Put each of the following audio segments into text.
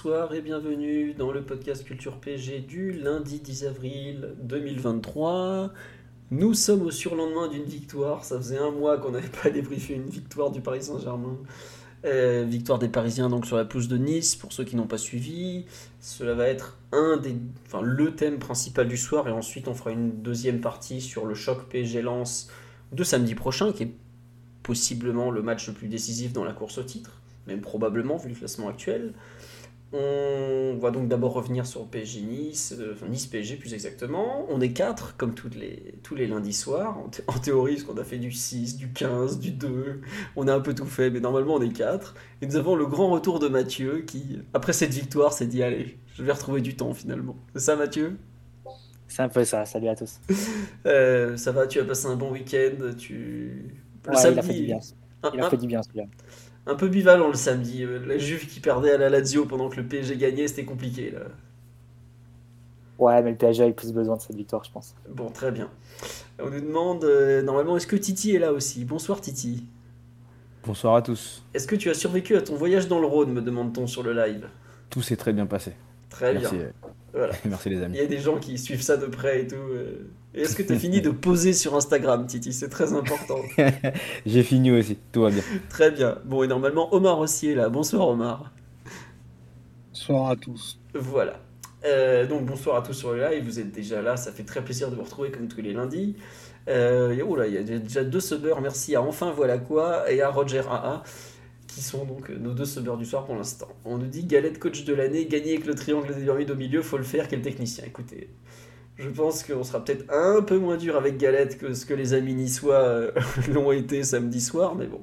Bonsoir et bienvenue dans le podcast Culture PG du lundi 10 avril 2023. Nous sommes au surlendemain d'une victoire. Ça faisait un mois qu'on n'avait pas débriefé une victoire du Paris Saint-Germain. Euh, victoire des Parisiens donc sur la pelouse de Nice, pour ceux qui n'ont pas suivi. Cela va être un des, enfin, le thème principal du soir et ensuite on fera une deuxième partie sur le choc PSG Lens de samedi prochain qui est possiblement le match le plus décisif dans la course au titre, même probablement vu le classement actuel. On va donc d'abord revenir sur PSG Nice, euh, enfin Nice PSG plus exactement. On est 4 comme toutes les, tous les lundis soirs. En, thé- en théorie, parce qu'on a fait du 6, du 15, du 2. On a un peu tout fait, mais normalement on est 4. Et nous avons le grand retour de Mathieu qui, après cette victoire, s'est dit Allez, je vais retrouver du temps finalement. C'est ça Mathieu? C'est un peu ça, salut à tous. Euh, Ça va, tu as passé un bon week-end? Tu... Le Ouais, il a samedi, fait du bien. Il a fait du bien celui-là. Un peu bivalent le samedi. Euh, La Juve qui perdait à la Lazio pendant que le PSG gagnait, c'était compliqué là. Ouais, mais le PSG a eu plus besoin de cette victoire, je pense. Bon, très bien. On nous demande, euh, normalement, est-ce que Titi est là aussi? Bonsoir Titi. Bonsoir à tous. Est-ce que tu as survécu à ton voyage dans le Rhône, me demande-t-on sur le live? Tout s'est très bien passé. Très Merci, bien. Voilà. merci les Il amis. y a des gens qui suivent ça de près et tout. euh. Est-ce que tu as fini de poser sur Instagram, Titi? C'est très important. J'ai fini aussi, tout va bien. Très bien. Bon, et normalement, Omar aussi est là. Bonsoir Omar. Bonsoir à tous. Voilà. Euh, donc bonsoir à tous sur le live, vous êtes déjà là, ça fait très plaisir de vous retrouver comme tous les lundis. Euh, et oh là, il y a déjà deux subbers, merci à Enfin Voilà Quoi et à Roger AA, qui sont donc nos deux subbers du soir pour l'instant. On nous dit Galette coach de l'année, gagner avec le triangle des pyramides au milieu, faut le faire, quel technicien. Écoutez, je pense qu'on sera peut-être un peu moins dur avec Galette que ce que les amis niçois euh, l'ont été samedi soir, mais bon.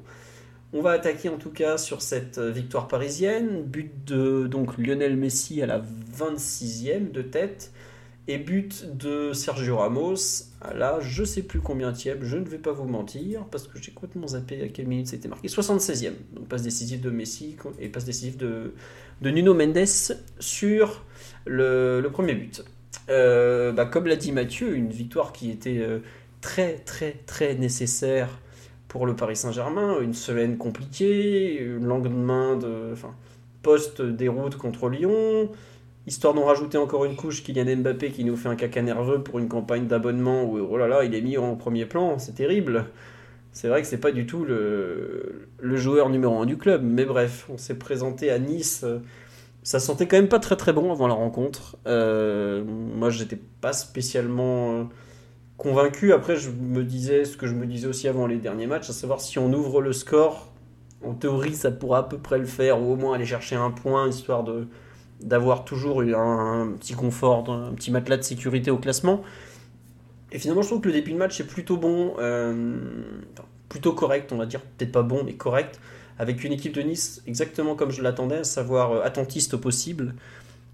On va attaquer en tout cas sur cette euh, victoire parisienne. But de donc Lionel Messi à la 26e de tête. Et but de Sergio Ramos à la je sais plus combien je ne vais pas vous mentir, parce que j'ai complètement zappé à quelle minute c'était marqué. 76e. Donc passe décisive de Messi et passe décisive de, de Nuno Mendes sur le, le premier but. Euh, bah, comme l'a dit Mathieu, une victoire qui était euh, très très très nécessaire pour le Paris Saint-Germain, une semaine compliquée, le lendemain de, enfin, post-déroute contre Lyon, histoire d'en rajouter encore une couche, Kylian Mbappé qui nous fait un caca nerveux pour une campagne d'abonnement où, oh là là, il est mis en premier plan, c'est terrible. C'est vrai que c'est pas du tout le, joueur numéro un du club, mais bref, on s'est présenté à Nice. euh, Ça sentait quand même pas très très bon avant la rencontre. Euh, moi, j'étais pas spécialement euh, convaincu. Après, je me disais ce que je me disais aussi avant les derniers matchs, à savoir si on ouvre le score, en théorie, ça pourra à peu près le faire, ou au moins aller chercher un point, histoire de d'avoir toujours un, un petit confort, un petit matelas de sécurité au classement. Et finalement, je trouve que le début de match est plutôt bon, euh, plutôt correct, on va dire, peut-être pas bon, mais correct, avec une équipe de Nice exactement comme je l'attendais, à savoir euh, attentiste au possible,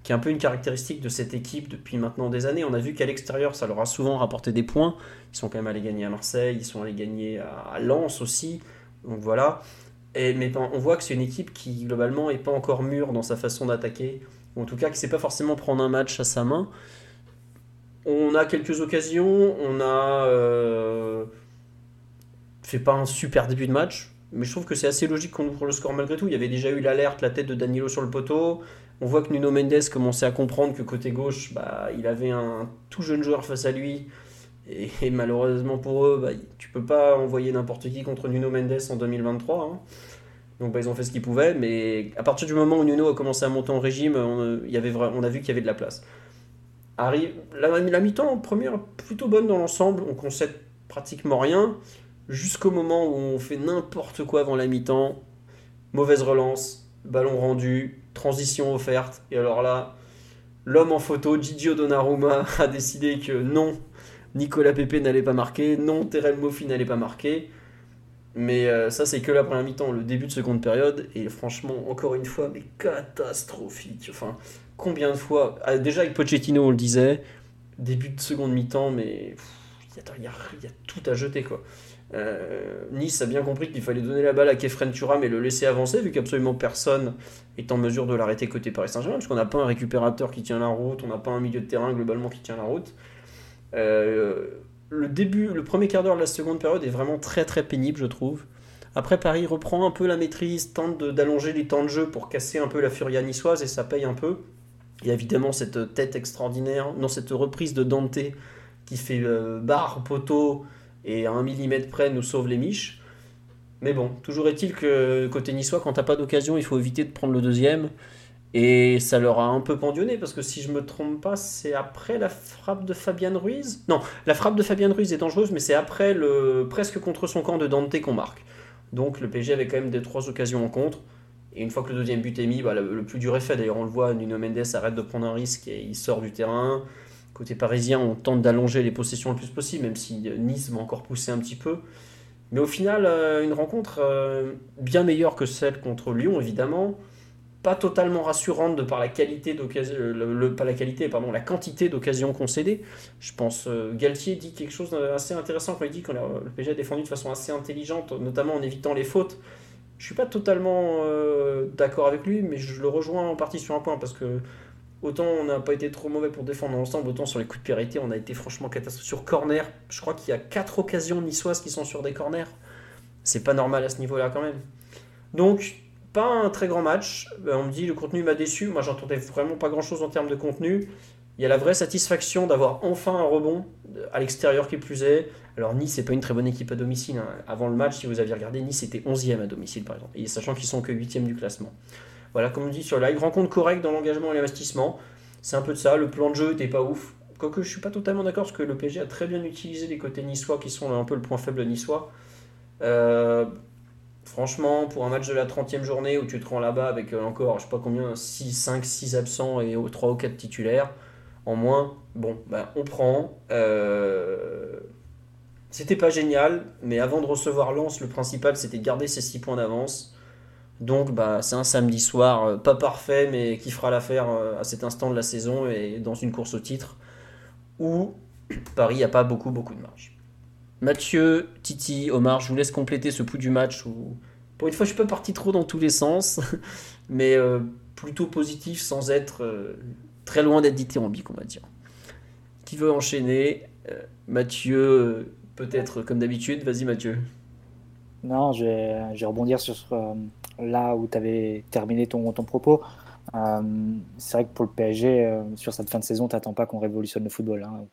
qui est un peu une caractéristique de cette équipe depuis maintenant des années. On a vu qu'à l'extérieur, ça leur a souvent rapporté des points. Ils sont quand même allés gagner à Marseille, ils sont allés gagner à Lens aussi. Donc voilà. Mais ben, on voit que c'est une équipe qui, globalement, n'est pas encore mûre dans sa façon d'attaquer. Ou en tout cas, qui sait pas forcément prendre un match à sa main. On a quelques occasions, on a euh, fait pas un super début de match, mais je trouve que c'est assez logique qu'on ouvre le score malgré tout. Il y avait déjà eu l'alerte, la tête de Danilo sur le poteau. On voit que Nuno Mendes commençait à comprendre que côté gauche, bah, il avait un tout jeune joueur face à lui. Et, malheureusement pour eux, bah, tu peux pas envoyer n'importe qui contre Nuno Mendes en 2023. hein. Donc ils ont fait ce qu'ils pouvaient, mais à partir du moment où Nuno a commencé à monter en régime, on, y avait on a vu qu'il y avait de la place. Arrive, la, mi-temps, première, plutôt bonne dans l'ensemble, on concède pratiquement rien, jusqu'au moment où on fait n'importe quoi avant la mi-temps, mauvaise relance, ballon rendu, transition offerte, et alors là, l'homme en photo, Gigio Donnarumma, a décidé que non, Nicolas Pepe n'allait pas marquer, non, Terem Moffi n'allait pas marquer. Mais euh, ça, c'est que la première mi-temps, le début de seconde période. Et franchement, encore une fois, mais catastrophique. Enfin, combien de fois ah, Déjà avec Pochettino, on le disait, début de seconde mi-temps, mais il y, a tout à jeter, quoi. Euh, nice a bien compris qu'il fallait donner la balle à Kefren Turam et le laisser avancer, vu qu'absolument personne est en mesure de l'arrêter côté Paris Saint-Germain, parce qu'on n'a pas un récupérateur qui tient la route, on n'a pas un milieu de terrain globalement qui tient la route. Euh, le début, le premier quart d'heure de la seconde période est vraiment très très pénible, je trouve. Après, Paris reprend un peu la maîtrise, tente d'allonger les temps de jeu pour casser un peu la furia niçoise et ça paye un peu. Il y a évidemment cette tête extraordinaire, non, cette reprise de Dante qui fait euh, barre, poteau et à un millimètre près nous sauve les miches. Mais bon, toujours est-il que côté niçois, quand t'as pas d'occasion, il faut éviter de prendre le deuxième. Et ça leur a un peu pendionné parce que si je me trompe pas, c'est après la frappe de Fabian Ruiz? Non, la frappe de Fabian Ruiz est dangereuse, mais c'est après le presque contre son camp de Dante qu'on marque. Donc le PSG avait quand même des trois occasions en contre. Et une fois que le deuxième but est mis, bah, le, plus dur est fait. D'ailleurs, on le voit, Nuno Mendes arrête de prendre un risque et il sort du terrain. Côté parisien, on tente d'allonger les possessions le plus possible, même si Nice va encore pousser un petit peu. Mais au final, euh, une rencontre euh, bien meilleure que celle contre Lyon, évidemment pas totalement rassurante de par la qualité d'occasion, le, pas la qualité, pardon, la quantité d'occasions concédées. Je pense euh, Galtier dit quelque chose d'assez intéressant quand il dit que le PSG a défendu de façon assez intelligente, notamment en évitant les fautes. Je suis pas totalement euh, d'accord avec lui, mais je le rejoins en partie sur un point parce que autant on n'a pas été trop mauvais pour défendre ensemble, autant sur les coups de périté on a été franchement catastrophique. Sur corner, je crois qu'il y a quatre occasions niçoises qui sont sur des corners. C'est pas normal à ce niveau-là quand même. Donc pas un très grand match. Euh, on me dit le contenu m'a déçu. Moi, j'entendais vraiment pas grand chose en termes de contenu. Il y a la vraie satisfaction d'avoir enfin un rebond à l'extérieur qui plus est. Alors Nice, c'est pas une très bonne équipe à domicile. Hein. Avant le match, si vous aviez regardé, Nice était 11e à domicile par exemple. Et sachant qu'ils sont que 8e du classement. Voilà, comme on dit sur live, rencontre correcte dans l'engagement et l'investissement. C'est un peu de ça. Le plan de jeu était pas ouf. Quoique je suis pas totalement d'accord parce que le PSG a très bien utilisé les côtés niçois qui sont un peu le point faible niçois. Euh, Franchement, pour un match de la 30e journée où tu te rends là-bas avec euh, encore, je sais pas combien, 6, 5, 6 absents et 3 ou 4 titulaires en moins, bon, bah, on prend. Euh, c'était pas génial, mais avant de recevoir Lens, le principal c'était de garder ses 6 points d'avance. Donc bah, c'est un samedi soir, euh, pas parfait, mais qui fera l'affaire à cet instant de la saison et dans une course au titre où Paris n'a pas beaucoup beaucoup de marge. Mathieu, Titi, Omar, je vous laisse compléter ce pouls du match où, pour une fois, je suis pas parti trop dans tous les sens, mais euh, plutôt positif sans être euh, très loin d'être dithyrambique, on va dire. Qui veut enchaîner? Euh, Mathieu, peut-être comme d'habitude. Vas-y, Mathieu. Non, je vais, rebondir sur là où tu avais terminé ton, ton propos. c'est vrai que pour le PSG, sur cette fin de saison, tu n'attends pas qu'on révolutionne le football, hein,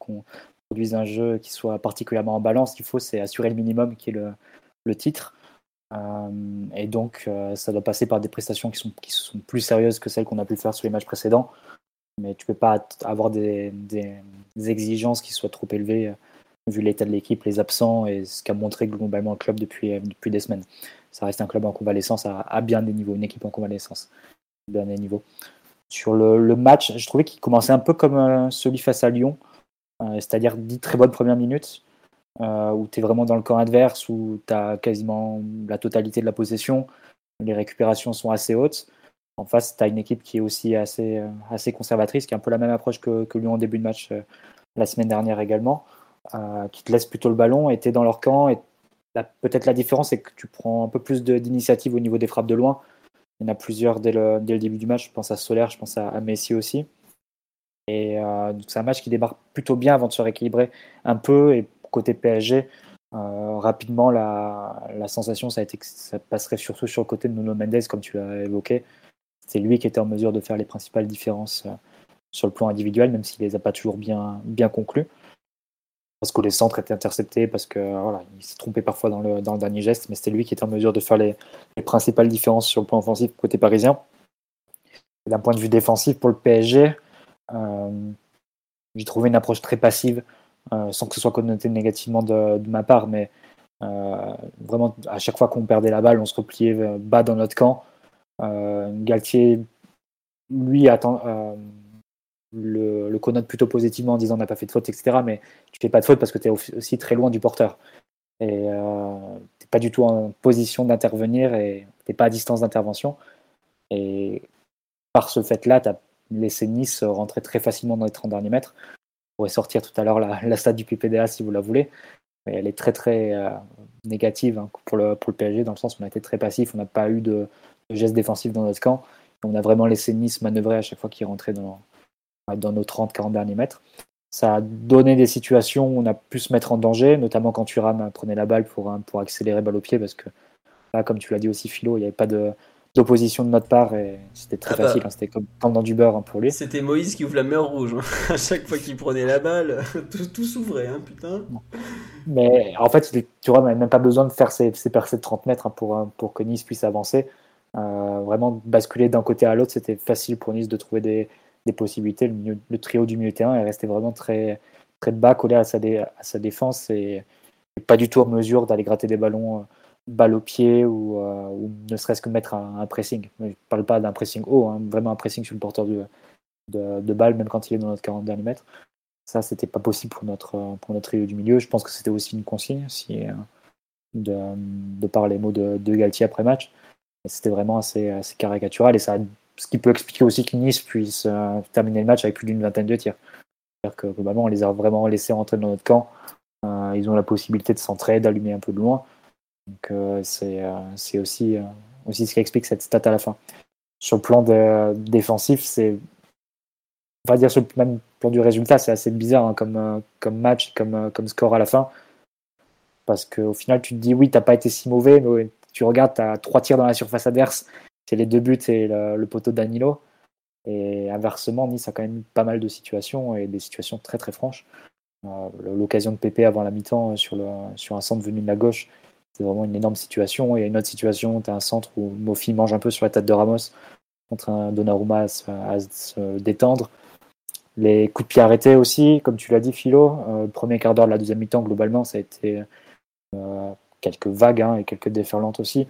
produisent un jeu qui soit particulièrement en balance. Ce qu'il faut, c'est assurer le minimum qui est le, titre. Euh, et donc, euh, ça doit passer par des prestations qui sont, qui sont plus sérieuses que celles qu'on a pu faire sur les matchs précédents. Mais tu ne peux pas avoir des, exigences qui soient trop élevées euh, vu l'état de l'équipe, les absents et ce qu'a montré globalement le club depuis, depuis des semaines. Ça reste un club en convalescence à, à bien des niveaux, une équipe en convalescence à bien des niveaux. Sur le, match, je trouvais qu'il commençait un peu comme celui face à Lyon, c'est-à-dire 10 très bonnes premières minutes, euh, où tu es vraiment dans le camp adverse, où tu as quasiment la totalité de la possession, les récupérations sont assez hautes. En face, tu as une équipe qui est aussi assez, euh, assez conservatrice, qui a un peu la même approche que, que Lyon en début de match la semaine dernière également, qui te laisse plutôt le ballon et tu es dans leur camp. Et peut-être la différence, c'est que tu prends un peu plus d'initiative au niveau des frappes de loin. Il y en a plusieurs dès le, dès le début du match. Je pense à Solaire, je pense à, à Messi aussi. Et euh, c'est un match qui démarre plutôt bien avant de se rééquilibrer un peu. Et côté PSG, euh, rapidement, la, sensation, ça, a été que ça passerait surtout sur le côté de Nuno Mendes, comme tu l'as évoqué. C'est lui qui était en mesure de faire les principales différences euh, sur le plan individuel, même s'il les a pas toujours bien, bien conclus. Parce que les centres étaient interceptés, parce que voilà, il s'est trompé parfois dans le, dernier geste, mais c'était lui qui était en mesure de faire les, les principales différences sur le plan offensif côté parisien. D'un point de vue défensif pour le PSG, j'ai trouvé une approche très passive, euh, sans que ce soit connoté négativement de, ma part, mais euh, vraiment, à chaque fois qu'on perdait la balle, on se repliait bas dans notre camp. Galtier, lui, le, le, connote plutôt positivement en disant on n'a pas fait de faute, etc. Mais tu fais pas de faute parce que tu es aussi très loin du porteur. Et euh, tu pas du tout en position d'intervenir et t'es pas à distance d'intervention. Et par ce fait-là, tu as laissé Nice rentrer très facilement dans les 30 derniers mètres. On pourrait sortir tout à l'heure la, la stat du PPDA si vous la voulez. Mais elle est très très euh, négative hein, pour, le, pour PSG, dans le sens où on a été très passif, on n'a pas eu de, de gestes défensifs dans notre camp. On a vraiment laissé Nice manœuvrer à chaque fois qu'il rentrait dans, dans nos 30-40 derniers mètres. Ça a donné des situations où on a pu se mettre en danger, notamment quand Thuram prenait la balle pour, pour accélérer balle au pied, parce que là, comme tu l'as dit aussi, Philo, il n'y avait pas de, d'opposition de notre part et c'était très Ah bah. facile. hein. C'était comme, comme dans du beurre hein, pour lui. C'était Moïse qui ouvre la mer rouge. hein. à chaque fois qu'il prenait la balle, tout, tout s'ouvrait, hein, putain. Mais en fait, il- Thuram n'avait même pas besoin de faire ses, ses percées de 30 mètres pour, euh, pour que Nice puisse avancer. Euh, vraiment, basculer d'un côté à l'autre, c'était facile pour Nice de trouver des, des possibilités. Le, milieu- le trio du milieu de terrain est resté vraiment très, très bas, collé à sa, dé- à sa défense et, et pas du tout en mesure d'aller gratter des ballons, euh, balle au pied ou, euh, ou ne serait-ce que mettre un, pressing. Je parle pas d'un pressing haut, hein, vraiment un pressing sur le porteur de, de balle, même quand il est dans notre 40 derniers mètres. Ça, c'était pas possible pour notre, pour notre trio du milieu. Je pense que c'était aussi une consigne, si, euh, de, de par les mots de, de Galtier après match. C'était vraiment assez, assez caricatural et ça, ce qui peut expliquer aussi que Nice puisse euh, terminer le match avec plus d'une vingtaine de tirs. C'est-à-dire que globalement, on les a vraiment laissés rentrer dans notre camp. Ils ont la possibilité de centrer, d'allumer un peu de loin. Donc euh, c'est euh, c'est aussi, euh, aussi ce qui explique cette stat à la fin. Sur le plan défensif, c'est on va dire sur le même plan du résultat, c'est assez bizarre hein, comme, comme match, comme, comme score à la fin. Parce qu'au final, tu te dis, oui, t'as pas été si mauvais, mais tu regardes, tu as trois tirs dans la surface adverse, c'est les deux buts et le, le poteau Danilo. Et inversement, Nice a quand même pas mal de situations et des situations très très franches. L'occasion de Pépé avant la mi-temps sur, sur un centre venu de la gauche, c'est vraiment une énorme situation. Et une autre situation, tu as un centre où Mofi mange un peu sur la tête de Ramos contre un Donnarumma à se, détendre. Les coups de pied arrêtés aussi, comme tu l'as dit, Philo. Euh, le premier quart d'heure de la deuxième mi-temps, globalement, ça a été euh, quelques vagues hein, et quelques déferlantes aussi.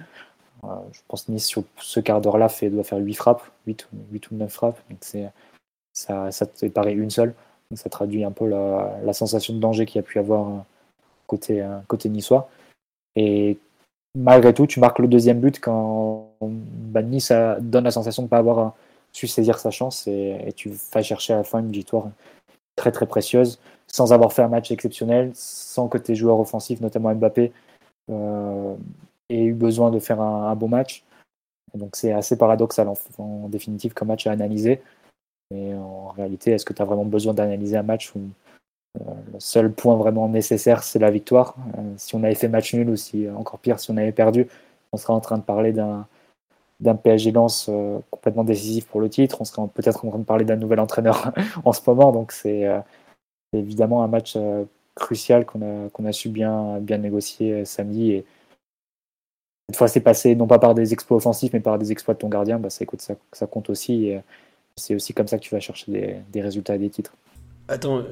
Euh, je pense que Nice, sur ce quart d'heure-là, doit faire 8 frappes, 8, 8 ou 9 frappes. Donc ça, ça te paraît une seule. Ça traduit un peu la, sensation de danger qu'il y a pu avoir côté, côté niçois. Et malgré tout, tu marques le deuxième but quand bah, Nice donne la sensation de ne pas avoir su saisir sa chance et, tu vas chercher à la fin une victoire très très précieuse sans avoir fait un match exceptionnel, sans que tes joueurs offensifs, notamment Mbappé, euh, aient eu besoin de faire un, bon match. Donc c'est assez paradoxal en, définitive comme match à analyser. Mais en réalité, est-ce que tu as vraiment besoin d'analyser un match le seul point vraiment nécessaire, c'est la victoire Euh, Si on avait fait match nul ou si, encore pire, si on avait perdu, on serait en train de parler d'un PSG Lens euh, complètement décisif pour le titre. On serait peut-être en train de parler d'un nouvel entraîneur en ce moment. Donc c'est euh, évidemment un match euh, crucial qu'on a, su bien, négocier euh, samedi. Et cette fois, c'est passé non pas par des exploits offensifs, mais par des exploits de ton gardien. Bah, ça, écoute, ça, ça compte aussi. Euh, c'est aussi comme ça que tu vas chercher des résultats et des titres. Attends, euh,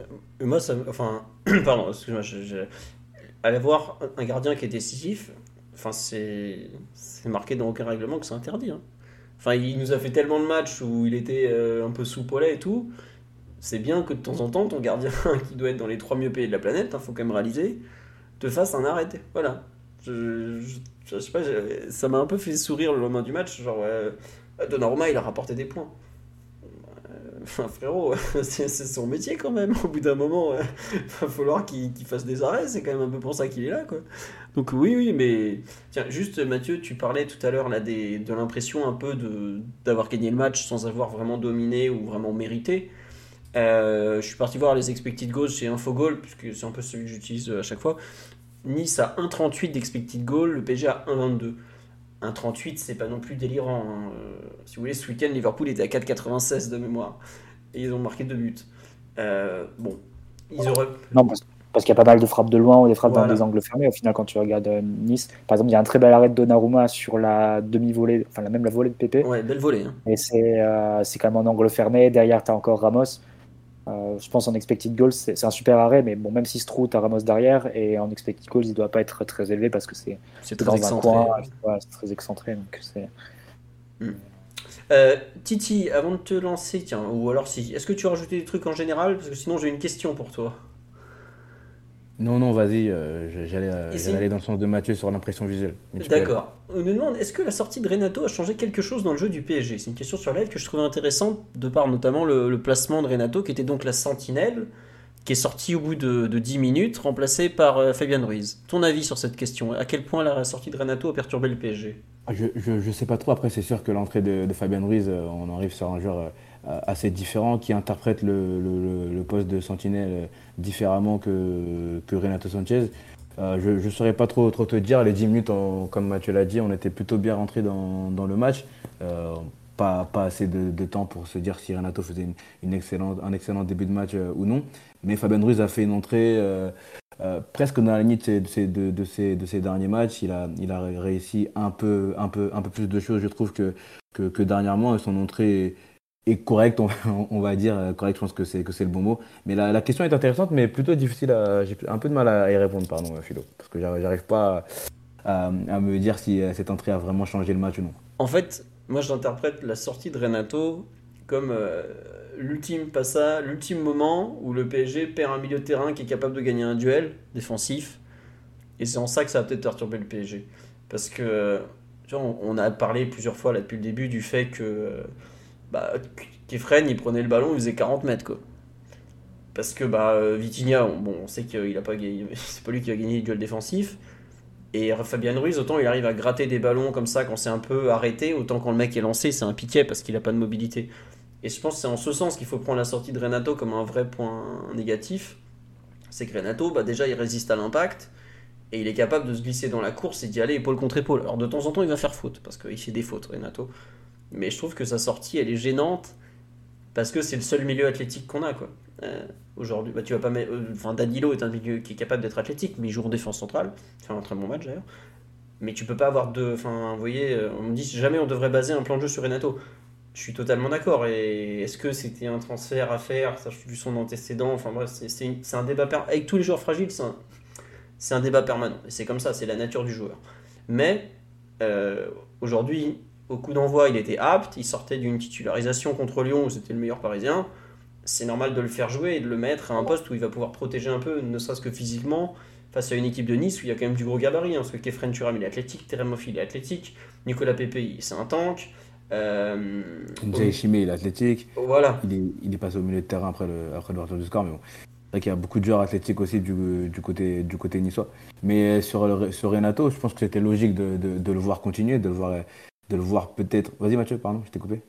moi, ça. Enfin, pardon, excuse-moi, je, je- aller voir un gardien qui est décisif, enfin, c'est marqué dans aucun règlement que c'est interdit. hein. Enfin, il nous a fait tellement de matchs où il était euh, un peu sous polet et tout. C'est bien que de temps en temps, ton gardien, qui doit être dans les trois mieux payés de la planète, il faut quand même réaliser, te fasse un arrêté. Voilà. Je, sais pas, ça m'a un peu fait sourire le lendemain du match. Genre, ouais, Donnarumma, il a rapporté des points. Enfin, frérot, c'est son métier quand même. Au bout d'un moment, il va falloir qu'il fasse des arrêts. C'est quand même un peu pour ça qu'il est là, quoi. Donc oui, oui, mais tiens, juste Mathieu, tu parlais tout à l'heure là des, de l'impression un peu d'avoir gagné le match sans avoir vraiment dominé ou vraiment mérité. Euh, je suis parti voir les expected goals chez Infogol puisque c'est un peu celui que j'utilise euh, à chaque fois. Nice a 1,38 d'expected goal, le PSG a 1,22. 1,38, c'est pas non plus délirant. hein. Euh, si vous voulez, ce week-end, Liverpool était à 4,96 de mémoire. Et ils ont marqué deux buts. Euh, bon, ils auraient. Non, parce, parce qu'il y a pas mal de frappes de loin ou des frappes Voilà. dans des angles fermés. Au final, quand tu regardes euh, Nice, par exemple, il y a un très bel arrêt de Donnarumma sur la demi-volée, enfin la- même la volée de Pépé. Ouais, belle volée. hein. Et c'est euh, c'est quand même en angle fermé. Derrière, tu as encore Ramos. Euh, je pense en expected goals, c'est un super arrêt, mais bon, même si tu as Ramos derrière. Et en expected goals, il doit pas être très élevé parce que c'est dans excentré. un coin. ouais, c'est très excentré. Donc c'est- Euh, Titi, avant de te lancer, tiens, ou alors si, est-ce que tu as rajouté des trucs en général? Parce que sinon j'ai une question pour toi. Non, non, vas-y, euh, j'allais euh, aller dans le sens de Mathieu sur l'impression visuelle. D'accord. On me demande est-ce que la sortie de Renato a changé quelque chose dans le jeu du PSG C'est une question sur live que je trouvais intéressante, de par notamment le, le placement de Renato, qui était donc la sentinelle, qui est sortie au bout de, de 10 minutes, remplacée par euh, Fabian Ruiz. Ton avis sur cette question? À quel point la sortie de Renato a perturbé le PSG Ah, Je, je, je sais pas trop. Après, c'est sûr que l'entrée de, de Fabien Ruiz, euh, on arrive sur un joueur euh, assez différent qui interprète le, le- poste de sentinelle euh, différemment que, que Renato Sanchez. Euh, je ne saurais pas trop, trop te dire. Les 10 minutes, comme Mathieu l'a dit, on était plutôt bien rentré dans, dans le match. Euh, pas, pas assez de, de temps pour se dire si Renato faisait une, une excellente, un excellent début de match euh, ou non. Mais Fabien Ruiz a fait une entrée euh, euh, presque dans la lignée de ses, de ses- de ses derniers matchs. Il a, il a réussi un peu, un, peu, un peu plus de choses, je trouve, que, que, que dernièrement. Et son entrée est, correcte, on, va dire. Euh, Correcte, je pense que c'est, que c'est le bon mot. Mais la, la question est intéressante, mais plutôt difficile à. J'ai un peu de mal à y répondre, pardon, euh, Philo. Parce que j'arrive pas à, me dire si euh, cette entrée a vraiment changé le match ou non. En fait, moi j'interprète la sortie de Renato comme l'ultime passage, l'ultime moment où le PSG perd un milieu de terrain qui est capable de gagner un duel défensif. Et c'est en ça que ça a peut-être perturbé le PSG. Parce que tu vois, on, a parlé plusieurs fois là depuis le début du fait que bah, Kefren il prenait le ballon, il faisait 40 mètres quoi. Parce que bah, euh, Vitinha, on, bon, on sait qu'il a pas gagné, c'est pas lui qui a gagné le duel défensif. Et Fabien Ruiz, autant il arrive à gratter des ballons comme ça quand c'est un peu arrêté, autant quand le mec est lancé, c'est un piquet parce qu'il n'a pas de mobilité. Et je pense que c'est en ce sens qu'il faut prendre la sortie de Renato comme un vrai point négatif. C'est que Renato, bah déjà, il résiste à l'impact et il est capable de se glisser dans la course et d'y aller épaule contre épaule. Alors de temps en temps, il va faire faute parce qu'il fait des fautes, Renato. Mais je trouve que sa sortie, elle est gênante parce que c'est le seul milieu athlétique qu'on a, quoi. Euh, Aujourd'hui, bah, tu vas pas mettre. euh, Enfin, Danilo est un milieu qui est capable d'être athlétique, mais il joue en défense centrale. Fait un très bon match d'ailleurs. Mais tu peux pas avoir deux. Enfin, vous voyez, euh, on me dit jamais on devrait baser un plan de jeu sur Renato. Je suis totalement d'accord. Et est-ce que c'était un transfert à faire, ça vu son antécédent Enfin bref, c'est- c'est c'est un débat avec tous les joueurs fragiles, c'est un, c'est un débat permanent. Et c'est comme ça, c'est la nature du joueur. Mais aujourd'hui, au coup d'envoi, il était apte. Il sortait d'une titularisation contre Lyon où c'était le meilleur parisien. C'est normal de le faire jouer et de le mettre à un poste où il va pouvoir protéger un peu, ne serait-ce que physiquement, face à une équipe de Nice où il y a quand même du gros gabarit. hein, parce que Kefren Turam, il est athlétique, Teremofi, il est athlétique, Nicolas Pepe, c'est un tank. Euh, Jay Chimé, il est athlétique. voilà. Il est, il est passé au milieu de terrain après le après l'ouverture du score, mais bon. C'est vrai qu'il y a beaucoup de joueurs athlétiques aussi du, du côté, du côté niçois. Mais sur, le- sur Renato, je pense que c'était logique de, de, de le voir continuer, de le voir, de le voir peut-être. Vas-y Mathieu, pardon, je t'ai coupé.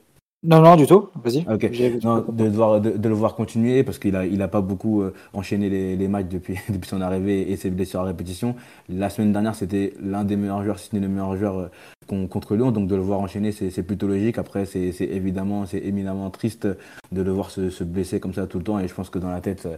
Non, non, du tout. Vas-y. Ah, de, le voir, de, de le voir continuer parce qu'il a, il a pas beaucoup euh, enchaîné les, les matchs depuis, depuis son arrivée et ses blessures à répétition. La semaine dernière, c'était l'un des meilleurs joueurs, si ce n'est le meilleur joueur euh, con- contre Lyon. Donc de le voir enchaîner, c'est plutôt logique. Après, c'est évidemment, c'est éminemment triste de le voir se, se blesser comme ça tout le temps. Et je pense que dans la tête, euh,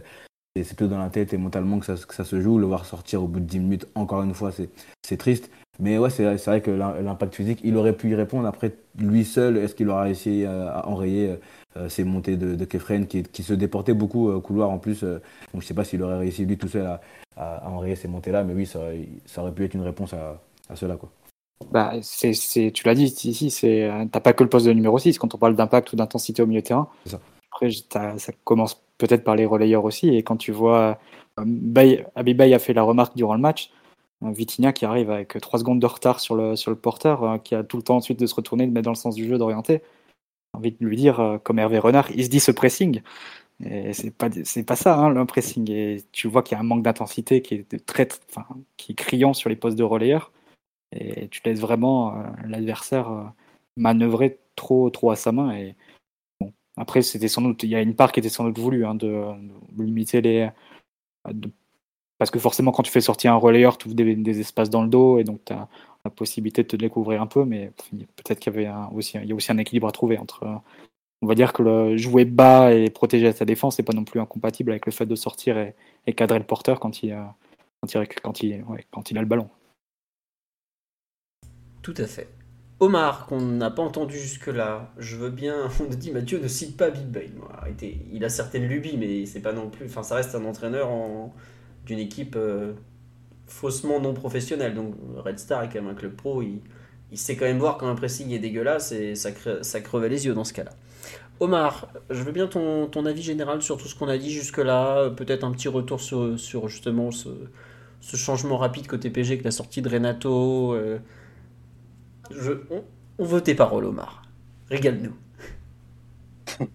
c'est plutôt dans la tête et mentalement que ça, que ça se joue. Le voir sortir au bout de 10 minutes, encore une fois, c'est triste. Mais ouais, c'est vrai que l'im- l'impact physique, il aurait pu y répondre. Après, lui seul, est-ce qu'il aura réussi à, à enrayer euh, ces montées de, de Kefren qui, qui se déportait beaucoup euh, au couloir en plus euh, Donc je sais pas s'il aurait réussi lui tout seul à, enrayer ces montées-là, mais oui, ça aurait, ça aurait pu être une réponse à, à cela. Quoi. Bah, c'est, tu l'as dit ici, euh, t'as pas que le poste de numéro 6 quand on parle d'impact ou d'intensité au milieu de terrain. Ça. Après, ça commence peut-être par les relayeurs aussi. Et quand tu vois, euh, Bay- Abibay a fait la remarque durant le match, euh, Vitinha qui arrive avec 3 secondes de retard sur le, sur le porteur, euh, qui a tout le temps ensuite de se retourner, de mettre dans le sens du jeu, d'orienter. J'ai envie de lui dire, euh, comme Hervé Renard, il se dit ce pressing. Et c'est pas, pas ça, hein, le pressing. Et tu vois qu'il y a un manque d'intensité qui est, enfin, qui est criant sur les postes de relayeurs et tu laisses vraiment euh, l'adversaire manœuvrer trop trop à sa main et après c'était sans doute il y a une part qui était sans doute voulue hein, de, de limiter les de- parce que forcément quand tu fais sortir un relayeur tu ouvres des, espaces dans le dos et donc tu as la possibilité de te découvrir un peu mais peut-être qu'il y avait aussi y a aussi un équilibre à trouver entre on va dire que le jouer bas et protéger sa défense c'est pas non plus incompatible avec le fait de sortir et, cadrer le porteur quand il quand il, a le ballon Tout à fait. Omar, qu'on n'a pas entendu jusque-là, je veux bien. On nous dit Mathieu ne cite pas Big Bang. Il a certaines lubies, mais c'est pas non plus. Enfin, ça reste un entraîneur en- d'une équipe euh, faussement non professionnelle. Donc, Red Star est quand même un club pro. Il, il sait quand même voir quand un pressing est dégueulasse et ça, cre- ça crevait les yeux dans ce cas-là. Omar, je veux bien ton, ton, avis général sur tout ce qu'on a dit jusque-là. Peut-être un petit retour sur, sur justement ce, ce, changement rapide côté PG avec la sortie de Renato. Euh, je, on, veut tes paroles, Omar. Régale-nous.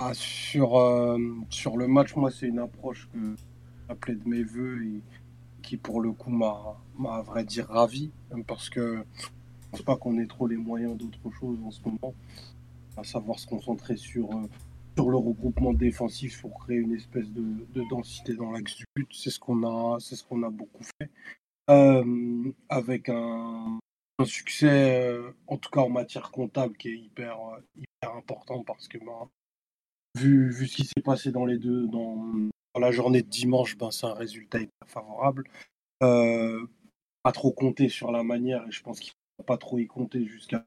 Ah, sur, euh, sur le match, moi, c'est une approche que j'appelais de mes voeux et qui, pour le coup, m'a, à vrai dire, ravi. Parce que je pense pas qu'on ait trop les moyens d'autre chose en ce moment à savoir se concentrer sur, euh, sur le regroupement défensif pour créer une espèce de, densité dans l'axe du but. C'est ce qu'on a, c'est ce qu'on a beaucoup fait. Euh, avec un, succès, euh, en tout cas en matière comptable, qui est hyper, hyper important parce que ben, vu, vu ce qui s'est passé dans les deux, dans, la journée de dimanche, ben, c'est un résultat hyper favorable. pas trop compter sur la manière et je pense qu'il ne faut pas trop y compter jusqu'à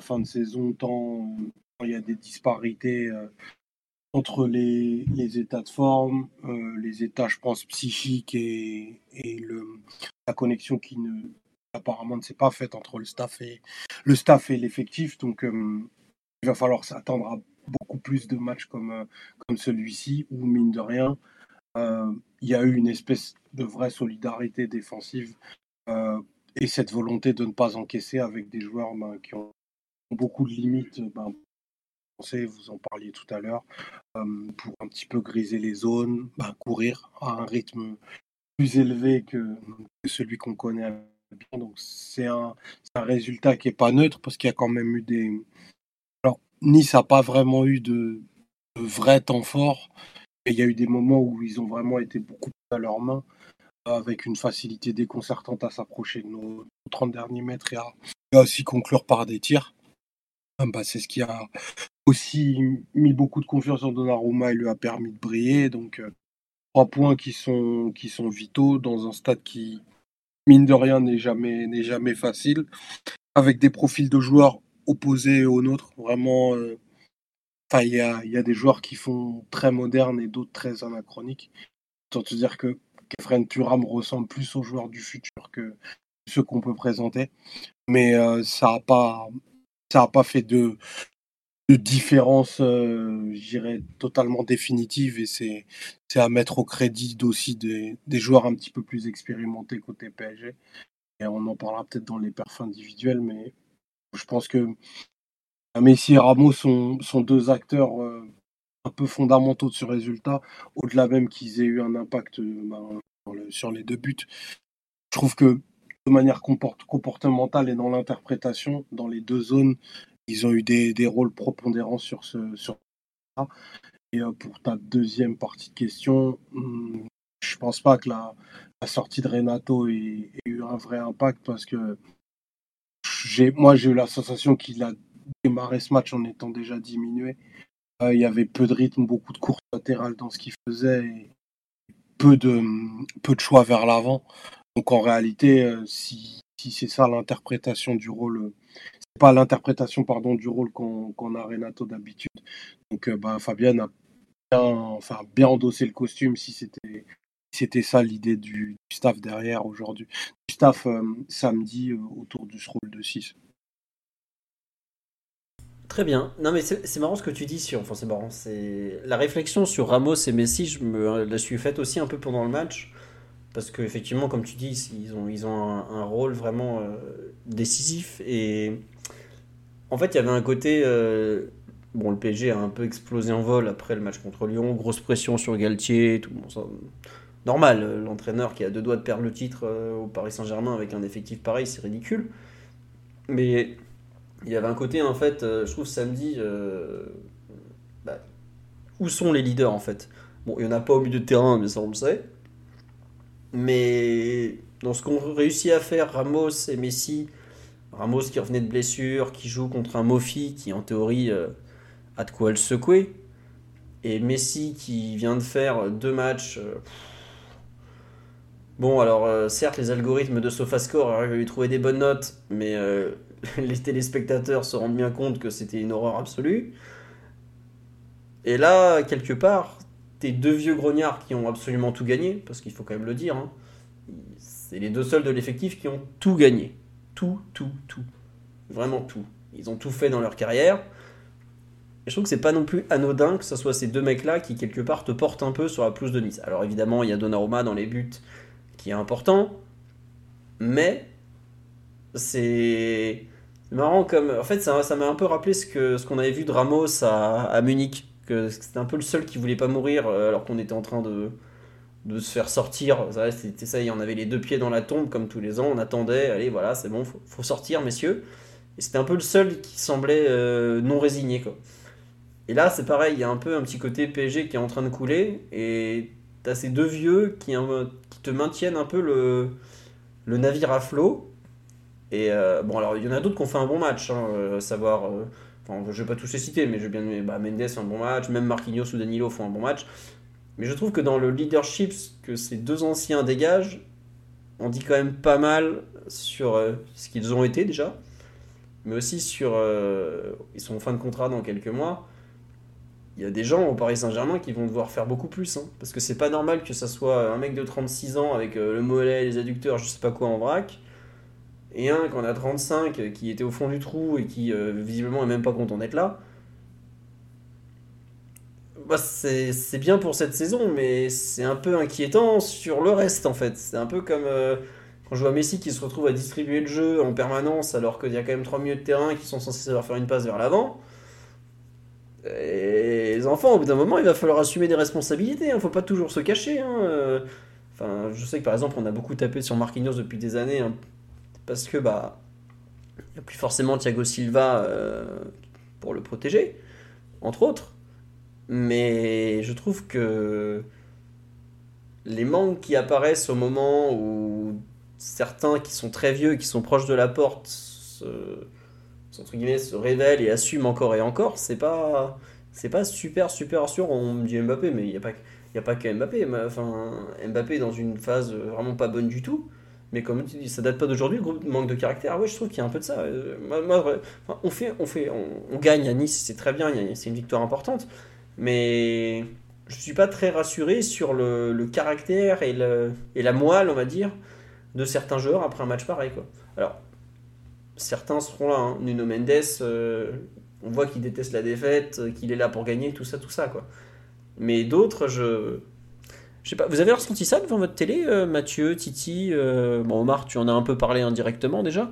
fin de saison, tant il y a des disparités euh, entre les, états de forme, euh, les états, je pense, psychiques et, la connexion qui ne, apparemment ne s'est pas faite entre le staff et le staff et l'effectif. Donc, euh, il va falloir s'attendre à beaucoup plus de matchs comme, comme celui-ci, où, mine de rien, il y a eu une espèce de vraie solidarité défensive et cette volonté de ne pas encaisser avec des joueurs ben, qui ont beaucoup de limites, ben, vous en parliez tout à l'heure, pour un petit peu griser les zones, ben, courir à un rythme plus élevé que, celui qu'on connaît. Donc c'est un, un, résultat qui n'est pas neutre parce qu'il y a quand même eu des... Nice n'a pas vraiment eu de, vrai temps fort. Et il y a eu des moments où ils ont vraiment été beaucoup à leurs mains avec une facilité déconcertante à s'approcher de nos 30 derniers mètres et à, aussi conclure par des tirs. Ah bah, c'est ce qui a aussi mis beaucoup de confiance en Donnarumma et lui a permis de briller. Donc, euh, trois points qui sont, qui sont vitaux dans un stade qui, mine de rien, n'est jamais, n'est jamais facile, avec des profils de joueurs opposés aux nôtres. Vraiment, euh, il y, a, des joueurs qui font très modernes et d'autres très anachroniques. Autant te dire que Kefren Turam ressemble plus aux joueurs du futur que ceux qu'on peut présenter. Mais euh, ça n'a pas, pas fait de, de différence, euh, je dirais, totalement définitive. Et c'est, c'est à mettre au crédit aussi des, des, joueurs un petit peu plus expérimentés côté PSG. Et on en parlera peut-être dans les perfs individuels, mais je pense que Messi et Ramos sont, sont deux acteurs euh, un peu fondamentaux de ce résultat, au-delà même qu'ils aient eu un impact euh, ben, sur les deux buts. Je trouve que de manière comportementale et dans l'interprétation, dans les deux zones, ils ont eu des, des rôles prépondérants sur ce sur ça. Et euh, pour ta deuxième partie de question, hmm, je pense pas que la sortie de Renato ait, eu un vrai impact parce que j'ai, moi j'ai eu la sensation qu'il a démarré ce match en étant déjà diminué. Euh, il y avait peu de rythme, beaucoup de courses latérales dans ce qu'il faisait et peu de, choix vers l'avant. Donc en réalité, euh, si, c'est ça l'interprétation du rôle, euh, c'est pas l'interprétation pardon du rôle qu'on a Renato d'habitude. Donc bah, Fabienne a bien, enfin, bien endossé le costume si c'était c'était ça l'idée du, staff derrière aujourd'hui, du staff samedi autour du rôle de 6. Très bien. Non mais c'est marrant ce que tu dis. Enfin c'est marrant. La réflexion sur Ramos et Messi. Je me la suis faite aussi un peu pendant le match. Parce qu'effectivement, comme tu dis, ils ont, un, rôle vraiment euh, décisif. Et en fait, il y avait un côté. Euh, bon, le PSG a un peu explosé en vol après le match contre Lyon. Grosse pression sur Galtier. Tout, normal, euh, l'entraîneur qui a deux doigts de perdre le titre au Paris Saint-Germain avec un effectif pareil, c'est ridicule. Mais il y avait un côté, en fait, je trouve samedi. Bah, où sont les leaders en fait? Bon, il n'y en a pas au milieu de terrain, mais ça on le sait. Mais dans ce qu'ont réussi à faire Ramos et Messi, Ramos qui revenait de blessure, qui joue contre un Mofi qui en théorie euh, a de quoi le secouer, et Messi qui vient de faire deux matchs. Euh, bon, alors euh, certes, les algorithmes de SofaScore arrivent à lui trouver des bonnes notes, mais les téléspectateurs se rendent bien compte que c'était une horreur absolue. Et là, quelque part, tes deux vieux grognards qui ont absolument tout gagné, parce qu'il faut quand même le dire, hein. c'est les deux seuls de l'effectif qui ont tout gagné. Tout, tout, tout. Vraiment tout. Ils ont tout fait dans leur carrière. Et je trouve que c'est pas non plus anodin que ce soit ces deux mecs-là qui, quelque part, te portent un peu sur la pelouse de Nice. Alors évidemment, il y a Donnarumma dans les buts qui est important, mais c'est marrant comme. En fait, ça, m'a un peu rappelé ce qu'on avait vu de Ramos à, Munich, que c'était un peu le seul qui voulait pas mourir euh, alors qu'on était en train de, se faire sortir. C'était ça, en avait les deux pieds dans la tombe comme tous les ans. On attendait, allez, voilà, c'est bon, faut, faut sortir, messieurs. Et c'était un peu le seul qui semblait euh, non résigné, quoi. Et là, c'est pareil, il y a un peu un petit côté PSG qui est en train de couler, et t'as ces deux vieux qui, te maintiennent un peu le, le navire à flot. Et euh, bon, alors il y en a d'autres qui ont fait un bon match, hein, euh, savoir. Euh, je vais pas tous les citer, mais je bien bah, Mendes un bon match, même Marquinhos ou Danilo font un bon match. Mais je trouve que dans le leadership que ces deux anciens dégagent, on dit quand même pas mal sur ce qu'ils ont été déjà, mais aussi sur. ils sont en fin de contrat dans quelques mois il y a des gens au Paris Saint-Germain qui vont devoir faire beaucoup plus. Hein, parce que c'est pas normal que ça soit un mec de 36 ans avec euh, le mollet, les adducteurs, je sais pas quoi en vrac, et un qu'on a 35 euh, qui était au fond du trou et qui euh, visiblement est même pas content d'être là. Bah, c'est bien pour cette saison, mais c'est un peu inquiétant sur le reste en fait. C'est un peu comme quand je vois Messi qui se retrouve à distribuer le jeu en permanence alors qu'il y a quand même trois milieux de terrain qui sont censés savoir faire une passe vers l'avant. Les enfants, au bout d'un moment, il va falloir assumer des responsabilités. Il hein. ne faut pas toujours se cacher. Hein. Enfin, je sais que par exemple, on a beaucoup tapé sur Marquinhos depuis des années hein, parce que bah, il n'y a plus forcément Thiago Silva euh, pour le protéger, entre autres. Mais je trouve que les manques qui apparaissent au moment où certains qui sont très vieux, qui sont proches de la porte, entre guillemets, se révèle et assume encore et encore, c'est pas, c'est pas super, super sûr. On me dit Mbappé, mais il n'y a, pas, y a pas que Mbappé. Enfin, Mbappé est dans une phase vraiment pas bonne du tout. Mais comme tu dis, ça date pas d'aujourd'hui, le groupe manque de caractère. Ouais, je trouve qu'il y a un peu de ça. Euh, on fait, on fait, on, gagne à Nice, c'est très bien, c'est une victoire importante. Mais je suis pas très rassuré sur le, le caractère et, le, et la moelle, on va dire, de certains joueurs après un match pareil. Quoi. Alors, certains seront là. Hein. Nuno Mendes, euh, on voit qu'il déteste la défaite, euh, qu'il est là pour gagner, tout ça, tout ça, quoi. Mais d'autres, je. Je sais pas, vous avez ressenti ça devant votre télé, euh, Mathieu, Titi Bon, Omar, tu en as un peu parlé indirectement déjà.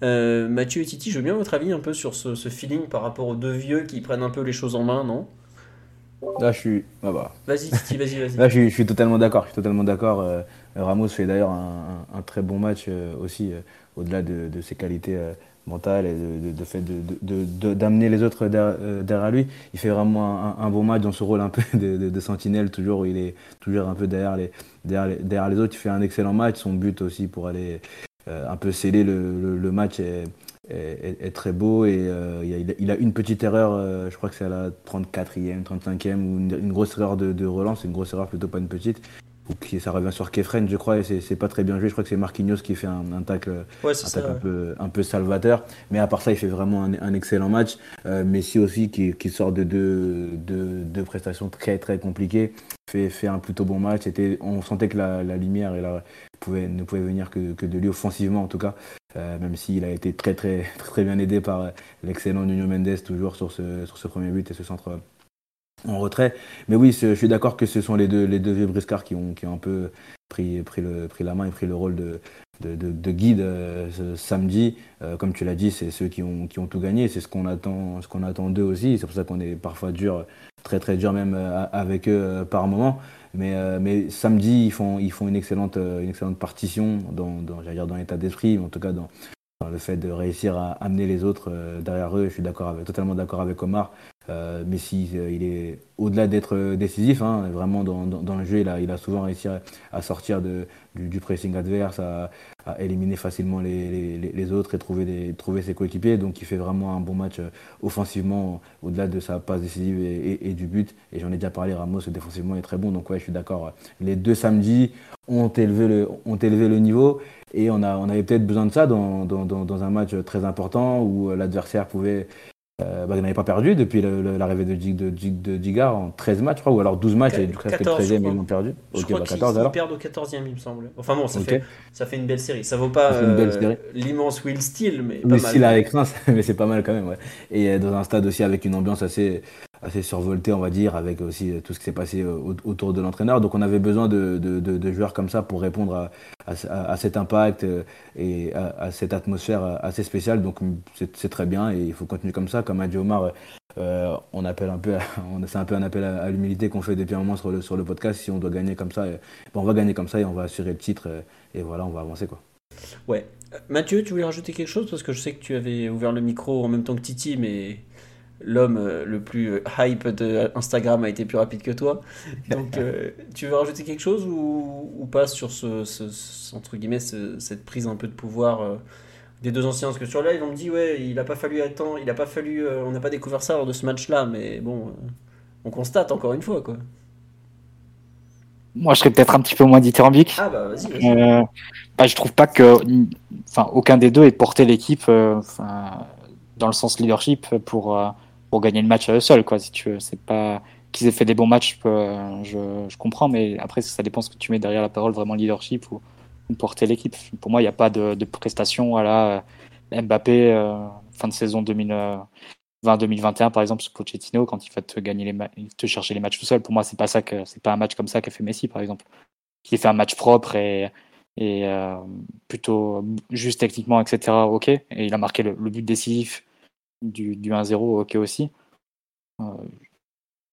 Mathieu et Titi, je veux bien votre avis un peu sur ce, feeling par rapport aux deux vieux qui prennent un peu les choses en main, non? Là, je suis. Ah bah. Vas-y, Titi, vas-y, vas-y. Là, je suis, totalement d'accord. Je suis totalement d'accord. Ramos fait d'ailleurs un, très bon match aussi au-delà de, ses qualités euh, mentales et de, fait d'amener les autres euh, derrière, lui. Il fait vraiment un, bon match dans ce rôle un peu de, sentinelle, toujours où il est toujours un peu derrière les, derrière, les autres. Il fait un excellent match. Son but aussi pour aller euh, un peu sceller le, match est, très beau et il, a, une petite erreur, je crois que c'est à la 34e, 35e, ou une, grosse erreur de, de relance, une grosse erreur plutôt pas une petite ça revient sur Kefren, je crois, et c'est pas très bien joué. Je crois que c'est Marquinhos qui fait un, un tacle, un, peu, un, peu, salvateur. Mais à part ça, il fait vraiment un, excellent match. Euh, Messi aussi, qui, qui sort de deux, de, prestations très très compliquées, fait, fait un plutôt bon match. Était, on sentait que la, la lumière et la, pouvait, ne pouvait venir que, que, de lui, offensivement en tout cas. Euh, même s'il a été très, très, très bien aidé par l'excellent Nuno Mendes, toujours sur ce, sur ce premier but et ce centre en retrait. Mais oui, je suis d'accord que ce sont les deux, les deux vieux briscards qui ont, qui ont un peu pris, pris, le, pris la main et pris le rôle de, de, guide euh, ce samedi. Euh, comme tu l'as dit, c'est ceux qui ont, qui ont tout gagné. C'est ce qu'on attend, ce qu'on attend d'eux aussi. C'est pour ça qu'on est parfois dur, très très dur même euh, avec eux par moment. Mais, mais samedi, ils font, ils font une, excellente, une excellente partition dans, dans, dans l'état d'esprit, en tout cas dans, le fait de réussir à amener les autres derrière eux. Je suis totalement d'accord avec Omar. Euh, Messi, euh, il est au-delà d'être euh, décisif, hein, vraiment dans, le jeu, il a, souvent réussi à, sortir du, pressing adverse, à, éliminer facilement les, autres et trouver, ses coéquipiers. Donc il fait vraiment un bon match offensivement, au-delà de sa passe décisive et, du but. Et j'en ai déjà parlé, Ramos défensivement est très bon. Donc ouais, je suis d'accord. Les deux samedis ont élevé le niveau. Et on, a, on avait peut-être besoin de ça dans, dans, dans, un match très important où l'adversaire pouvait euh, bah, n'avait pas perdu depuis l'arrivée de, de, de, Digard en 13 matchs, je crois, ou alors 12 matchs, et presque 13 e ils l'ont perdu. Je crois bah, 14 alors. perdent au 14e, il me semble. Enfin bon, ça, fait, ça fait une belle série. Ça vaut pas euh, l'immense Will Steele, mais pas Steele avec Reims, mais c'est pas mal quand même. Ouais. Et euh, dans un stade aussi avec une ambiance assez, assez survoltée, on va dire, avec aussi tout ce qui s'est passé autour de l'entraîneur. Donc on avait besoin de, de, joueurs comme ça pour répondre à, à, cet impact et à, cette atmosphère assez spéciale. Donc c'est très bien et il faut continuer comme ça. Comme a dit Omar, euh, on appelle un peu, c'est un peu un appel à, l'humilité qu'on fait depuis un moment sur le, sur le podcast. Si on doit gagner comme ça, ben, on va gagner comme ça et on va assurer le titre et, voilà, on va avancer quoi. Ouais. Mathieu, tu voulais rajouter quelque chose? Parce que je sais que tu avais ouvert le micro en même temps que Titi, mais l'homme euh, le plus euh, hype de Instagram a été plus rapide que toi. Donc, tu veux rajouter quelque chose ou, pas sur ce, entre guillemets cette prise un peu de pouvoir des deux anciens? Parce que sur live, on me dit, ouais, il a pas fallu attendre, il a pas fallu, euh, on n'a pas découvert ça lors de ce match-là, mais bon, euh, on constate encore une fois, quoi. Moi, je serais peut-être un petit peu moins dithyrambique. Ah bah vas-y. Vas euh, bah, je trouve pas que, enfin, aucun des deux ait porté l'équipe, dans le sens leadership pour pour gagner le match seul, quoi. Si tu veux, c'est pas qu'ils aient fait des bons matchs, je, je, comprends, mais après ça dépend ce que tu mets derrière la parole, vraiment leadership ou porter l'équipe. Pour moi, il n'y a pas de, de, prestation à la euh, Mbappé euh, fin de saison 2020-2021 par exemple, Pochettino quand il va te gagner les te chercher les matchs tout seul. Pour moi, c'est pas ça c'est pas un match comme ça qu'a fait Messi par exemple, qui fait un match propre et, et euh, plutôt juste techniquement, etc. Ok, et il a marqué le, but décisif du, du 1-0, ok aussi.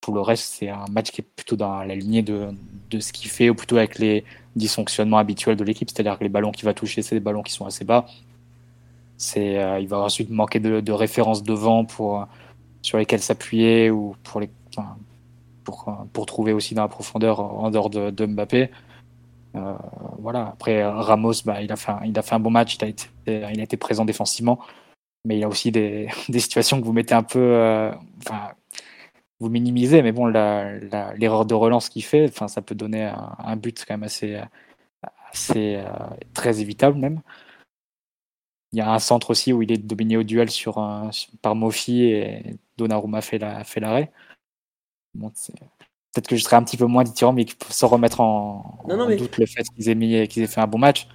pour le reste, c'est un match qui est plutôt dans la lignée de, de ce qu'il fait, ou plutôt avec les, dysfonctionnement habituel de l'équipe, c'est-à-dire que les ballons qu'il va toucher, c'est des ballons qui sont assez bas. C'est, euh, il va ensuite manquer de, références devant pour, sur lesquelles s'appuyer ou pour, les, pour, pour trouver aussi dans la profondeur en dehors de, Mbappé. Euh, voilà. Après Ramos, bah, il a fait un, il a fait un bon match, il a été, il a été présent défensivement, mais il y a aussi des, des situations que vous mettez un peu, euh, enfin, vous minimisez, mais bon, l'erreur de relance qu'il fait, enfin, ça peut donner un, but quand même assez, assez euh, très évitable même. Il y a un centre aussi où il est dominé au duel sur par Mofi et Donnarumma fait l'arrêt. fait Peut-être que je serais un petit peu moins mais sans remettre en, doute le fait qu'ils aient, mis, qu'ils aient fait un bon match.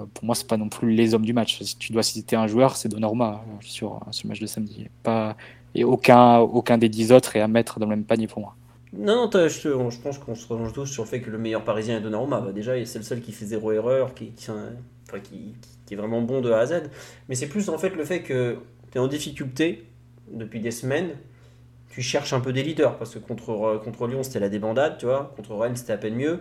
Euh, pour moi, c'est pas non plus les hommes du match. Si tu dois citer un joueur, c'est Donnarumma euh, sur ce match de samedi. Pas, et aucun, aucun des dix autres est à mettre dans le même panier pour moi. Non, non, je, je, pense qu'on se rejoint tous sur le fait que le meilleur parisien est Donnarumma. Bah, déjà, c'est le seul qui fait zéro erreur, qui, qui, est vraiment bon de A à Z. Mais c'est plus en fait le fait que tu es en difficulté depuis des semaines. Tu cherches un peu des leaders parce que contre, contre Lyon c'était la débandade, tu vois. Contre Rennes c'était à peine mieux.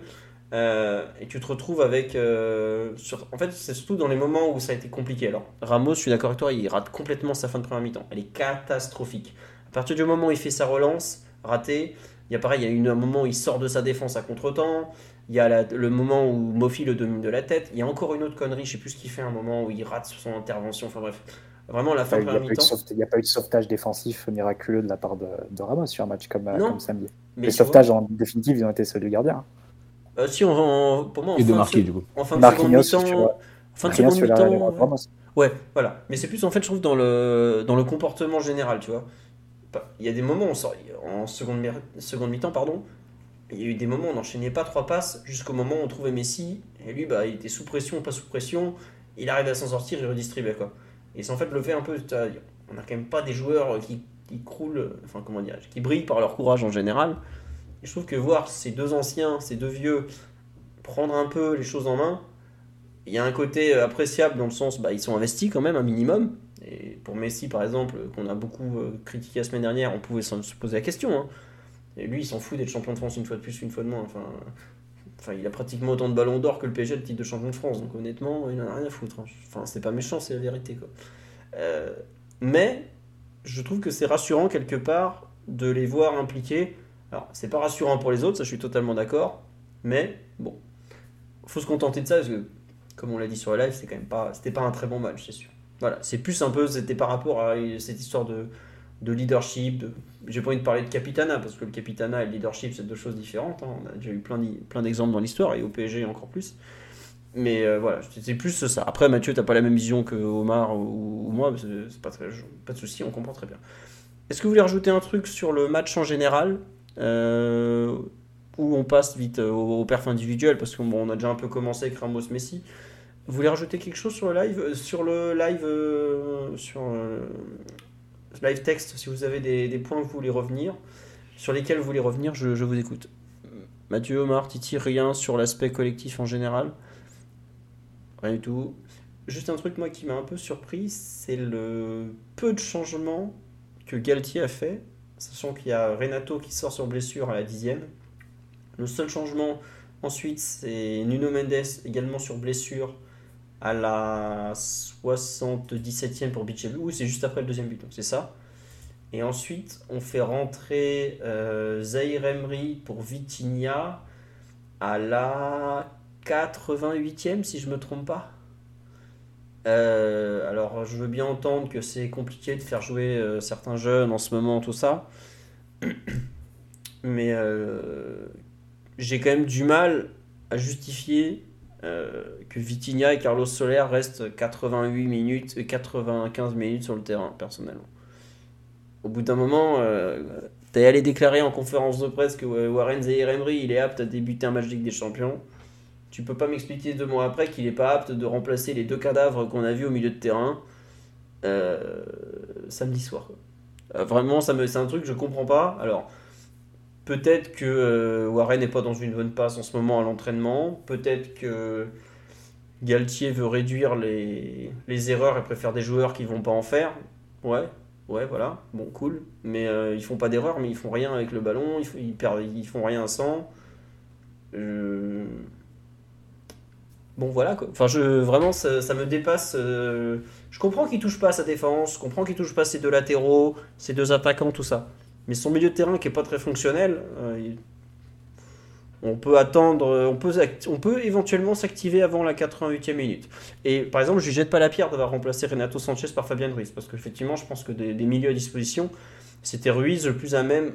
Euh, et tu te retrouves avec. Euh, en fait, c'est surtout dans les moments où ça a été compliqué. Alors, Ramos, je suis d'accord avec toi, il rate complètement sa fin de première mi-temps. Elle est catastrophique. À partir du moment où il fait sa relance, raté, il y a pareil, il y a une, un moment où il sort de sa défense à contre-temps. Il y a le moment où Mofi le domine de la tête. Il y a encore une autre connerie, je sais plus ce qu'il fait, un moment où il rate son intervention. Enfin bref, vraiment la fin de première mi-temps. Il n'y a pas eu de sauvetage défensif miraculeux de la part de, Ramos sur un match comme, comme samedi. les sauvetages en définitive, ils ont été ceux du gardien. Euh, si, on, pour moi, en de marquer, du coup. En fin de seconde fin de seconde mi-temps. Ouais, voilà. Mais c'est plus, en fait, je trouve, dans le, dans le comportement général, tu vois. Il y a des moments, on sort, en seconde, seconde mi-temps, pardon, il y a eu des moments où on n'enchaînait pas trois passes jusqu'au moment où on trouvait Messi. Et lui, bah, il était sous pression, pas sous pression. Il arrive à s'en sortir, il redistribuait, quoi. Et c'est en fait le fait un peu. On n'a quand même pas des joueurs qui, qui croulent, enfin, comment dire, qui brillent par leur courage en général je trouve que voir ces deux anciens, ces deux vieux, prendre un peu les choses en main, il y a un côté euh, appréciable dans le sens, bah, ils sont investis quand même un minimum. Et pour Messi, par exemple, qu'on a beaucoup euh, critiqué la semaine dernière, on pouvait se poser la question. Hein. Et lui, il s'en fout d'être champion de France une fois de plus, une fois de moins. Enfin, enfin, il a pratiquement autant de ballons d'or que le PSG le titre de champion de France. Donc honnêtement, il n'en a rien à foutre. Hein. Enfin, c'est pas méchant, c'est la vérité. Quoi. Euh, mais je trouve que c'est rassurant quelque part de les voir impliqués alors, c'est pas rassurant pour les autres, ça je suis totalement d'accord, mais bon, faut se contenter de ça parce que, comme on l'a dit sur la live, c'est quand même pas, c'était pas un très bon match, c'est sûr. Voilà, c'est plus un peu, c'était par rapport à cette histoire de, de leadership. J'ai pas envie de parler de capitana parce que le capitana et le leadership c'est deux choses différentes. Hein. On a déjà eu plein, d'exemples dans l'histoire et au PSG encore plus. Mais euh, voilà, c'est plus ça. Après, Mathieu, t'as pas la même vision que Omar ou, moi, c'est pas, très, pas de souci, on comprend très bien. Est-ce que vous voulez rajouter un truc sur le match en général? Euh, Ou on passe vite au, au perf individuel Parce qu'on on a déjà un peu commencé avec Ramos Messi. Vous voulez rajouter quelque chose sur le live euh, Sur le live, euh, sur live texte, si vous avez des, des, points que vous voulez revenir, sur lesquels vous voulez revenir, je, je vous écoute. Mathieu, Omar, Titi, rien sur l'aspect collectif en général Rien du tout. Juste un truc, moi, qui m'a un peu surpris, c'est le peu de changements que Galtier a fait, sachant qu'il y a Renato qui sort sur blessure à la dixième. Le seul changement ensuite, c'est Nuno Mendes également sur blessure à la 77e pour Bichelu. Oui, c'est juste après le deuxième but, donc c'est ça. Et ensuite, on fait rentrer euh, Zahir pour Vitinha à la 88e, si je me trompe pas. Euh, alors, je veux bien entendre que c'est compliqué de faire jouer euh, certains jeunes en ce moment, tout ça. Mais euh, j'ai quand même du mal à justifier que Vitinha et Carlos Soler restent 88 minutes, 95 minutes sur le terrain, personnellement. Au bout d'un moment, t'es allé déclarer en conférence de presse que Warren Zahir Emery il est apte à débuter un match des Champions tu peux pas m'expliquer deux mois après qu'il n'est pas apte de remplacer les deux cadavres qu'on a vus au milieu de terrain euh, samedi soir. Euh, vraiment, ça me, c'est un truc que je comprends pas. Alors, peut-être que euh, Warren n'est pas dans une bonne passe en ce moment à l'entraînement. Peut-être que Galtier veut réduire les, les, erreurs et préfère des joueurs qui vont pas en faire. Ouais, ouais, voilà. Bon, cool. Mais ils font pas d'erreurs, mais ils font rien avec le ballon. Ils, ils, perdent, ils font rien sans. Euh bon voilà quoi. Enfin je vraiment ça, me dépasse. Euh, je comprends qu'il touche pas à sa défense, je comprends qu'il touche pas ses deux latéraux, ses deux attaquants, tout ça. Mais son milieu de terrain qui est pas très fonctionnel, euh, on peut attendre, on peut, on peut éventuellement s'activer avant la 88e minute. Et par exemple, je lui jette pas la pierre d'avoir remplacé Renato Sanchez par Fabien Ruiz, parce qu'effectivement, je pense que des, des, milieux à disposition, c'était Ruiz le plus à même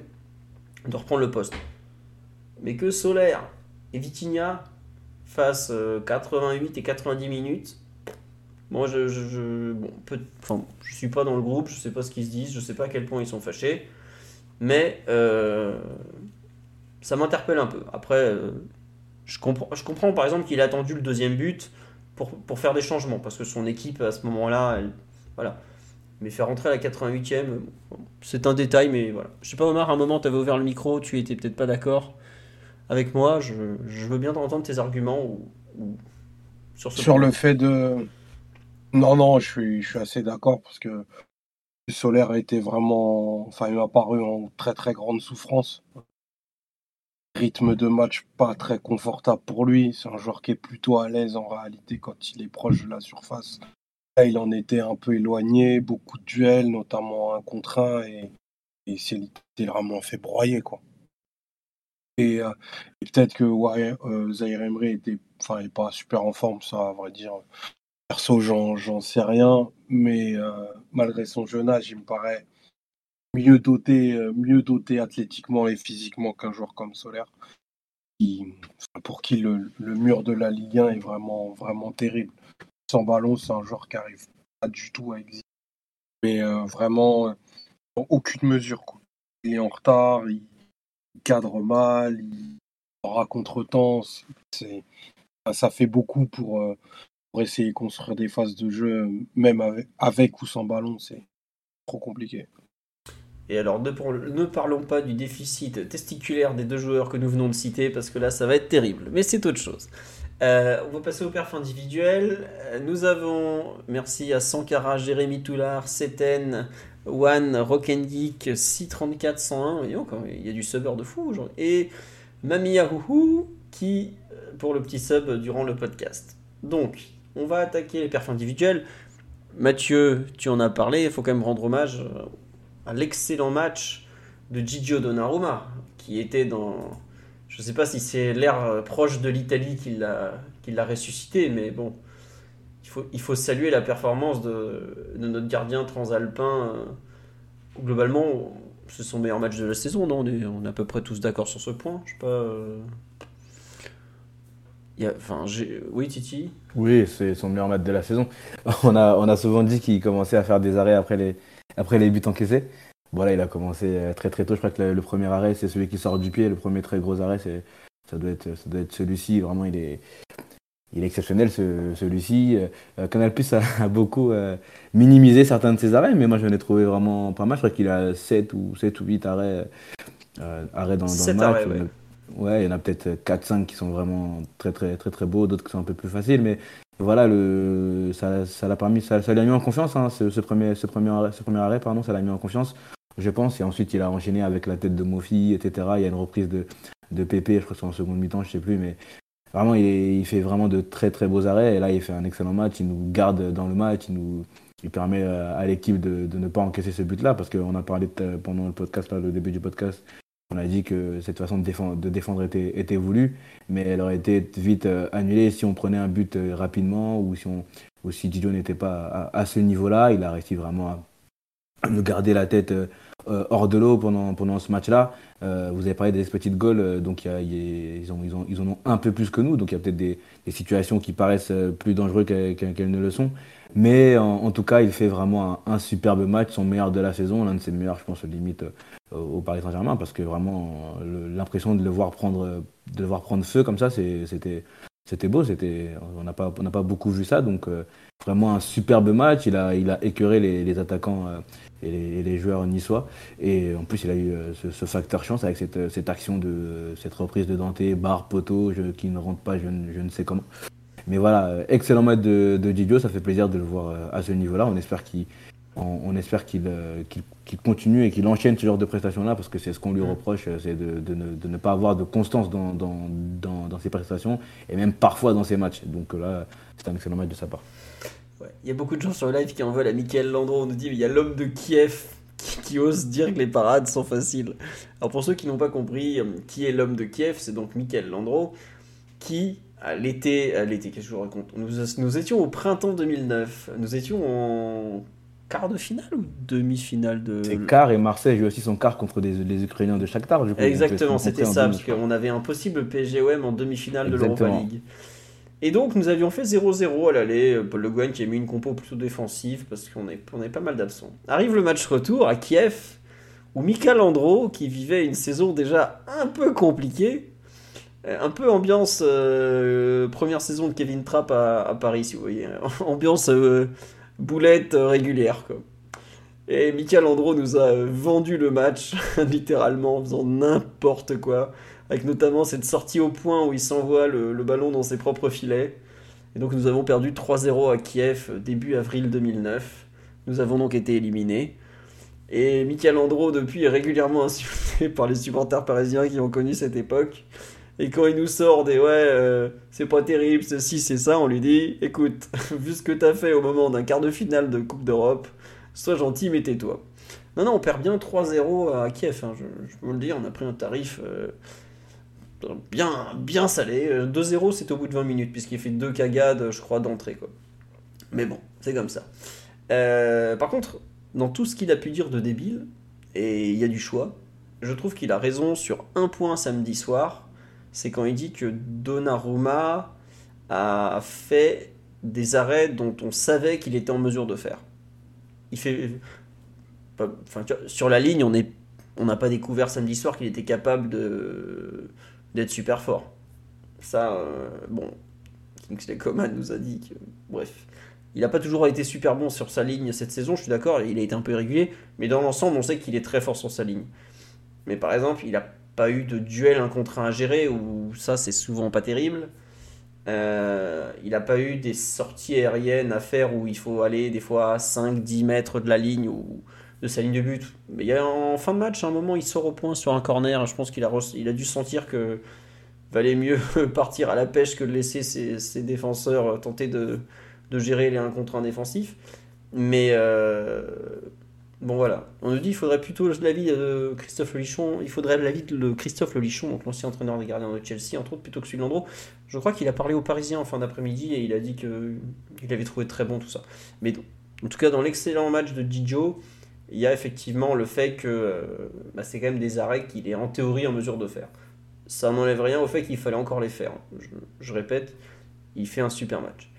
de reprendre le poste. Mais que Solaire et Vitinha fasse 88 et 90 minutes. Moi, je, je, bon, enfin, je suis pas dans le groupe, je sais pas ce qu'ils se disent, je sais pas à quel point ils sont fâchés, mais euh, ça m'interpelle un peu. Après, euh, je, comprends, je comprends par exemple qu'il a attendu le deuxième but pour, pour, faire des changements, parce que son équipe à ce moment-là, voilà. Mais faire rentrer à la 88e, c'est un détail, mais voilà. Je sais pas, Omar, à un moment, tu avais ouvert le micro, tu étais peut-être pas d'accord avec moi. Je, veux bien entendre tes arguments ou, sur ce Sur le fait de. Non, non, je suis, je suis assez d'accord parce que Solaire a été vraiment. Enfin, il m'a paru en très très grande souffrance. Rythme de match pas très confortable pour lui. C'est un joueur qui est plutôt à l'aise en réalité quand il est proche de la surface. Là, il en était un peu éloigné, beaucoup de duels, notamment un contre un, et, et c'est littéralement fait broyer. quoi. Et, euh, peut-être que ouais, euh, Zaire Emery était, enfin, est pas super en forme, ça, à vrai dire. Perso, j'en sais rien, mais euh, malgré son jeune âge, il me paraît mieux doté, mieux doté athlétiquement et physiquement qu'un joueur comme Solaire, pour qui le, mur de la Ligue 1 est vraiment, vraiment terrible. Sans ballon, c'est un joueur qui arrive pas du tout à exister. Mais vraiment, aucune mesure. Il est en retard, cadre mal, il aura contre-temps. Ça fait beaucoup pour, euh, pour, essayer de construire des phases de jeu, même avec, ou sans ballon. C'est trop compliqué. Et alors, ne, parlons pas du déficit testiculaire des deux joueurs que nous venons de citer, parce que là, ça va être terrible. Mais c'est autre chose. Euh, on va passer au perf individuel. Nous avons, merci à Sankara, Jérémy Toulard, Seten, One, Rock'n'Geek, 634 101, il y a du subber de fou aujourd'hui. Et Mamie qui, euh, pour le petit sub durant le podcast. Donc, on va attaquer les perfs individuels. Mathieu, tu en as parlé, il faut quand même rendre hommage euh, à l'excellent match de Gigio Donnarumma, qui était dans... Je ne sais pas si c'est l'air euh, proche de l'Italie qui l'a ressuscité, mais bon, il faut saluer la performance de, notre gardien transalpin. Globalement, c'est son meilleur match de la saison, non? On est, on est à peu près tous d'accord sur ce point. Je sais pas. Euh. enfin, oui, Titi? Oui, c'est son meilleur match de la saison. On a, on a souvent dit qu'il commençait à faire des arrêts après les, après les buts encaissés. Voilà, il a commencé euh, très très tôt. Je crois que le, premier arrêt, c'est celui qui sort du pied. Le premier très gros arrêt, c'est, ça doit être, ça doit être celui-ci. Vraiment, il est, il est exceptionnel, ce, celui-ci. Euh, Canal Plus a, beaucoup euh, minimisé certains de ses arrêts, mais moi, je l'ai trouvé vraiment pas mal. Je crois qu'il a 7 ou, 7 ou 8 arrêts, arrêts dans, dans le match. Ouais, il y en a peut-être 4-5 qui sont vraiment très très très très beaux, d'autres qui sont un peu plus faciles, mais voilà, le, ça, ça l'a permis, ça, ça l'a mis en confiance, hein, ce, premier, ce, premier arrêt, ce premier arrêt, pardon, ça l'a mis en confiance, je pense, et ensuite il a enchaîné avec la tête de Mofi, etc. Il y a une reprise de, de Pépé, je crois que c'est en seconde mi-temps, je sais plus, mais vraiment il, fait vraiment de très très beaux arrêts, et là il fait un excellent match, il nous garde dans le match, il nous permet à l'équipe de, ne pas encaisser ce but-là, parce qu'on a parlé pendant le podcast, le début du podcast, on a dit que cette façon de défendre, était, voulue, mais elle aurait été vite euh, annulée si on prenait un but euh, rapidement ou si, on, n'était pas à, ce niveau-là. Il a réussi vraiment à nous garder la tête euh, hors de l'eau pendant ce match-là. Vous avez parlé des petites goals, donc ils, ont, ils, ont, en ont un peu plus que nous, donc il y a peut-être des, situations qui paraissent plus dangereuses qu'elles ne le sont. Mais en, tout cas, il fait vraiment un, superbe match, son meilleur de la saison, l'un de ses meilleurs, je pense, limite au Paris Saint-Germain parce que vraiment l'impression de le voir prendre de le voir prendre feu comme ça c'était beau on n'a pas beaucoup vu ça donc euh, vraiment un superbe match il a il a écœuré les attaquants euh, et, les, joueurs niçois et en plus il a eu euh, ce, facteur chance avec cette, cette action de cette reprise de Dante barre poteau qui ne rentre pas je, je, ne sais comment mais voilà excellent match de, de Didio ça fait plaisir de le voir à ce niveau là on espère qu'il on, espère euh, qu'il continue et qu'il enchaîne ce genre de prestations-là, parce que c'est ce qu'on lui reproche, euh, c'est de, ne, pas avoir de constance dans, ses prestations, et même parfois dans ses matchs. Donc là, c'est un excellent match de sa part. Il y a beaucoup de gens sur le live qui envoient à Michael Landreau, on nous dit, il y a l'homme de Kiev qui, ose dire que les parades sont faciles. Alors pour ceux qui n'ont pas compris, euh, qui est l'homme de Kiev, c'est donc Michael Landreau, qui à l'été, à l'été, qu'est-ce que je vous raconte? Nous, nous étions au printemps 2009, nous étions en quart de finale ou demi-finale de. C'est quart et Marseille joue aussi son quart contre des, les Ukrainiens de Shakhtar. Du coup, Exactement, c'était ça, parce qu'on avait un possible PSGOM en demi-finale de l'Europa League. Et donc nous avions fait 0-0 à l'aller. Paul Le Guen qui a mis une compo plutôt défensive parce qu'on est, on est pas mal d'absents. Arrive le match retour à Kiev où Mika Landro, qui vivait une saison déjà un peu compliquée, euh, un peu ambiance euh, première saison de Kevin Trapp à, Paris, si vous voyez, ambiance euh, boulette euh, régulière. Quoi. Et Michael Andro nous a vendu le match, littéralement, en faisant n'importe quoi. Avec notamment cette sortie au point où il s'envoie le, ballon dans ses propres filets. Et donc nous avons perdu 3-0 à Kiev début avril 2009. Nous avons donc été éliminés. Et Michael Andro, depuis, est régulièrement insulté par les supporters parisiens qui ont connu cette époque. Et quand il nous sort des ouais, euh, c'est pas terrible, ceci, c'est ça, on lui dit écoute, vu ce que t'as fait au moment d'un quart de finale de Coupe d'Europe, sois gentil, mais tais-toi. Non, non, on perd bien 3-0 à Kiev, hein, je, peux vous le dire, on a pris un tarif euh, bien, bien salé. 2-0, c'est au bout de 20 minutes, puisqu'il fait deux cagades, je crois, d'entrée. Quoi. Mais bon, c'est comme ça. Euh, par contre, dans tout ce qu'il a pu dire de débile, et il y a du choix, je trouve qu'il a raison sur un point samedi soir c'est quand il dit que Donnarumma a fait des arrêts dont on savait qu'il était en mesure de faire. Il fait, sur la ligne, on est, on n'a pas découvert samedi soir qu'il était capable de d'être super fort. Ça, euh, bon, Kingsley Coman nous a dit que, bref, il n'a pas toujours été super bon sur sa ligne cette saison. Je suis d'accord, il a été un peu irrégulier, mais dans l'ensemble, on sait qu'il est très fort sur sa ligne. Mais par exemple, il a pas eu de duel un contre un à gérer, où ça c'est souvent pas terrible. Euh, il n'a pas eu des sorties aériennes à faire où il faut aller des fois à 5-10 mètres de la ligne ou de sa ligne de but. Mais il y a, en fin de match, à un moment, il sort au point sur un corner. Je pense qu'il a, il a dû sentir que valait mieux partir à la pêche que de laisser ses, défenseurs tenter de, de, gérer les 1 contre 1 défensifs. Mais euh, Bon voilà, on nous dit qu'il faudrait plutôt l'avis de Christophe Lelichon, il faudrait l'avis de Christophe Lelichon, donc l'ancien entraîneur des gardiens de Chelsea, entre autres, plutôt que celui de Landreau. Je crois qu'il a parlé aux Parisiens en fin d'après-midi et il a dit qu'il avait trouvé très bon tout ça. Mais en tout cas, dans l'excellent match de Didio, il y a effectivement le fait que euh, bah, c'est quand même des arrêts qu'il est en théorie en mesure de faire. ça n'enlève rien au fait qu'il fallait encore les faire. Je, répète, il fait un super match.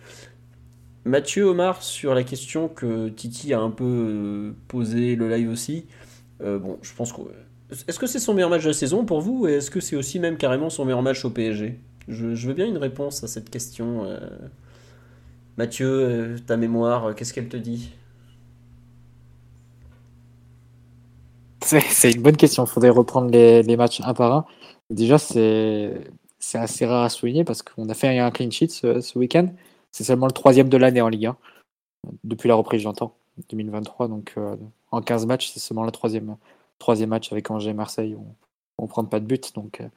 Mathieu Omar, sur la question que Titi a un peu euh, posé le live aussi, euh, bon, je pense que. Est-ce que c'est son meilleur match de la saison pour vous et est-ce que c'est aussi même carrément son meilleur match au PSG je, veux bien une réponse à cette question. Mathieu, ta mémoire, qu'est-ce qu'elle te dit? C'est une bonne question. Il faudrait reprendre les, matchs un par un. Déjà, c'est assez rare à souligner parce qu'on a fait un clean sheet ce, week-end. C'est seulement le troisième de l'année en Ligue 1, depuis la reprise, j'entends, 2023. Donc euh, en 15 matchs, c'est seulement le troisième, troisième match avec Angers et Marseille où on ne prend pas de but. Donc euh,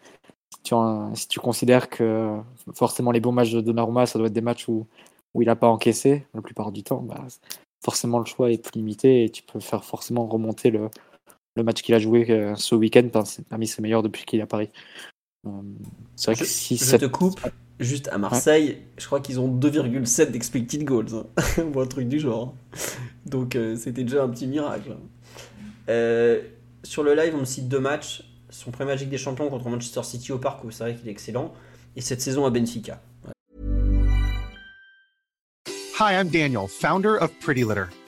si, tu, si, tu, considères que forcément les bons matchs de Donnarumma, ça doit être des matchs où, où il n'a pas encaissé la plupart du temps, bah, forcément le choix est plus limité et tu peux faire forcément remonter le, le match qu'il a joué euh, ce week-end parmi ses meilleurs depuis qu'il est à Paris. Euh, c'est vrai que si je te coupe, juste à Marseille, je crois qu'ils ont 2,7 d'expected goals, hein. ou un truc du genre. Donc euh, c'était déjà un petit miracle. sur le live, on me cite deux matchs. Son premier Magic des Champions contre Manchester City au Parc, où c'est vrai qu'il est excellent. Et cette saison à Benfica. Hi, I'm Daniel, founder of Pretty Litter.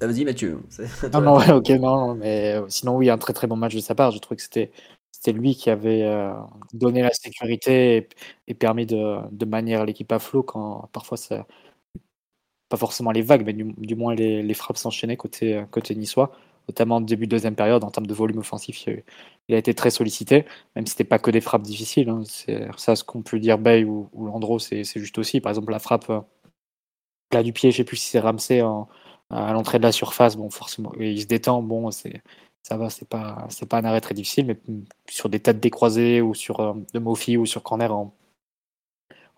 Ah, vas-y Mathieu. Non, non, ok, non, mais euh, sinon oui, un très très bon match de sa part. Je trouve que c'était c'était lui qui avait euh, donné la sécurité et, permis de, de manier l'équipe à flot quand parfois ça pas forcément les vagues, mais du, moins les, les frappes s'enchaînaient côté côté niçois, notamment au début de deuxième période en termes de volume offensif. Il a, été très sollicité, même si c'était pas que des frappes difficiles. Hein. c'est ça ce qu'on peut dire Bay ou, ou c'est juste aussi. Par exemple la frappe euh, là du pied, je sais plus si c'est Ramsey en à l'entrée de la surface, bon, forcément, il se détend, bon, c'est, ça va, c'est pas, c'est pas un arrêt très difficile, mais sur des têtes décroisées ou sur euh, de Mofi ou sur corner en,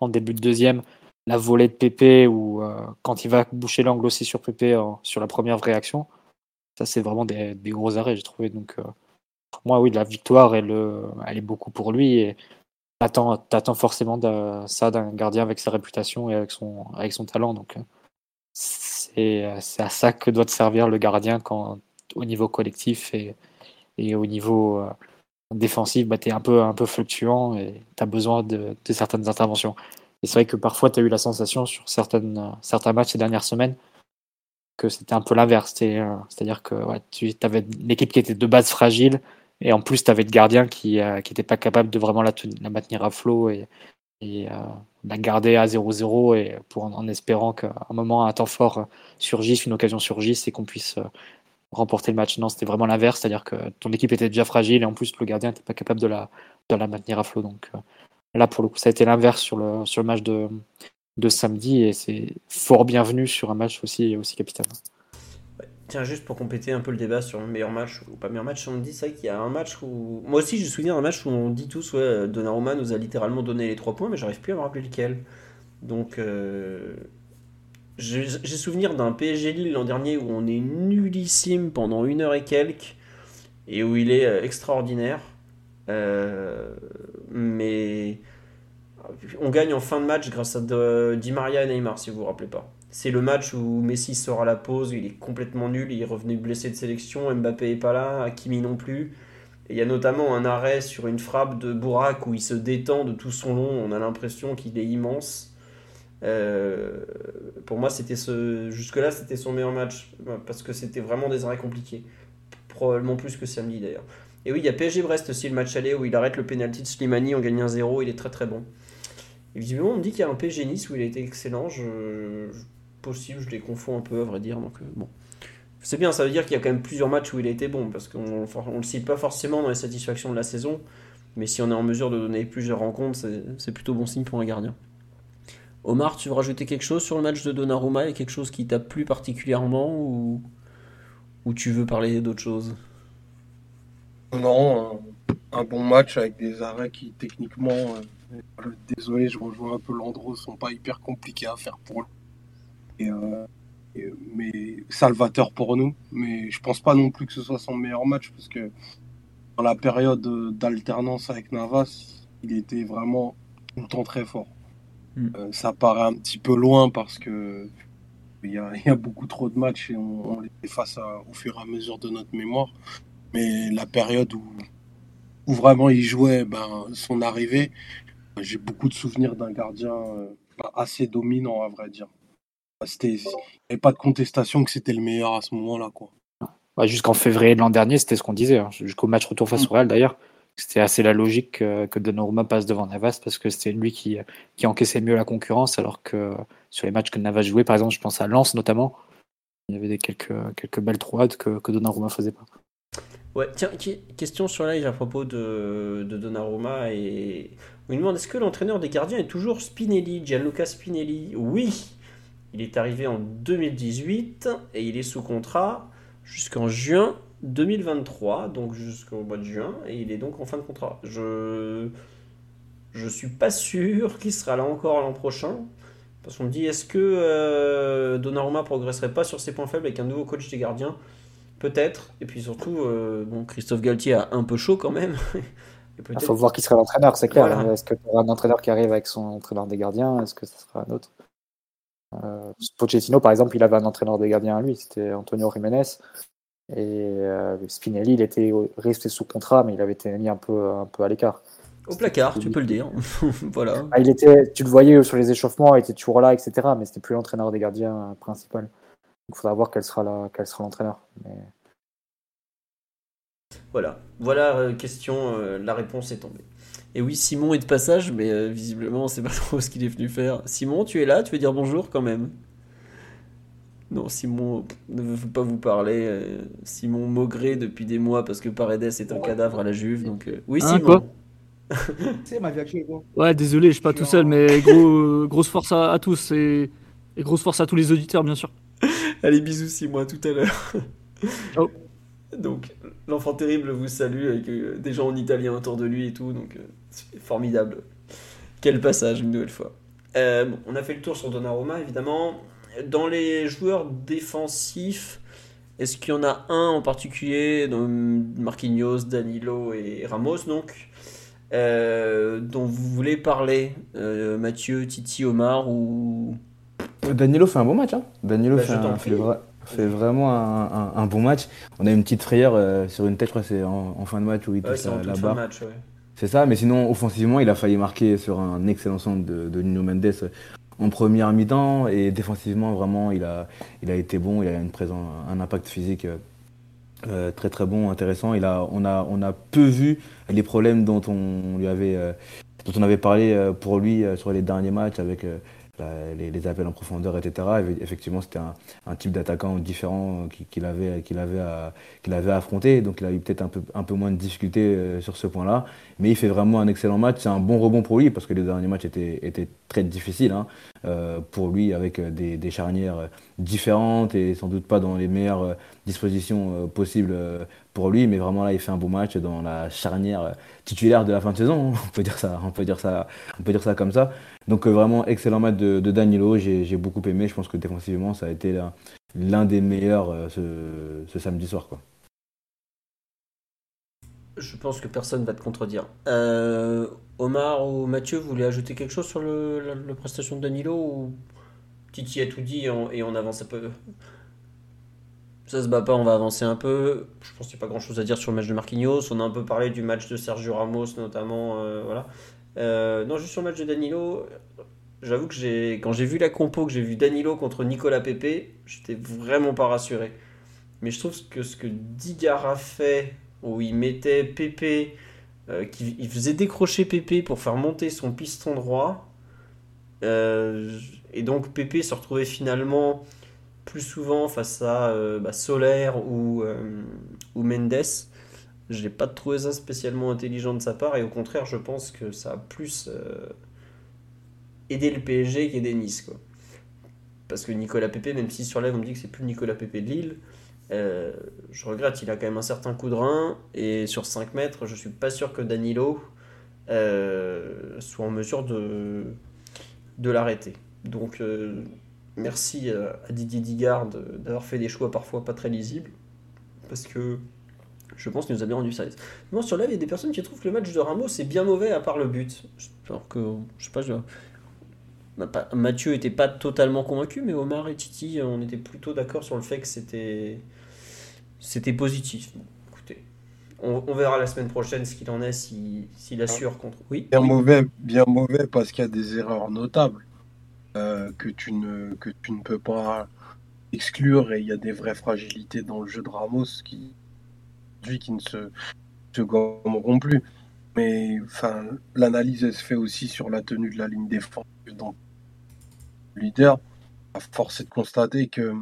début de deuxième, la volée de Pépé ou euh, quand il va boucher l'angle aussi sur Pépé sur la première réaction, ça c'est vraiment des, gros arrêts, j'ai trouvé. Donc, euh, pour moi, oui, la victoire, elle, est beaucoup pour lui et t'attends, forcément ça d'un gardien avec sa réputation et avec son, avec son talent. Donc, euh, c'est à ça que doit te servir le gardien quand, au niveau collectif et, au niveau euh, défensif, bah, tu es un peu, un peu fluctuant et tu as besoin de, certaines interventions. Et c'est vrai que parfois, tu as eu la sensation sur certains matchs ces dernières semaines que c'était un peu l'inverse. Euh, c'est-à-dire que tu avais l'équipe qui était de base fragile et en plus, tu avais le gardien qui n'était pas capable de vraiment la, la maintenir à flot et, et euh, la garder à 0-0 et pour en, espérant qu'à un moment un temps fort surgisse, une occasion surgisse et qu'on puisse euh, remporter le match. Non, c'était vraiment l'inverse, c'est-à-dire que ton équipe était déjà fragile et en plus le gardien n'était pas capable de la, de la maintenir à flot. Donc euh, là, pour le coup, ça a été l'inverse sur le, sur le match de, de samedi et c'est fort bienvenu sur un match aussi, aussi capital. Tiens, juste pour compléter un peu le débat sur le meilleur match ou pas meilleur match, on me dit ça qu'il y a un match où. Moi aussi, je me souviens d'un match où on dit tous, ouais, Donnarumma nous a littéralement donné les 3 points, mais j'arrive plus à me rappeler lequel. Donc, euh, j'ai souvenir d'un PSG Lille l'an dernier où on est nullissime pendant une heure et quelques et où il est euh, extraordinaire. Euh, mais on gagne en fin de match grâce à Di Maria et Neymar, si vous vous rappelez pas. C'est le match où Messi sort à la pause, il est complètement nul, il est revenu blessé de sélection, Mbappé est pas là, Hakimi non plus. Et il y a notamment un arrêt sur une frappe de Bourak où il se détend de tout son long, on a l'impression qu'il est immense. Euh, pour moi, c'était ce jusque-là, c'était son meilleur match parce que c'était vraiment des arrêts compliqués. probablement plus que samedi d'ailleurs. Et oui, il y a PSG Brest aussi, le match aller où il arrête le penalty de Slimani en gagnant 1-0, il est très très bon. Et visiblement, on me dit qu'il y a un PSG Nice où il a été excellent, je, possible, je les confonds un peu à vrai dire, donc euh, bon. C'est bien, ça veut dire qu'il y a quand même plusieurs matchs où il a été bon, parce qu'on ne le cite pas forcément dans les satisfactions de la saison, mais si on est en mesure de donner plusieurs rencontres, c'est plutôt bon signe pour un gardien. Omar, tu veux rajouter quelque chose sur le match de Donnarumma? Et quelque chose qui t'a plu particulièrement ou, ou tu veux parler d'autre chose? Non, un, bon match avec des arrêts qui techniquement, euh, désolé, je rejoins un peu Landreau, sont pas hyper compliqués à faire pour. Euh, mais salvateur pour nous. Mais je pense pas non plus que ce soit son meilleur match parce que dans la période d'alternance avec Navas, il était vraiment tout le temps très fort. Hmm. Euh, ça paraît un petit peu loin parce que il y, a, beaucoup trop de matchs et on, les efface au fur et à mesure de notre mémoire. Mais la période où, où vraiment il jouait, ben, son arrivée, j'ai beaucoup de souvenirs d'un gardien euh, assez dominant, à vrai dire. Il n'y avait pas de contestation que c'était le meilleur à ce moment-là. quoi. Jusqu'en février de l'an dernier, c'était ce qu'on disait, hein. jusqu'au match retour face au Real d'ailleurs c'était assez la logique que, que Donnarumma passe devant Navas parce que c'était lui qui, qui encaissait mieux la concurrence alors que sur les matchs que Navas jouait, par exemple, je pense à Lens notamment, il y avait des quelques, quelques belles troades que, que Donnarumma faisait pas. Ouais, tiens, question sur live à propos de, de Donnarumma et on lui demande est-ce que l'entraîneur des gardiens est toujours Spinelli, Gianluca Spinelli? Oui, il est arrivé en 2018 et il est sous contrat jusqu'en juin 2023, donc jusqu'au mois de juin, et il est donc en fin de contrat. Je je suis pas sûr qu'il sera là encore l'an prochain, parce qu'on me dit est-ce que euh, Donnarumma progresserait pas sur ses points faibles avec un nouveau coach des gardiens? Peut-être, et puis surtout, euh, bon, Christophe Galtier a un peu chaud quand même. Il faut voir qui sera l'entraîneur, c'est clair. Est-ce que tu auras un entraîneur qui arrive avec son entraîneur des gardiens? Est-ce que ce sera un autre? Euh, Pochettino, par exemple, il avait un entraîneur des gardiens à lui, c'était Antonio Jiménez. Et euh, Spinelli, il était resté sous contrat, mais il avait été mis un peu, un peu à l'écart. Au placard, tu peux le dire. voilà. Ah, il était, tu le voyais sur les échauffements, il était toujours là, etc. Mais c'était plus l'entraîneur des gardiens principal. Il faudra voir quel sera, quel sera l'entraîneur. Voilà, voilà euh, question, euh, la réponse est tombée. Et oui, Simon est de passage, mais visiblement, c'est pas trop ce qu'il est venu faire. Simon, tu es là, tu veux dire bonjour quand même? Non, Simon ne veut pas vous parler. Euh, Simon maugré depuis des mois parce que Paredes est un cadavre à la Juve. Donc, euh, Oui, hein, Simon. C'est ma vie Ouais, désolé, je suis pas tout seul, mais gros, grosse force à, tous et, grosse force à tous les auditeurs, bien sûr. Allez, bisous, Simon, à tout à l'heure. Donc, l'enfant terrible vous salue avec euh, des gens en italien autour de lui et tout. Donc, formidable. Quel passage, une nouvelle fois. on a fait le tour sur Donnarumma, évidemment dans les joueurs défensifs, est-ce qu'il y en a un en particulier, Marquinhos, Danilo et Ramos, donc, euh, dont vous voulez parler euh, Mathieu, Titi, Omar ou... Danilo fait un bon match. Hein. Danilo bah, fait, vraiment un, bon match. On a une petite frayeur euh, sur une tête, je crois, c'est en, fin de match où il touche la, barre. C'est ça, mais sinon, offensivement, il a failli marquer sur un excellent centre de, de Nuno Mendes en première mi-temps et défensivement vraiment il a, il a été bon, il a une présence, un impact physique euh, très très bon, intéressant. Il a, on, a, on a peu vu les problèmes dont on lui avait, euh, dont on avait parlé euh, pour lui sur les derniers matchs avec les, appels en profondeur, etc. Effectivement, c'était un, type d'attaquant différent qu'il avait, qu'il avait, qu'il avait affronté. Donc, il a eu peut-être un peu, un peu moins de difficultés euh, sur ce point-là. Mais il fait vraiment un excellent match. C'est un bon rebond pour lui parce que les derniers matchs étaient, très difficiles hein, euh, pour lui avec euh, des, charnières différentes et sans doute pas dans les meilleures dispositions possibles pour lui. Mais vraiment, là, il fait un beau match dans la charnière titulaire de la fin de saison. On peut dire ça, on peut dire ça, on peut dire ça comme ça. Donc euh, vraiment excellent match de, Danilo, j'ai beaucoup aimé. Je pense que défensivement, ça a été l'un des meilleurs euh, ce, samedi soir. Je pense que personne ne va te contredire. Euh, Omar ou Mathieu, vous voulez ajouter quelque chose sur le, la, prestation de Danilo ou Titi a tout dit et on, avance un peu? Ça se bat pas, on va avancer un peu. Je pense qu'il n'y a pas grand chose à dire sur le match de Marquinhos. On a un peu parlé du match de Sergio Ramos, notamment. voilà. Euh, non, juste sur le match de Danilo, j'avoue que j'ai, quand j'ai vu la compo, que j'ai vu Danilo contre Nicolas Pepe, j'étais vraiment pas rassuré. Mais je trouve que ce que Digard a fait, où il mettait Pépé, euh, il faisait décrocher Pépé pour faire monter son piston droit. Euh, et donc Pépé se retrouvait finalement plus souvent face à euh, bah, Solaire ou, ou Mendes. Je n'ai pas trouvé ça spécialement intelligent de sa part et au contraire, je pense que ça a plus aidé le PSG qu'aidé Nice. Quoi. Parce que Nicolas Pépé, même si sur l'aide on me dit que c'est plus Nicolas Pépé de Lille, euh, je regrette, il a quand même un certain coup de rein. Et sur 5 mètres, je suis pas sûr que Danilo euh, soit en mesure de, de l'arrêter. Donc euh, merci à Didier Digard d'avoir fait des choix parfois pas très lisibles. Parce que je pense qu'il nous a bien rendu service. Moi, sur live, il y a des personnes qui trouvent que le match de Ramos est bien mauvais à part le but. Alors que, je sais pas, je... Bah, Mathieu était pas totalement convaincu, mais Omar et Titi, on était plutôt d'accord sur le fait que c'était c'était positif. Écoutez, on, verra la semaine prochaine ce qu'il en est s'il si, assure contre. Oui. Bien mauvais, bien mauvais parce qu'il y a des erreurs notables euh, que tu ne que tu ne peux pas exclure et il y a des vraies fragilités dans le jeu de Ramos qui qui ne se, se gommeront plus. Mais enfin, l'analyse se fait aussi sur la tenue de la ligne défensive. Donc, le leader a forcé de constater que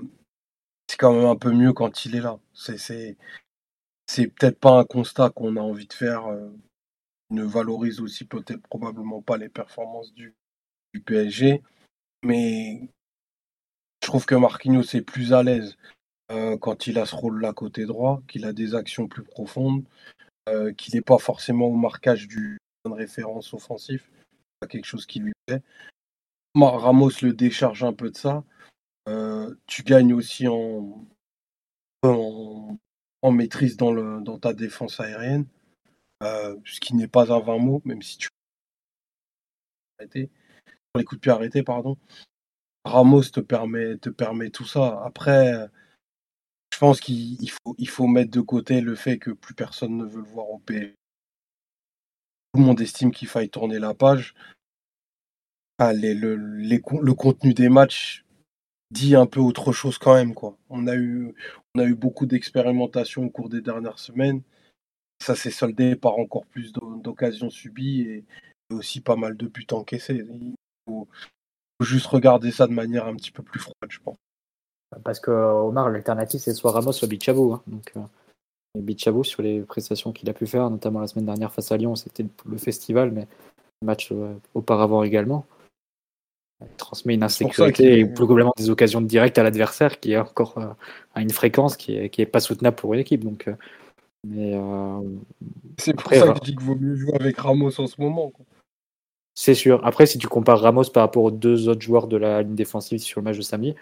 c'est quand même un peu mieux quand il est là. C'est, c'est, peut-être pas un constat qu'on a envie de faire. Euh, ne valorise aussi peut-être probablement pas les performances du, du PSG. Mais je trouve que Marquinhos est plus à l'aise euh, quand il a ce rôle-là côté droit, qu'il a des actions plus profondes, euh, qu'il n'est pas forcément au marquage du de référence offensif. Pas quelque chose qui lui plaît. Ramos le décharge un peu de ça. Euh, tu gagnes aussi en, en, maîtrise dans, le, dans ta défense aérienne, ce qui n'est pas un 20 mots, même si tu les coups de pied arrêtés, pardon. Ramos te permet, te permet tout ça. Après, je pense qu'il faut, il faut mettre de côté le fait que plus personne ne veut le voir au PSG. Tout le monde estime qu'il faille tourner la page. le, le, contenu des matchs dit un peu autre chose quand même. Quoi. On, a eu, on a eu beaucoup d'expérimentation au cours des dernières semaines. Ça s'est soldé par encore plus d'occasions subies et, aussi pas mal de buts encaissés. Il faut, juste regarder ça de manière un petit peu plus froide, je pense. Parce que Omar, l'alternative, c'est soit Ramos, soit Bichabou. Hein. Donc, euh, sur les prestations qu'il a pu faire, notamment la semaine dernière face à Lyon, c'était le festival, mais le match euh, auparavant également transmet une insécurité et probablement des occasions de direct à l'adversaire qui est encore euh, à une fréquence qui est, qui est pas soutenable pour une équipe. Donc, euh, mais euh, c'est pour ça que je dis qu'il vaut mieux jouer avec Ramos en ce moment. C'est sûr. Après, si tu compares Ramos par rapport aux deux autres joueurs de la ligne défensive sur le match de samedi,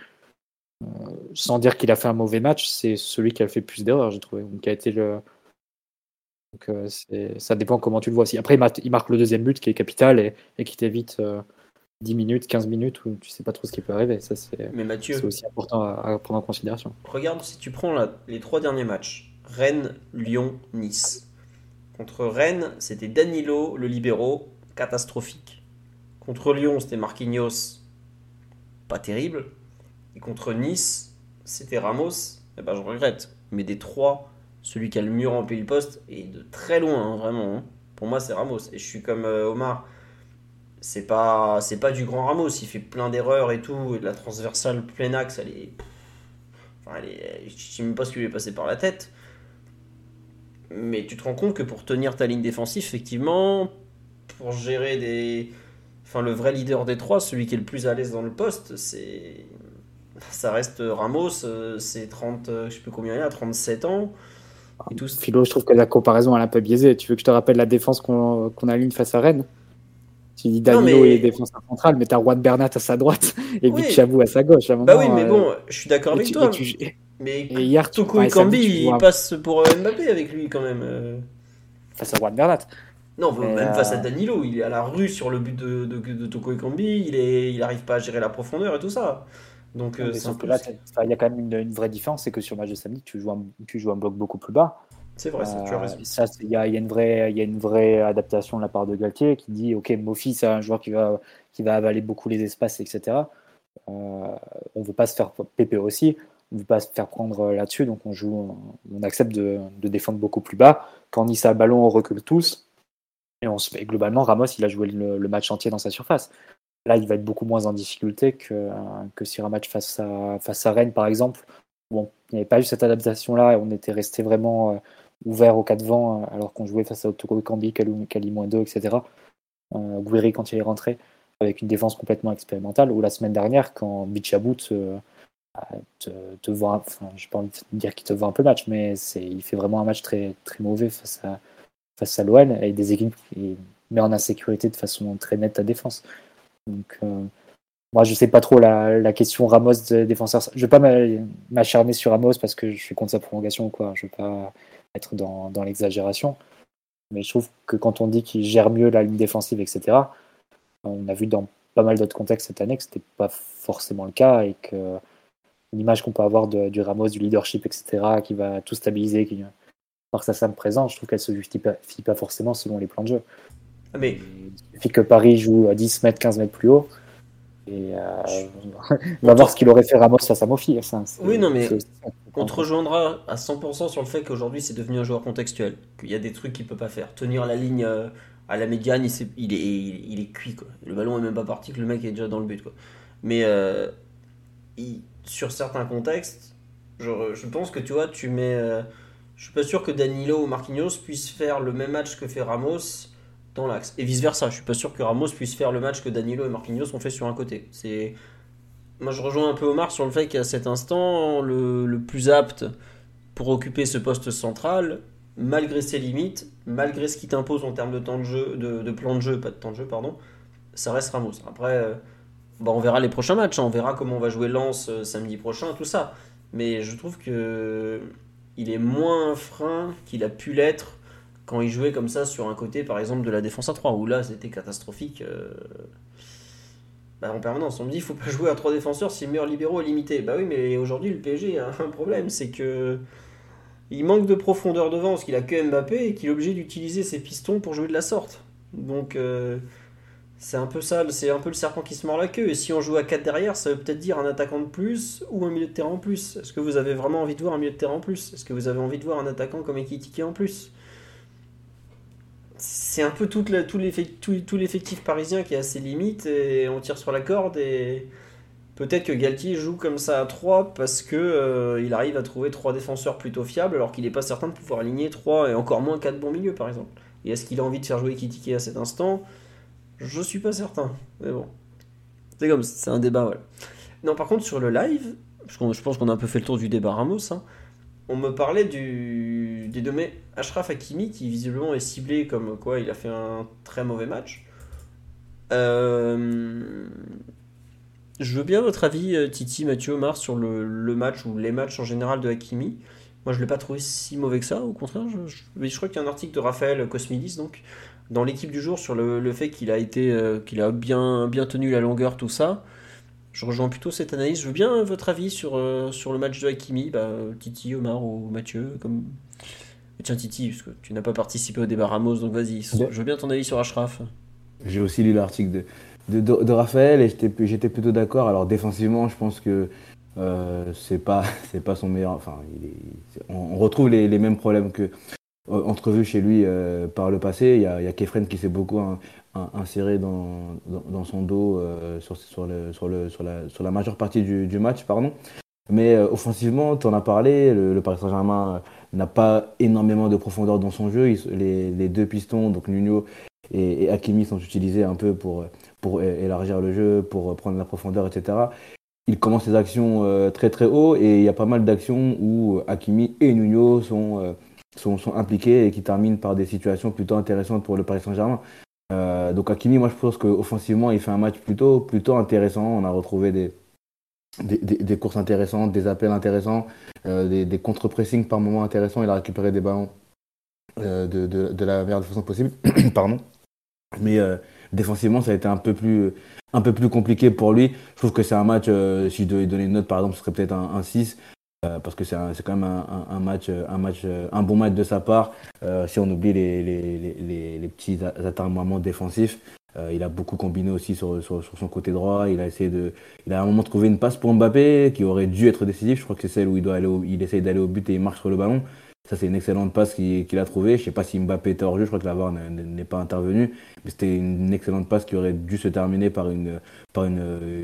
sans dire qu'il a fait un mauvais match, c'est celui qui a fait plus d'erreurs, j'ai trouvé. Qui a été le. Donc, ça dépend comment tu le vois aussi. Après, il, marque le deuxième but qui est capital et, et qui t'évite 10 minutes, 15 minutes où tu sais pas trop ce qui peut arriver. Ça, c'est, Mais Mathieu, aussi important à, prendre en considération. Regarde si tu prends les trois derniers matchs Rennes, Lyon, Nice. Contre Rennes, c'était Danilo, le libéraux, catastrophique. Contre Lyon, c'était Marquinhos, pas terrible. Et contre Nice, c'était Ramos, eh ben, je regrette. Mais des trois, celui qui a le mieux rempli le poste, et de très loin, hein, vraiment. Hein. Pour moi, c'est Ramos. Et je suis comme euh, Omar c'est pas c'est pas du grand Ramos il fait plein d'erreurs et tout et de la transversale plein axe elle est enfin elle je sais même pas ce qui lui est passé par la tête mais tu te rends compte que pour tenir ta ligne défensive effectivement pour gérer des enfin le vrai leader des trois celui qui est le plus à l'aise dans le poste c'est ça reste Ramos euh, c'est 30 je sais plus combien il a 37 ans et tout. Philo, je trouve que la comparaison elle est un peu biaisée. Tu veux que je te rappelle la défense qu'on a aligne face à Rennes? Tu dis Danilo et défenseur central, mais t'as Juan Bernat à sa droite et oui. Bichabou à sa gauche. À bah oui, mais bon, euh, je suis d'accord avec toi. Mais hier, Toko et Kambi, il passe pour euh, Mbappé avec lui quand même. Euh. Face à Juan Bernat. Non, même face à Danilo, il est à la rue sur le but de, de, de Toko et Kambi, il, est, il arrive pas à gérer la profondeur et tout ça. Donc, il y a quand même une, vraie différence, c'est que sur le match de samedi, tu joues, un, tu joues un bloc beaucoup plus bas. C'est vrai, tu as raison. Il y, a, une vraie, y a une vraie adaptation de la part de Galtier qui dit Ok, Mofi, c'est un joueur qui va, qui va avaler beaucoup les espaces, etc. Euh, on ne veut pas se faire pépé aussi. ne veut pas se faire prendre là-dessus, donc on joue, on accepte de, défendre beaucoup plus bas. Quand Nice a le ballon, on recule tous. Et, globalement, Ramos, il a joué le, match entier dans sa surface. Là, il va être beaucoup moins en difficulté que, que sur un match face à, face à Rennes, par exemple. Bon, il n'y avait pas eu cette adaptation-là et on était resté vraiment euh, ouvert au cas de alors qu'on jouait face à Otoko Kambi, Kali-2, etc. Euh, quand il est rentré, avec une défense complètement expérimentale. Ou la semaine dernière, quand Bichabout euh, te, te voit, enfin, je pas envie de dire qu'il te voit un peu le match, mais il fait vraiment un match très, très mauvais face à, face à l'OL et des équipes qui met en insécurité de façon très nette ta défense. Donc, euh, moi, je sais pas trop la, question Ramos défenseur. Je vais pas m'acharner sur Ramos parce que je suis contre sa prolongation ou quoi. Je vais pas être dans, dans l'exagération. Mais je trouve que quand on dit qu'il gère mieux la ligne défensive, etc., on a vu dans pas mal d'autres contextes cette année que c'était pas forcément le cas et que l'image qu'on peut avoir du Ramos, du leadership, etc., qui va tout stabiliser, qui, par sa simple présence, je trouve qu'elle se justifie pas, forcément selon les plans de jeu. Ah, mais... Il suffit que Paris joue à 10 mètres, 15 mètres plus haut. Et euh, on va voir ce qu'il aurait fait Ramos face à Mofi. Hein, oui, non, mais on te rejoindra à 100% sur le fait qu'aujourd'hui c'est devenu un joueur contextuel. Qu'il y a des trucs qu'il peut pas faire. Tenir la ligne euh, à la médiane, il, est, il, est, il, est, cuit. Quoi. Le ballon est même pas parti, que le mec est déjà dans le but. Quoi. Mais euh, sur certains contextes, je, je, pense que tu vois, tu mets. Je suis pas sûr que Danilo ou Marquinhos puissent faire le même match que fait Ramos dans l'axe. Et vice-versa, je suis pas sûr que Ramos puisse faire le match que Danilo et Marquinhos ont fait sur un côté. C'est... Moi je rejoins un peu Omar sur le fait qu'à cet instant, le, plus apte pour occuper ce poste central, malgré ses limites, malgré ce qui t'impose en termes de temps de jeu, de, plan de jeu, pas de temps de jeu, pardon, ça reste Ramos. Après, euh, bah, on verra les prochains matchs, hein. on verra comment on va jouer Lens euh, samedi prochain, tout ça. Mais je trouve que il est moins frein qu'il a pu l'être quand il jouait comme ça sur un côté, par exemple, de la défense à 3, où là c'était catastrophique euh, bah, en permanence. On me dit il faut pas jouer à 3 défenseurs si le meilleur libéraux est limité. Bah oui, mais aujourd'hui le PSG a un problème, c'est que il manque de profondeur devant parce qu'il a que Mbappé et qu'il est obligé d'utiliser ses pistons pour jouer de la sorte. Donc euh, c'est un peu ça, c'est un peu le serpent qui se mord la queue. Et si on joue à 4 derrière, ça veut peut-être dire un attaquant de plus ou un milieu de terrain en plus. Est-ce que vous avez vraiment envie de voir un milieu de terrain en plus? Est-ce que vous avez envie de voir un attaquant comme Ekitike en plus? C'est un peu tout, l'effectif parisien qui a ses limites et on tire sur la corde et peut-être que Galtier joue comme ça à 3 parce que euh, il arrive à trouver 3 défenseurs plutôt fiables alors qu'il n'est pas certain de pouvoir aligner 3 et encore moins 4 bons milieux par exemple. Et est-ce qu'il a envie de faire jouer Kitike à cet instant? Je suis pas certain. Mais bon. C'est comme c'est un débat, voilà. Non, par contre, sur le live, je pense qu'on a un peu fait le tour du débat Ramos, hein, on me parlait du, des domaines Ashraf Hakimi qui visiblement est ciblé comme quoi il a fait un très mauvais match. Euh, je veux bien votre avis, euh, Titi, Mathieu, Omar, sur le, match ou les matchs en général de Hakimi. Moi, je ne l'ai pas trouvé si mauvais que ça, au contraire. Je, je, crois qu'il y a un article de Raphaël Cosmidis, donc, dans l'équipe du jour, sur le, fait qu'il a, été, euh, qu'il a bien, bien tenu la longueur, tout ça je rejoins plutôt cette analyse. Je veux bien votre avis sur, euh, sur le match de Hakimi, bah, Titi, Omar ou Mathieu. Comme... tiens, Titi, parce que tu n'as pas participé au débat Ramos, donc vas-y. Je veux bien ton avis sur Ashraf. J'ai aussi lu l'article de, de, Raphaël et j'étais plutôt d'accord. Alors, défensivement, je pense que euh, c'est pas, pas son meilleur. Enfin, on, retrouve les, les, mêmes problèmes que euh, entrevus chez lui euh, par le passé. Il y a, Kefren qui s'est beaucoup inséré dans, son dos euh, sur, la, majeure partie du, match. Pardon. Mais offensivement, tu en as parlé, le, Paris Saint-Germain n'a pas énormément de profondeur dans son jeu. les, les, deux pistons, donc Nuno et, et, Hakimi, sont utilisés un peu pour, pour élargir le jeu, pour prendre la profondeur, etc. Il commence ses actions très très haut et il y a pas mal d'actions où Hakimi et Nuno sont, sont, impliqués et qui terminent par des situations plutôt intéressantes pour le Paris Saint-Germain. Euh, donc Hakimi, moi je pense qu'offensivement, il fait un match plutôt, plutôt intéressant. On a retrouvé des, des, courses intéressantes, des appels intéressants, euh, des, des contre-pressing par moments intéressants. Il a récupéré des ballons euh, de, de, la meilleure façon possible. Pardon. Mais défensivement, ça a été un peu plus, un peu plus compliqué pour lui. Je trouve que c'est un match, si je devais donner une note par exemple, ce serait peut-être un, un 6. Euh, parce que c'est quand même un, match, un match, un bon match de sa part. Euh, si on oublie les, petits atermoiements défensifs, Euh, il a beaucoup combiné aussi sur, son côté droit. Il a essayé de, il a à un moment trouvé une passe pour Mbappé qui aurait dû être décisif. Je crois que c'est celle où il doit aller, il essaye d'aller au but et il marche sur le ballon. Ça, c'est une excellente passe qu'il a trouvée. Je ne sais pas si Mbappé était hors jeu, je crois que la n'est pas intervenue. Mais c'était une excellente passe qui aurait dû se terminer par une, par une,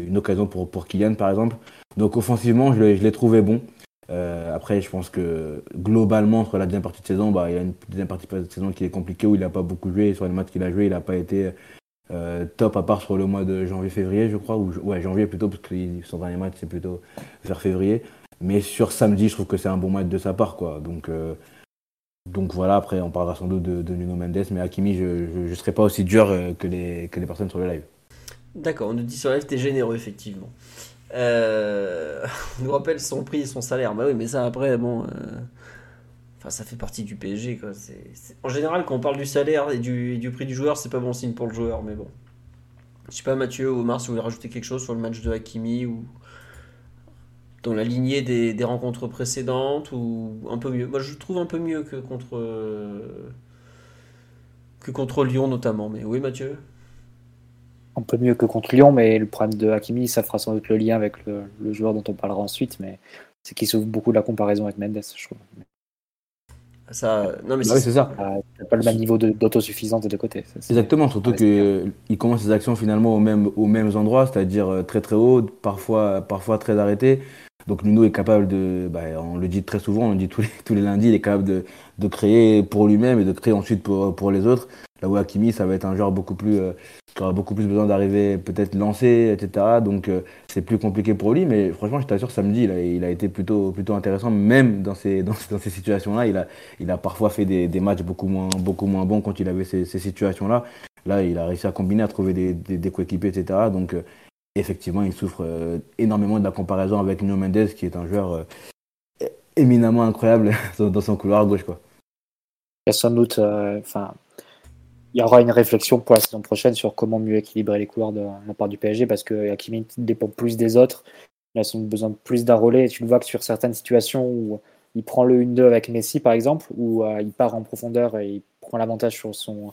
une occasion pour Kylian, par exemple. Donc, offensivement, je l'ai trouvé bon. Euh, après, je pense que globalement, entre la deuxième partie de saison, bah, il y a une deuxième partie de saison qui est compliquée où il n'a pas beaucoup joué. Sur les matchs qu'il a joué, il n'a pas été euh, top, à part sur le mois de janvier-février, je crois. Ou, ouais, janvier plutôt, parce que son dernier match, c'est plutôt vers février. Mais sur samedi, je trouve que c'est un bon match de sa part. Quoi. Donc, euh, donc voilà, après, on parlera sans doute de, Nuno Mendes. Mais Hakimi, je ne serai pas aussi dur que les, que les personnes sur le live. D'accord, on nous dit sur le live, t'es généreux, effectivement. Euh, on nous rappelle son prix et son salaire. Bah oui, mais ça après, bon. Euh, enfin, ça fait partie du PSG. Quoi. En général, quand on parle du salaire et du, prix du joueur, c'est pas bon signe pour le joueur. Mais bon. Je sais pas, Mathieu ou Omar, si vous voulez rajouter quelque chose sur le match de Hakimi ou dans la lignée des, rencontres précédentes ou un peu mieux. Moi, je trouve un peu mieux que contre que contre Lyon notamment. Mais oui, Mathieu? Un peu mieux que contre Lyon, mais le problème de Hakimi, ça fera sans doute le lien avec le, joueur dont on parlera ensuite, mais c'est qu'il sauve beaucoup la comparaison avec Mendes, je trouve. Ça, non mais bah c'est ça. Ah, pas le même niveau d'autosuffisance des deux côtés. Exactement, surtout qu'il commence ses actions finalement au même, aux mêmes endroits, c'est-à-dire euh, très très haut, parfois, parfois très arrêté. Donc Nuno est capable de, bah, on le dit très souvent, on le dit tous les, tous les lundis, il est capable de, de créer pour lui-même et de créer ensuite pour, pour les autres. Là où Hakimi, ça va être un genre beaucoup plus, euh, qui aura beaucoup plus besoin d'arriver peut-être lancé, etc. Donc euh, c'est plus compliqué pour lui. Mais franchement, je t'assure, samedi, a, il a été plutôt, plutôt intéressant. Même dans ces, dans, ces situations-là, il a, il a parfois fait des, des, matchs beaucoup moins, beaucoup moins bons quand il avait ces, situations-là. Là, il a réussi à combiner, à trouver des, des, coéquipiers, etc. Donc euh, effectivement, il souffre énormément de la comparaison avec Nuno Mendes, qui est un joueur éminemment incroyable dans son couloir gauche. Quoi. Il y a sans doute, il y aura une réflexion pour la saison prochaine sur comment mieux équilibrer les couleurs de la part du PSG parce que Hakimi dépend plus des autres. Il a besoin de plus d'un relais. tu le vois que sur certaines situations où il prend le 1-2 avec Messi par exemple, où euh, il part en profondeur et il prend l'avantage sur son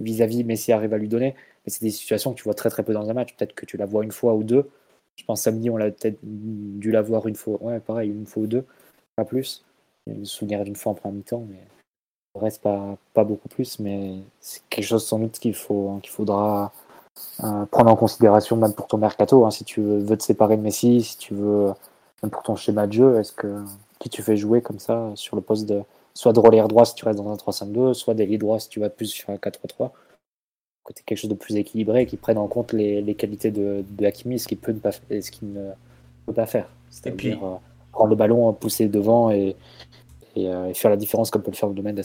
vis-à-vis, Messi arrive à lui donner. Mais c'est des situations que tu vois très très peu dans un match. Peut-être que tu la vois une fois ou deux. Je pense samedi, on l'a peut-être dû la voir une fois. Ouais, pareil, une fois ou deux, pas plus. Il me souvenir d'une fois en première mi-temps, mais reste pas, pas beaucoup plus, mais c'est quelque chose sans doute qu'il faut, qu'il faudra euh, prendre en considération même pour ton mercato. Hein, si tu veux, te séparer de Messi, si tu veux, même pour ton schéma de jeu, est-ce que qui tu fais jouer comme ça sur le poste de soit de relais droit si tu restes dans un 3-5-2, soit d'ailier droit si tu vas plus sur un 4-3-3 côté quelque chose de plus équilibré qui prenne en compte les, les qualités de, de Hakimi, ce qu'il peut ne pas ce qu'il ne peut pas faire. C'est-à-dire euh, prendre le ballon, pousser devant et, euh, et, faire la différence comme peut le faire de Mendes.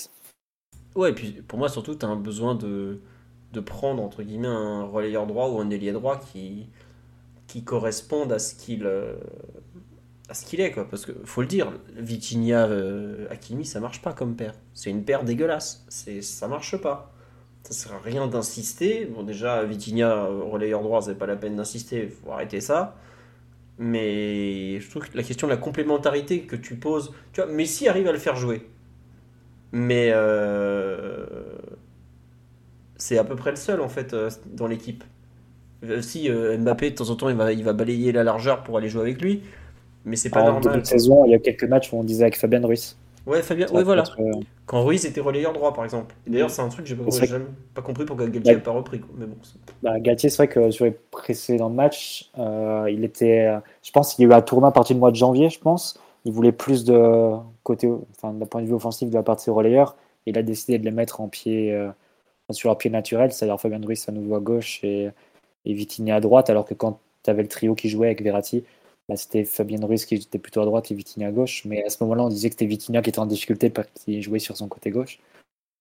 Ouais, et puis pour moi surtout, tu as un besoin de, de prendre entre guillemets un relayeur droit ou un ailier droit qui, qui à ce qu'il euh, à ce qu'il est quoi. Parce que faut le dire Vitinha euh, Hakimi ça marche pas comme paire. C'est une paire dégueulasse. C'est ça marche pas. Ça sert à rien d'insister. Bon déjà Vitinha relayeur droit c'est pas la peine d'insister. Faut arrêter ça mais je trouve que la question de la complémentarité que tu poses, tu vois, Messi arrive à le faire jouer. Mais euh, c'est à peu près le seul en fait euh, dans l'équipe. Euh, si Mbappé de temps en temps il va, il va balayer la largeur pour aller jouer avec lui, mais c'est pas en normal. de saison, il y a quelques matchs où on disait avec Fabien Ruiz. Ouais, Fabien, ouais, voilà. Euh, Quand Ruiz était relayeur droit, par exemple. d'ailleurs, c'est un truc que j'ai pas compris pourquoi Galtier n'a pas repris. Mais bon, bah, Galtier, c'est vrai que sur les précédents matchs, euh, il était. Je pense qu'il y a eu un tournoi à partir du mois de janvier, je pense. Il voulait plus de côté, enfin, d'un point de vue offensif de la partie relayeur. Il a décidé de les mettre en pied, euh, sur un pied naturel, c'est-à-dire Fabien Ruiz à nouveau à gauche et, et Vitigny à droite, alors que quand tu avais le trio qui jouait avec Verratti, bah, c'était Fabien Ruiz qui était plutôt à droite et Vitinha à gauche. Mais à ce moment-là, on disait que c'était Vitinha qui était en difficulté parce qu'il jouait sur son côté gauche.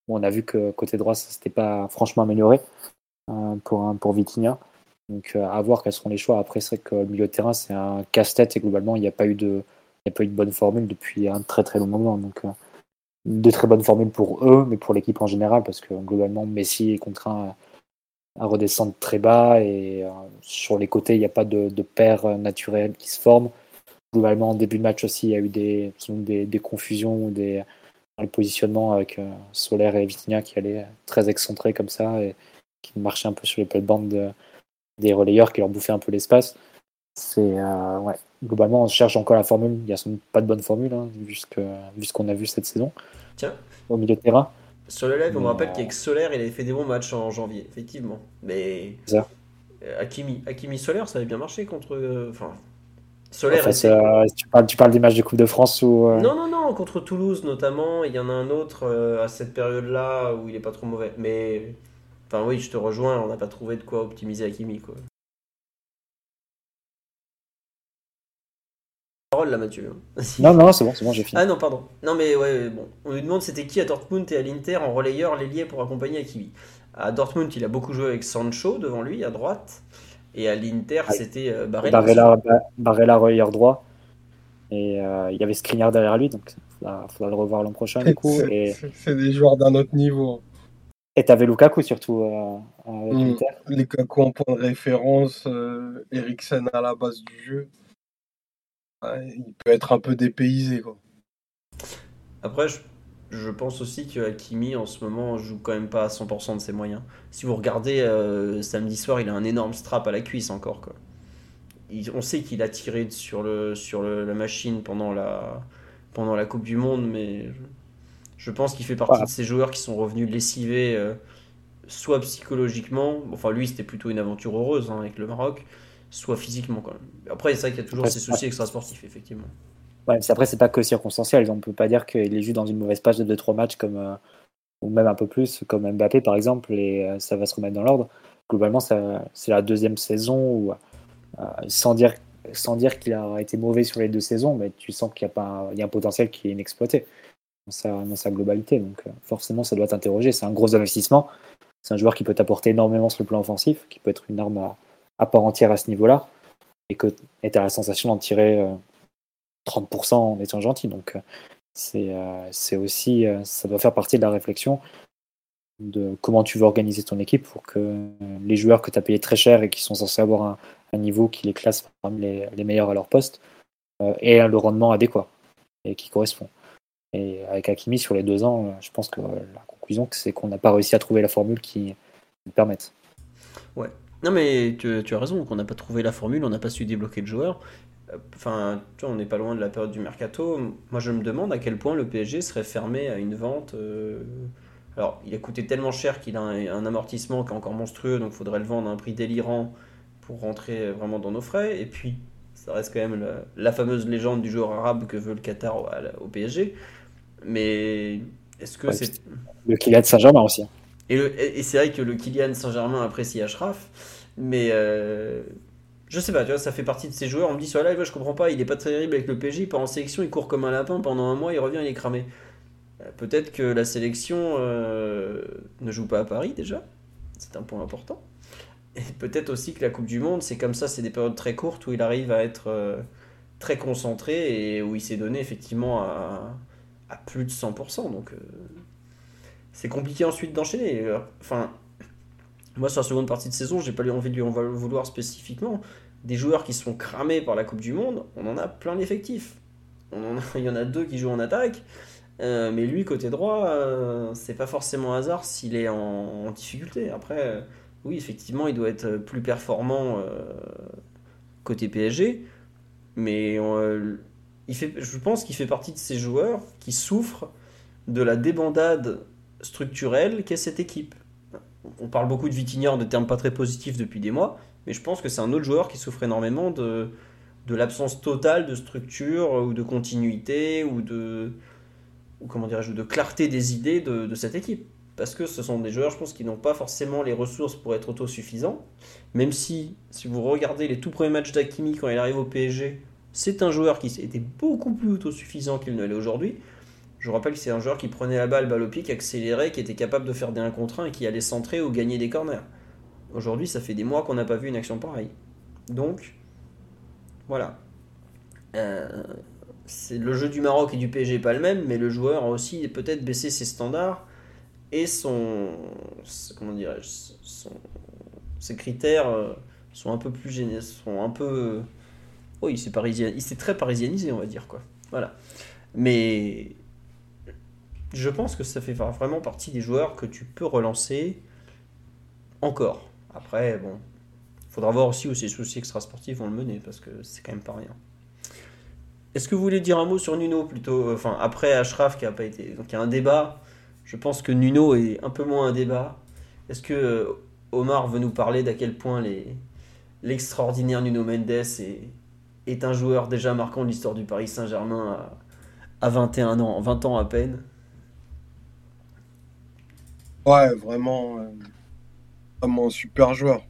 On a vu que côté droit, ça s'était pas franchement amélioré euh, pour, pour Vitinha. Donc euh, à voir quels seront les choix. Après, c'est vrai que le milieu de terrain, c'est un casse-tête et globalement, il n'y a pas eu de il a pas eu de bonne formule depuis un très très long moment. Donc euh, de très bonnes formules pour eux, mais pour l'équipe en général, parce que globalement, Messi est contraint à redescendre très bas et euh, sur les côtés, il n'y a pas de, de paire euh, naturelle qui se forme. Globalement, en début de match aussi, il y a eu des, des, des confusions ou des, dans le positionnement avec euh, Solaire et Vitinha qui allaient très excentrés comme ça et qui marchaient un peu sur les plates-bandes de, des relayeurs, qui leur bouffaient un peu l'espace. C'est ouais. Globalement, on cherche encore la formule. Il n'y a pas de bonne formule, hein, vu ce qu'on a vu cette saison. Tiens. Au milieu de terrain. Sur le live, on me rappelle qu'avec Solaire, il avait fait des bons matchs en janvier, effectivement. Mais. Ça. Akimi, Akimi Solaire, ça avait bien marché contre. Enfin, Solaire. tu, parles, tu parles des matchs de Coupe de France ou. Euh, non, non, non, contre Toulouse notamment. Il y en a un autre euh, à cette période-là où il est pas trop mauvais. Mais. Enfin, oui, je te rejoins, on n'a pas trouvé de quoi optimiser Hakimi, quoi. Parole là, Mathieu. non, non, c'est bon, c'est bon, j'ai fini. Ah non, pardon. Non, mais ouais, bon. On lui demande c'était qui à Dortmund et à l'Inter en relayeur l'ailier pour accompagner Hakimi? À Dortmund, il a beaucoup joué avec Sancho devant lui à droite. Et à l'Inter, c'était euh, Barella. Barella, Barella relayeur droit. Et euh, il y avait Skriniar derrière lui, donc il faudra, le revoir l'an prochain. Du coup, C'est des joueurs d'un autre niveau. Et t'avais Lukaku surtout euh, avec mm. l'Inter. Lukaku en point de référence, Eriksen à la base du jeu. Il peut être un peu dépaysé. Quoi. Après, je je pense aussi que Hakimi en ce moment joue quand même pas à 100% de ses moyens. Si vous regardez euh, samedi soir, il a un énorme strap à la cuisse encore. Quoi. on sait qu'il a tiré sur, le, sur la machine pendant la, pendant la Coupe du Monde, mais je, pense qu'il fait partie de ces joueurs qui sont revenus lessivés, euh, soit psychologiquement, enfin lui c'était plutôt une aventure heureuse hein, avec le Maroc, soit physiquement quand même. Après, c'est vrai qu'il y a toujours ces soucis extrasportifs, effectivement. Ouais, après, c'est pas que circonstanciel. On peut pas dire qu'il est juste dans une mauvaise page de 2-3 matchs, comme, euh, ou même un peu plus, comme Mbappé par exemple, et euh, ça va se remettre dans l'ordre. Globalement, c'est la deuxième saison où, euh, sans dire, sans dire qu'il a été mauvais sur les deux saisons, mais tu sens qu'il y, a pas un, y a un potentiel qui est inexploité dans sa, dans sa globalité. Donc, forcément, ça doit t'interroger. C'est un gros investissement. C'est un joueur qui peut t'apporter énormément sur le plan offensif, qui peut être une arme à, à part entière à ce niveau-là, et que tu as la sensation d'en tirer 30% en étant gentil. Donc, euh, euh, c'est aussi, euh, ça doit faire partie de la réflexion de comment tu veux organiser ton équipe pour que les joueurs que tu as payés très cher et qui sont censés avoir un, niveau qui les classe parmi les, meilleurs à leur poste aient le rendement adéquat et qui correspond. Et avec Hakimi, sur les deux ans, je pense que la conclusion, c'est qu'on n'a pas réussi à trouver la formule qui nous permette. Ouais. Non, mais tu, tu as raison, qu'on n'a pas trouvé la formule, on n'a pas su débloquer le joueur. Enfin, tu vois, on n'est pas loin de la période du mercato. Moi, je me demande à quel point le PSG serait fermé à une vente. Euh, alors, il a coûté tellement cher qu'il a un, amortissement qui est encore monstrueux, donc il faudrait le vendre à un prix délirant pour rentrer vraiment dans nos frais. Et puis, ça reste quand même la, fameuse légende du joueur arabe que veut le Qatar au, PSG. Mais est-ce que c'est. Le Kylian Saint-Germain aussi. Et, et c'est vrai que le Kylian Saint-Germain apprécie Ashraf, mais. Euh, je sais pas, tu vois, ça fait partie de ces joueurs. On me dit sur la live, je comprends pas, il est pas terrible avec le PJ, il part en sélection, il court comme un lapin pendant un mois, il revient, il est cramé. Euh, peut-être que la sélection euh, ne joue pas à Paris déjà, c'est un point important. Et peut-être aussi que la Coupe du Monde, c'est comme ça, c'est des périodes très courtes où il arrive à être très concentré et où il s'est donné effectivement à, à, plus de 100%. Donc c'est compliqué ensuite d'enchaîner. Enfin, moi sur la seconde partie de saison, j'ai pas envie de lui en vouloir spécifiquement des joueurs qui sont cramés par la Coupe du Monde, on en a plein d'effectifs. il y en a deux qui jouent en attaque. Euh, mais lui, côté droit, euh, c'est pas forcément hasard s'il est en, difficulté. Après, euh, oui, effectivement, il doit être plus performant côté PSG. Mais je pense qu'il fait partie de ces joueurs qui souffrent de la débandade structurelle qu'est cette équipe. On parle beaucoup de Vitinha de termes pas très positifs depuis des mois. Mais je pense que c'est un autre joueur qui souffre énormément de, de l'absence totale de structure ou de continuité ou de, ou comment dirais-je, de clarté des idées de, de, cette équipe. Parce que ce sont des joueurs, je pense, qui n'ont pas forcément les ressources pour être autosuffisants. Même si, si vous regardez les tout premiers matchs d'Akimi quand il arrive au PSG, c'est un joueur qui était beaucoup plus autosuffisant qu'il ne l'est aujourd'hui. Je rappelle que c'est un joueur qui prenait la balle, balle au qui accélérait, qui était capable de faire des 1 contre 1 et qui allait centrer ou gagner des corners. Aujourd'hui, ça fait des mois qu'on n'a pas vu une action pareille. Donc, voilà. Euh, le jeu du Maroc et du PSG pas le même, mais le joueur a aussi peut-être baissé ses standards et son, comment dirais-je, ses critères euh, sont un peu plus gênés, s'est parisien, il s'est très parisianisé, on va dire quoi. Voilà. Mais je pense que ça fait vraiment partie des joueurs que tu peux relancer encore. Après, bon, il faudra voir aussi où ces soucis extrasportifs vont le mener, parce que c'est quand même pas rien. Est-ce que vous voulez dire un mot sur Nuno plutôt Enfin, après Ashraf qui a pas été. Donc il y a un débat. Je pense que Nuno est un peu moins un débat. Est-ce que euh, Omar veut nous parler d'à quel point l'extraordinaire Nuno Mendes est... un joueur déjà marquant l'histoire du Paris Saint-Germain à... 21 ans, 20 ans à peine? Ouais, vraiment, euh, un super joueur.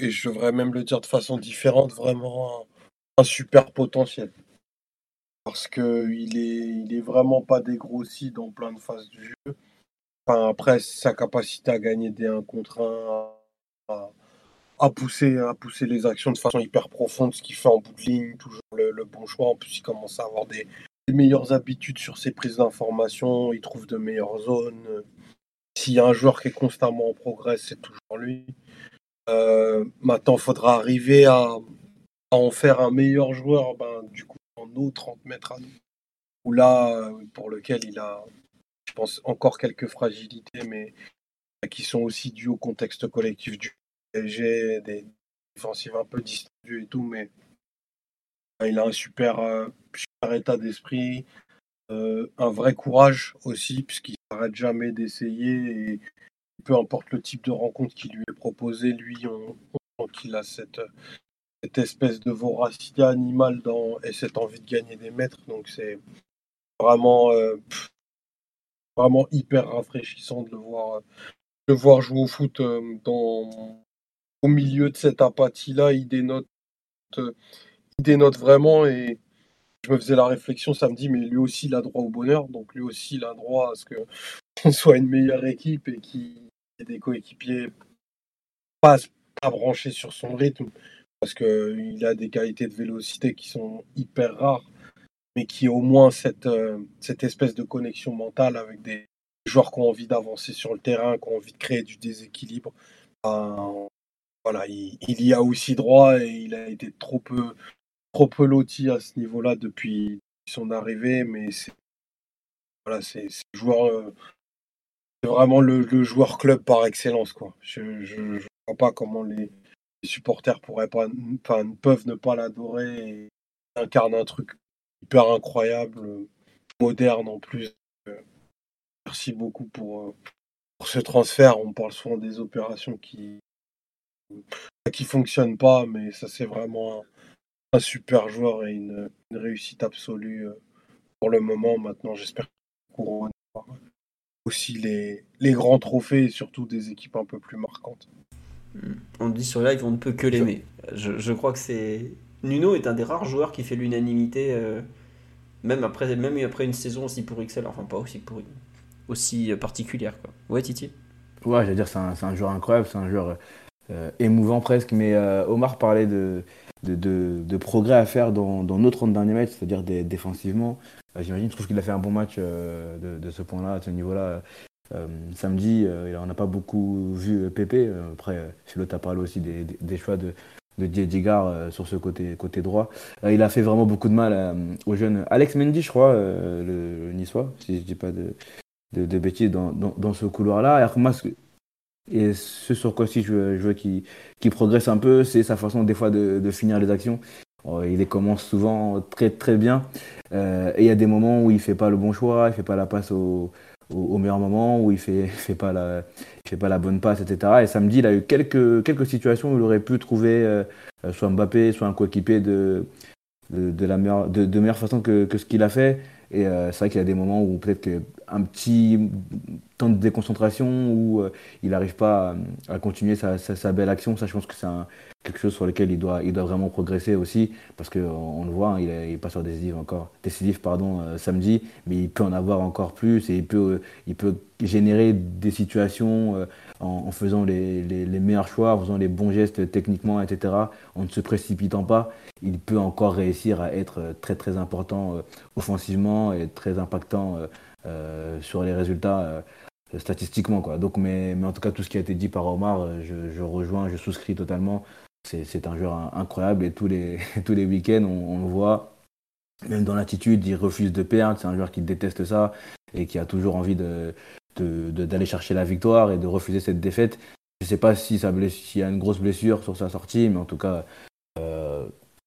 Et, je devrais même le dire de façon différente, vraiment un, super potentiel. Parce qu'il est, il est vraiment pas dégrossi dans plein de phases du jeu. Après, sa capacité à gagner des 1 contre 1, à, pousser, à pousser les actions de façon hyper profonde, ce qu'il fait en bout de ligne, toujours le, bon choix. En plus, il commence à avoir des, meilleures habitudes sur ses prises d'information, il trouve de meilleures zones. S'il y a un joueur qui est constamment en progrès, c'est toujours lui. Euh, maintenant, il faudra arriver à, en faire un meilleur joueur, ben, du coup, en eau 30 mètres à nous. Ou là, pour lequel il a, je pense, encore quelques fragilités, mais qui sont aussi dues au contexte collectif du PSG, des défensives un peu distendues et tout, mais il a un super, euh, état d'esprit, euh, un vrai courage aussi, puisqu'il n'arrête jamais d'essayer peu importe le type de rencontre qui lui est proposé, lui, on, sent qu'il a cette, cette espèce de voracité animale dans, et cette envie de gagner des mètres. Donc c'est vraiment, euh, vraiment hyper rafraîchissant de le voir, de voir jouer au foot dans, au milieu de cette apathie-là. Il dénote, dénote vraiment et je me faisais la réflexion samedi, mais lui aussi, il a droit au bonheur. Donc lui aussi, il a droit à ce qu'on soit une meilleure équipe et qu'il ait des coéquipiers pas, branchés sur son rythme. Parce qu'il a des qualités de vélocité qui sont hyper rares, mais qui au moins cette, euh, cette espèce de connexion mentale avec des joueurs qui ont envie d'avancer sur le terrain, qui ont envie de créer du déséquilibre. voilà, il, il, y a aussi droit et il a été trop peu trop peu loti à ce niveau-là depuis son arrivée, mais c'est voilà, joueur, euh, vraiment le, joueur club par excellence quoi. Je, ne vois pas comment les, supporters pourraient pas, enfin, peuvent ne pas l'adorer. Et incarne un truc hyper incroyable, moderne en plus. Merci beaucoup pour, euh, pour ce transfert. On parle souvent des opérations qui qui fonctionnent pas, mais ça c'est vraiment un super joueur et une, réussite absolue euh, pour le moment. Maintenant, j'espère qu'on aussi les, les grands trophées et surtout des équipes un peu plus marquantes. Hmm. On dit sur live, on ne peut que l'aimer. Je, je, crois que c'est. Nuno est un des rares joueurs qui fait l'unanimité, euh, même, après, même après une saison aussi pour XL, enfin pas aussi pour aussi particulière. Quoi. Ouais, Titi? Ouais, j'allais dire, c'est un, un, joueur incroyable, c'est un joueur euh, émouvant presque, mais Omar parlait de, de, progrès à faire dans, dans nos 30 derniers c'est-à-dire défensivement. Euh, j'imagine, je trouve qu'il a fait un bon match euh, de, ce point-là, de ce niveau-là. Euh, samedi, on n'a pas beaucoup vu Pépé. Après, l'autre a parlé aussi des, choix de, de sur ce côté, droit. il a fait vraiment beaucoup de mal aux jeunes. Alex Mendy, je crois, le, niçois, si je ne dis pas de, de, bêtises, dans ce couloir-là. Et ce sur quoi aussi je veux, qu'il progresse un peu, c'est sa façon des fois de, finir les actions. Euh, il les commence souvent très très bien. Euh, et il y a des moments où il fait pas le bon choix, il fait pas la passe au, au, meilleur moment, où il fait, fait, pas la, fait pas la bonne passe, etc. Et samedi, il a eu quelques, quelques situations où il aurait pu trouver euh, soit Mbappé, soit un coéquipier de, de, la meilleure, de, de meilleure façon que, que ce qu'il a fait. Et c'est vrai qu'il y a des moments où peut-être qu'un petit temps de déconcentration où euh, il n'arrive pas à, continuer sa, belle action. Ça, je pense que c'est quelque chose sur lequel il doit, il doit vraiment progresser aussi, parce qu'on on le voit, hein, il, est, pas sur décisif encore, décisif pardon, euh, samedi, mais il peut en avoir encore plus et il peut, il peut générer des situations euh, en, faisant les, meilleurs choix, en faisant les bons gestes techniquement, etc., en ne se précipitant pas. Il peut encore réussir à être très très important offensivement et très impactant sur les résultats statistiquement. Donc, mais, en tout cas, tout ce qui a été dit par Omar, euh, je, rejoins, je souscris totalement. C'est un joueur incroyable et tous les, tous les week-ends, on, le voit. Même dans l'attitude, il refuse de perdre. C'est un joueur qui déteste ça et qui a toujours envie de, d'aller chercher la victoire et de refuser cette défaite. Je ne sais pas si s'il y a une grosse blessure sur sa sortie, mais en tout cas, euh,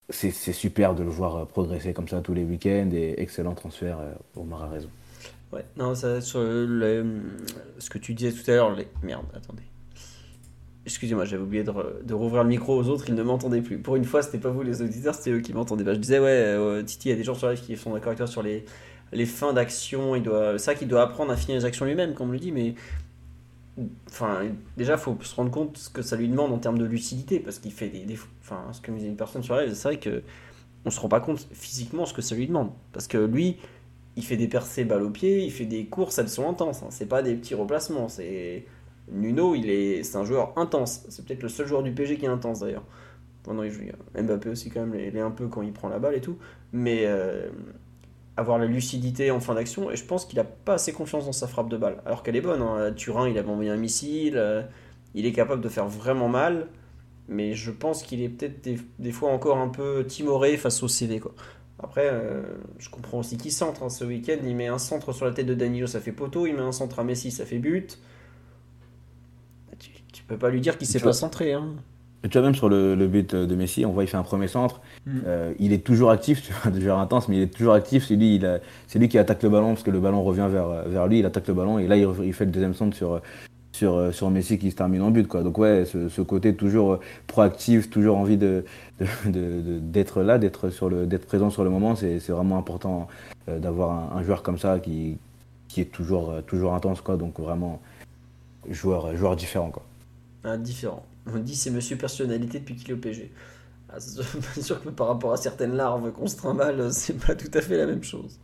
c'est super de le voir progresser comme ça tous les week-ends et excellent transfert. Omar a raison. Ouais, non, ça, sur ce que tu disais tout à l'heure, les... merde, attendez. Excusez-moi, j'avais oublié de, rouvrir le micro aux autres, ils ne m'entendaient plus. Pour une fois, c'était pas vous les auditeurs, c'était eux qui m'entendaient pas. Je disais, ouais, euh, Titi, il y a des gens sur live qui sont d'accord avec toi sur les, les fins d'action. Il doit, ça qu'il doit apprendre à finir les actions lui-même, comme on le dit, mais. Enfin, déjà, faut se rendre compte ce que ça lui demande en termes de lucidité, parce qu'il fait des, Enfin, ce que me disait une personne sur live, c'est vrai que on se rend pas compte physiquement ce que ça lui demande. Parce que lui, il fait des percées balles au pied, il fait des courses, elles sont intenses. Hein. C'est pas des petits replacements, c'est Nuno, il est, c'est un joueur intense. C'est peut-être le seul joueur du PG qui est intense d'ailleurs. Pendant il joue. Mbappé aussi quand même, il est un peu quand il prend la balle et tout. Mais euh, avoir la lucidité en fin d'action, et je pense qu'il a pas assez confiance dans sa frappe de balle. Alors qu'elle est bonne. Hein. Turin, il a envoyé un missile. Euh, il est capable de faire vraiment mal. Mais je pense qu'il est peut-être des, fois encore un peu timoré face au CV. Quoi. Après, euh, je comprends aussi qu'il centre. Hein. Ce week-end, il met un centre sur la tête de Danilo, ça fait poteau. Il met un centre à Messi, ça fait but peux pas lui dire qu'il s'est pas centré. Hein. Et tu vois, même sur le, but de Messi, on voit il fait un premier centre. Mm. Euh, il est toujours actif, tu vois, déjà intense, mais il est toujours actif. C'est lui, c'est lui qui attaque le ballon parce que le ballon revient vers, vers lui. Il attaque le ballon et là, il, fait le deuxième centre sur, sur, sur Messi qui se termine en but. Quoi. Donc, ouais, ce, côté toujours proactif, toujours envie de, d'être là, d'être, sur le, d'être présent sur le moment, c'est, vraiment important euh, d'avoir un, joueur comme ça qui, qui est toujours, toujours intense. Quoi. Donc, vraiment, joueur, joueur différent. Quoi différent. On dit c'est monsieur personnalité depuis qu'il est au PG. Ah, c'est sûr que par rapport à certaines larves qu'on se trimballe, c'est pas tout à fait la même chose.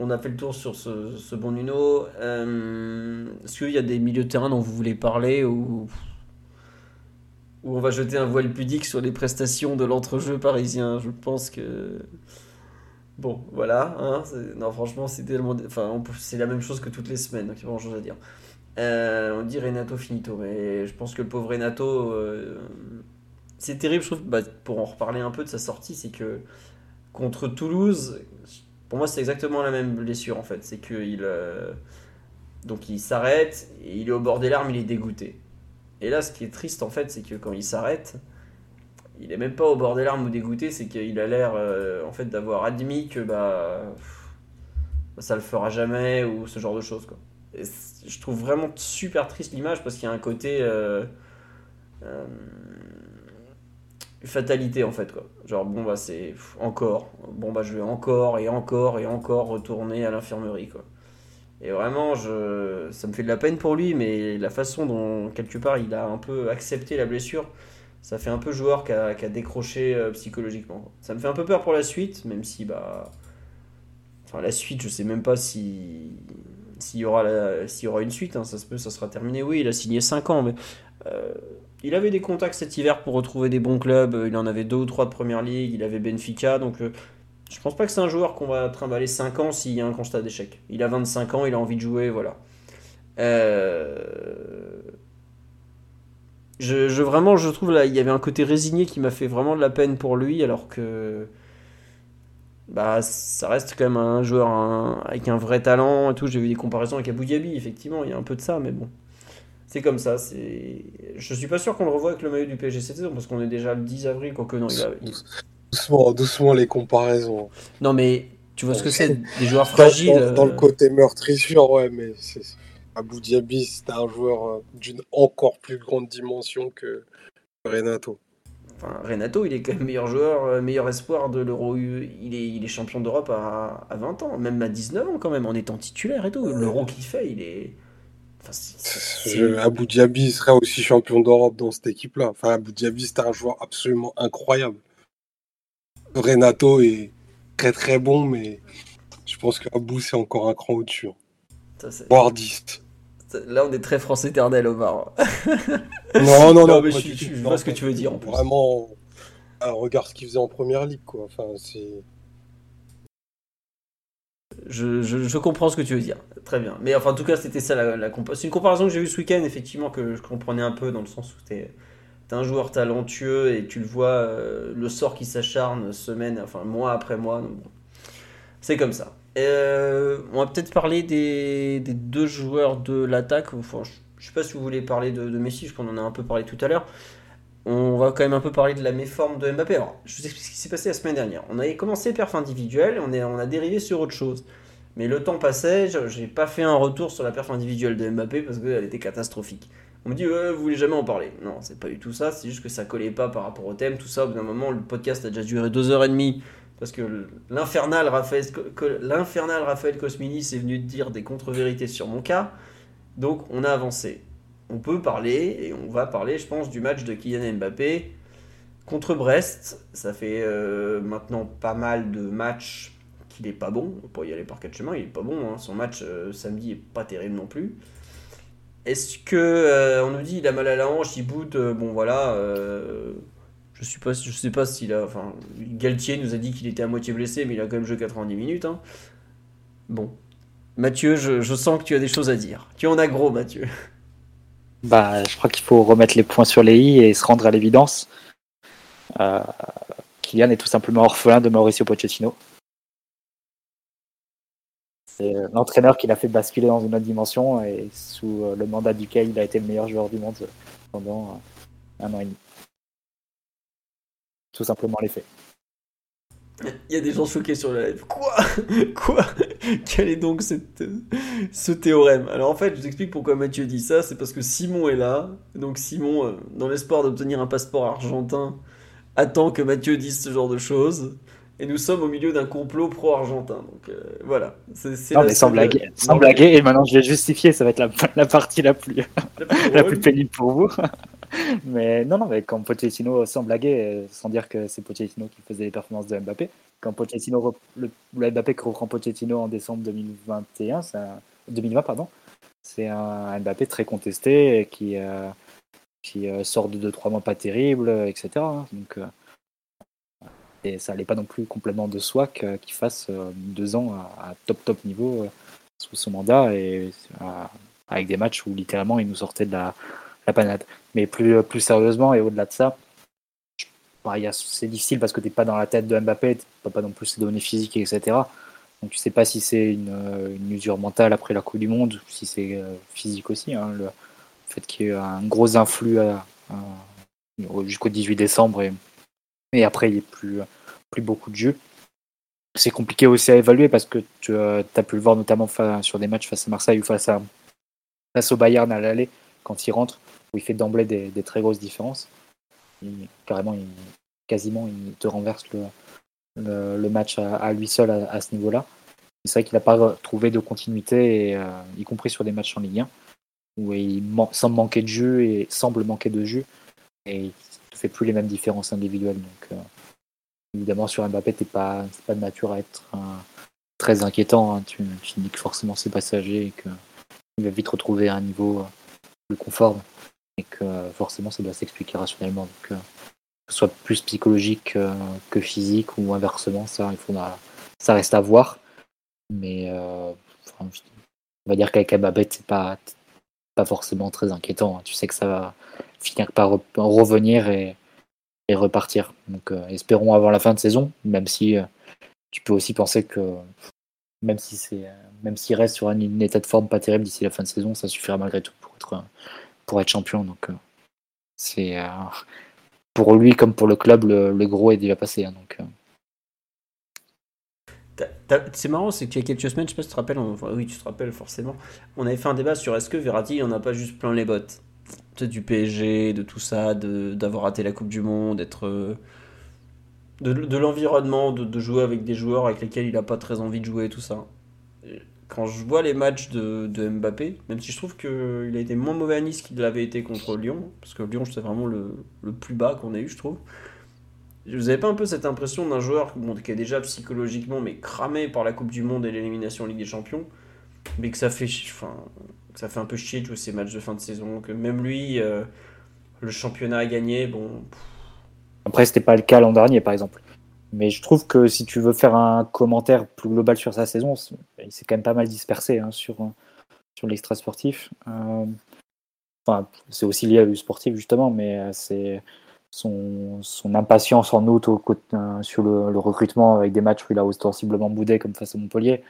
On a fait le tour sur ce, bon Nuno. Euh, est-ce qu'il y a des milieux de terrain dont vous voulez parler ou on va jeter un voile pudique sur les prestations de l'entrejeu parisien? Je pense que. Bon, voilà. Hein, non, franchement, c'est Enfin, c'est la même chose que toutes les semaines, donc il n'y a grand chose à dire. Euh, on dit Renato finito, mais je pense que le pauvre Renato, euh, c'est terrible, je trouve, bah, pour en reparler un peu de sa sortie, c'est que contre Toulouse, pour moi c'est exactement la même blessure en fait, c'est qu'il euh, il s'arrête il est au bord des larmes, il est dégoûté. Et là, ce qui est triste en fait, c'est que quand il s'arrête, il est même pas au bord des larmes ou dégoûté, c'est qu'il a l'air en fait d'avoir admis que bah ça le fera jamais ou ce genre de choses quoi je trouve vraiment super triste l'image parce qu'il y a un côté euh, euh, fatalité en fait quoi. Genre bon bah c'est encore, bon bah je vais encore et encore et encore retourner à l'infirmerie quoi. Et vraiment je, ça me fait de la peine pour lui mais la façon dont quelque part il a un peu accepté la blessure, ça fait un peu joueur qui a, décroché euh, psychologiquement. Ça me fait un peu peur pour la suite même si bah enfin la suite je sais même pas si s'il y, aura y aura une suite, hein, ça se peut, ça sera terminé. Oui, il a signé 5 ans, mais euh, il avait des contacts cet hiver pour retrouver des bons clubs. Il en avait deux ou trois de première ligue, il avait Benfica, donc euh, je pense pas que c'est un joueur qu'on va trimballer 5 ans s'il y a un constat d'échec. Il a 25 ans, il a envie de jouer, voilà. Euh, je, je, vraiment, je trouve là, il y avait un côté résigné qui m'a fait vraiment de la peine pour lui, alors que bah ça reste quand même un joueur avec un vrai talent et tout. J'ai vu des comparaisons avec Abu Dhabi, effectivement, il y a un peu de ça, mais bon. C'est comme ça. C'est... Je suis pas sûr qu'on le revoie avec le maillot du PSG cette saison parce qu'on est déjà le 10 avril, quoique non. Il a... Doucement, doucement les comparaisons. Non, mais tu vois ce que c'est Des joueurs fragiles. Dans, le euh. côté meurtrissure, ouais, mais c'est... Abu Dhabi, c'était un joueur euh, d'une encore plus grande dimension que Renato. Renato, il est quand même meilleur joueur, euh, meilleur espoir de l'Euro. Il est, il est champion d'Europe à, 20 ans, même à 19 ans quand même, en étant titulaire et tout. L'Euro qu'il fait, il est. Abu Dhabi serait aussi champion d'Europe dans cette équipe-là. Enfin, Abu Dhabi, c'est un joueur absolument incroyable. Renato est très très bon, mais je pense qu'Abu, c'est encore un cran au-dessus. Voire 10. Là, on est très français éternel, Omar. non, non, non. mais je, vois ce que tu veux dire. En plus. Vraiment, regarde ce qu'il faisait en première ligue, quoi. Enfin, c'est. Je, je, comprends ce que tu veux dire. Très bien. Mais enfin, en tout cas, c'était ça la, la C'est une comparaison que j'ai vue ce week-end, effectivement, que je comprenais un peu dans le sens où tu es, un joueur talentueux et tu le vois, euh, le sort qui s'acharne semaine, enfin, mois après mois. C'est comme ça. Euh, on va peut-être parler des, deux joueurs de l'attaque. Je ne sais pas si vous voulez parler de, Messi, je qu'on en a un peu parlé tout à l'heure. On va quand même un peu parler de la méforme de Mbappé. Alors, je vous explique ce qui s'est passé la semaine dernière. On avait commencé perf individuel, on, est, on a dérivé sur autre chose. Mais le temps passait, j'ai pas fait un retour sur la perf individuelle de Mbappé parce qu'elle était catastrophique. On me dit, vous voulez jamais en parler. Non, c'est pas du tout ça, c'est juste que ça collait pas par rapport au thème, tout ça. Au bout d'un moment, le podcast a déjà duré deux heures et demie parce que l'infernal Raphaël, l'infernal Raphaël Cosmini s'est venu dire des contre-vérités sur mon cas. Donc on a avancé. On peut parler, et on va parler, je pense, du match de Kylian Mbappé contre Brest. Ça fait euh, maintenant pas mal de matchs qu'il est pas bon. On peut y aller par quatre chemins, il est pas bon. Hein. Son match euh, samedi est pas terrible non plus. Est-ce que euh, on nous dit il a mal à la hanche, il boude, bon voilà je suis pas, je sais pas s'il a. Enfin, Galtier nous a dit qu'il était à moitié blessé, mais il a quand même joué 90 minutes. Hein. Bon. Mathieu, je, sens que tu as des choses à dire. Tu en as gros, Mathieu. Bah, je crois qu'il faut remettre les points sur les i et se rendre à l'évidence. Euh, Kylian est tout simplement orphelin de Mauricio Pochettino. C'est l'entraîneur qui l'a fait basculer dans une autre dimension et sous le mandat duquel il a été le meilleur joueur du monde pendant un an et demi tout simplement les faits. Il y a des gens choqués sur la live. Quoi? Quoi? Quel est donc cette, ce théorème? Alors en fait, je vous explique pourquoi Mathieu dit ça. C'est parce que Simon est là. Donc Simon, euh, dans l'espoir d'obtenir un passeport argentin, attend que Mathieu dise ce genre de choses. Et nous sommes au milieu d'un complot pro-argentin. Donc euh, voilà. Non, mais sans blaguer, sans blaguer. Et maintenant, je vais justifier. Ça va être la, la partie la plus, la plus pénible pour vous. mais non, non, mais quand Pochettino, sans blaguer, euh, sans dire que c'est Pochettino qui faisait les performances de Mbappé, quand Pochettino, le, Mbappé qui reprend Pochettino en décembre 2021, 2020, pardon, c'est un Mbappé très contesté qui, euh, qui euh, sort de 2-3 mois pas terribles, etc. Hein. donc, et ça n'allait pas non plus complètement de soi qu'il fasse deux ans à, top top niveau sous son mandat et avec des matchs où littéralement il nous sortait de la la panade. Mais plus, plus sérieusement et au-delà de ça, bah, c'est difficile parce que tu n'es pas dans la tête de Mbappé, tu n'as pas non plus ses données physiques, etc. Donc tu sais pas si c'est une, une, usure mentale après la Coupe du Monde, si c'est euh, physique aussi. Hein, le fait qu'il y ait un gros influx jusqu'au 18 décembre et, après il n'y ait plus, plus beaucoup de jeux. C'est compliqué aussi à évaluer parce que tu euh, as pu le voir notamment sur des matchs face à Marseille ou face, à, face au Bayern à l'aller quand il rentre où il fait d'emblée des, très grosses différences. carrément, il, quasiment, il te renverse le, match à, lui seul à, ce niveau-là. C'est vrai qu'il n'a pas trouvé de continuité, euh, y compris sur des matchs en Ligue 1, où il semble manquer de jeu et semble manquer de jeu, et il ne fait plus les mêmes différences individuelles. Donc, euh, évidemment, sur Mbappé, tu pas, pas de nature à être euh, très inquiétant. Hein. Tu, tu dis que forcément c'est passager et qu'il va vite retrouver un niveau plus conforme et que forcément ça doit s'expliquer rationnellement. Donc, euh, que ce soit plus psychologique euh, que physique ou inversement, ça, il ça reste à voir. Mais euh, on va dire qu'avec Mbappé, c'est pas, pas forcément très inquiétant. Hein. Tu sais que ça va finir par revenir et, repartir. Donc espérons avant la fin de saison, même si tu peux aussi penser que même si c'est même s'il reste sur un, état de forme pas terrible d'ici la fin de saison, ça suffira malgré tout pour être pour être champion. Donc, euh, c'est euh, pour lui comme pour le club, le, gros est déjà passé. Hein, donc, euh. c'est marrant, c'est qu'il y a quelques semaines, je sais pas si tu te rappelles, oui, tu te rappelles forcément, on avait fait un débat sur est-ce que Verratti il en a pas juste plein les bottes? Du PSG, de tout ça, d'avoir raté la Coupe du Monde, d'être. de, l'environnement, de, de, jouer avec des joueurs avec lesquels il a pas très envie de jouer, tout ça quand je vois les matchs de, Mbappé, même si je trouve qu'il a été moins mauvais à Nice qu'il l'avait été contre Lyon, parce que Lyon c'est vraiment le, le, plus bas qu'on ait eu, je trouve. Vous n'avez pas un peu cette impression d'un joueur qui est déjà psychologiquement mais cramé par la Coupe du Monde et l'élimination en Ligue des Champions, mais que ça fait, enfin, ça fait un peu chier jouer ces matchs de fin de saison, que même lui, euh, le championnat a gagné, bon. Après, c'était pas le cas l'an dernier, par exemple. Mais je trouve que si tu veux faire un commentaire plus global sur sa saison, il s'est quand même pas mal dispersé hein, sur, sur l'extra sportif. Euh, enfin, c'est aussi lié le sportif justement, mais euh, c'est son, son, impatience en août au, euh, sur le, recrutement avec des matchs où il a ostensiblement boudé comme face à Montpellier.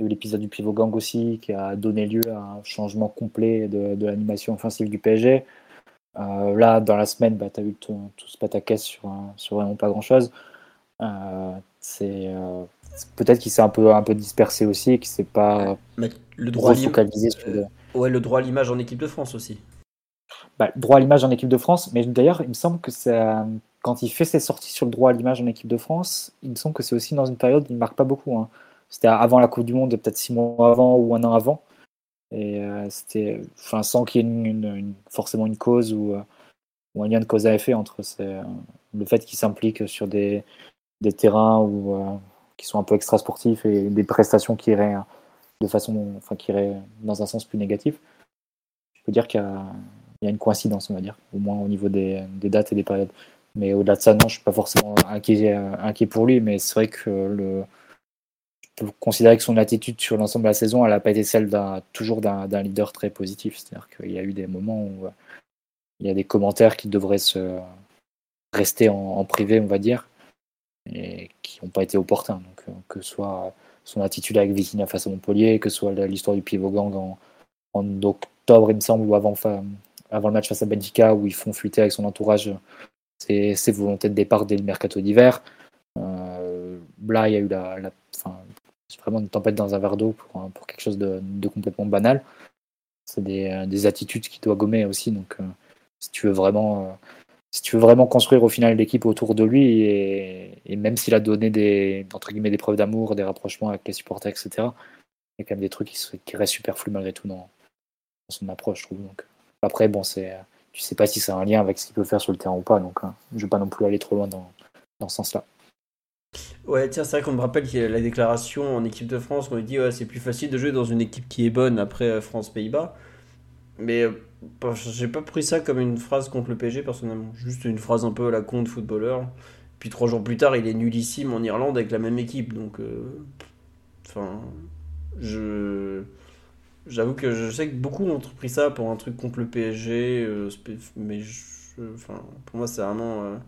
eu l'épisode du pivot gang aussi qui a donné lieu à un changement complet de, l'animation offensive du PSG. Là, dans la semaine, bah, tu as eu tout, ce pataquès sur, sur vraiment pas grand-chose. Euh, c'est peut-être qu'il s'est un peu, un peu dispersé aussi et qu'il s'est pas le droit focalisé sur Ouais, le droit à l'image en équipe de France aussi. Bah, droit à l'image en équipe de France, mais d'ailleurs, il me semble que ça, quand il fait ses sorties sur le droit à l'image en équipe de France, il me semble que c'est aussi dans une période où il ne marque pas beaucoup. Hein. C'était avant la Coupe du Monde, peut-être six mois avant ou un an avant. Et euh, c'était, enfin, sans qu'il y ait une, forcément une cause ou, euh, ou, un lien de cause à effet entre euh, le fait qu'il s'implique sur des, des terrains où, qui sont un peu extra sportifs et des prestations qui iraient de façon, enfin, qui iraient dans un sens plus négatif. Je peux dire qu'il y a, une coïncidence, on va dire, au moins au niveau des, dates et des périodes. Mais au-delà de ça, non, je suis pas forcément inquiet, inquiet pour lui, mais c'est vrai que le, je peux considérer que son attitude sur l'ensemble de la saison, elle n'a pas été celle d'un, toujours d'un, leader très positif. C'est-à-dire qu'il y a eu des moments où euh, il y a des commentaires qui devraient se rester en, privé, on va dire, et qui n'ont pas été opportuns. Euh, que ce soit son attitude avec Vitinha face à Montpellier, que ce soit l'histoire du pivot gang en, octobre, il me semble, ou avant, le match face à Benfica, où ils font fuiter avec son entourage ses, volontés de départ dès le mercato d'hiver. Euh, là, il y a eu la, c'est vraiment une tempête dans un verre d'eau pour, quelque chose de, complètement banal. C'est des, des, attitudes qui doit gommer aussi. Donc, euh, si tu veux vraiment, euh, si tu veux vraiment construire au final l'équipe autour de lui, et, même s'il a donné des, entre guillemets, des preuves d'amour, des rapprochements avec les supporters, etc., il y a quand même des trucs qui, restent superflus malgré tout dans, son approche, je trouve. Donc, après, bon, c'est, tu sais pas si c'est un lien avec ce qu'il peut faire sur le terrain ou pas. Donc, hein, je ne veux pas non plus aller trop loin dans, dans ce sens-là. Ouais, tiens, c'est vrai qu'on me rappelle qu'il y a la déclaration en équipe de France on dit ouais, c'est plus facile de jouer dans une équipe qui est bonne après euh, France-Pays-Bas. Mais euh, j'ai pas pris ça comme une phrase contre le PSG personnellement. Juste une phrase un peu à la con de footballeur. Puis trois jours plus tard, il est nullissime en Irlande avec la même équipe. Donc, euh, enfin, je. J'avoue que je sais que beaucoup ont pris ça pour un truc contre le PSG, mais enfin, pour moi, c'est vraiment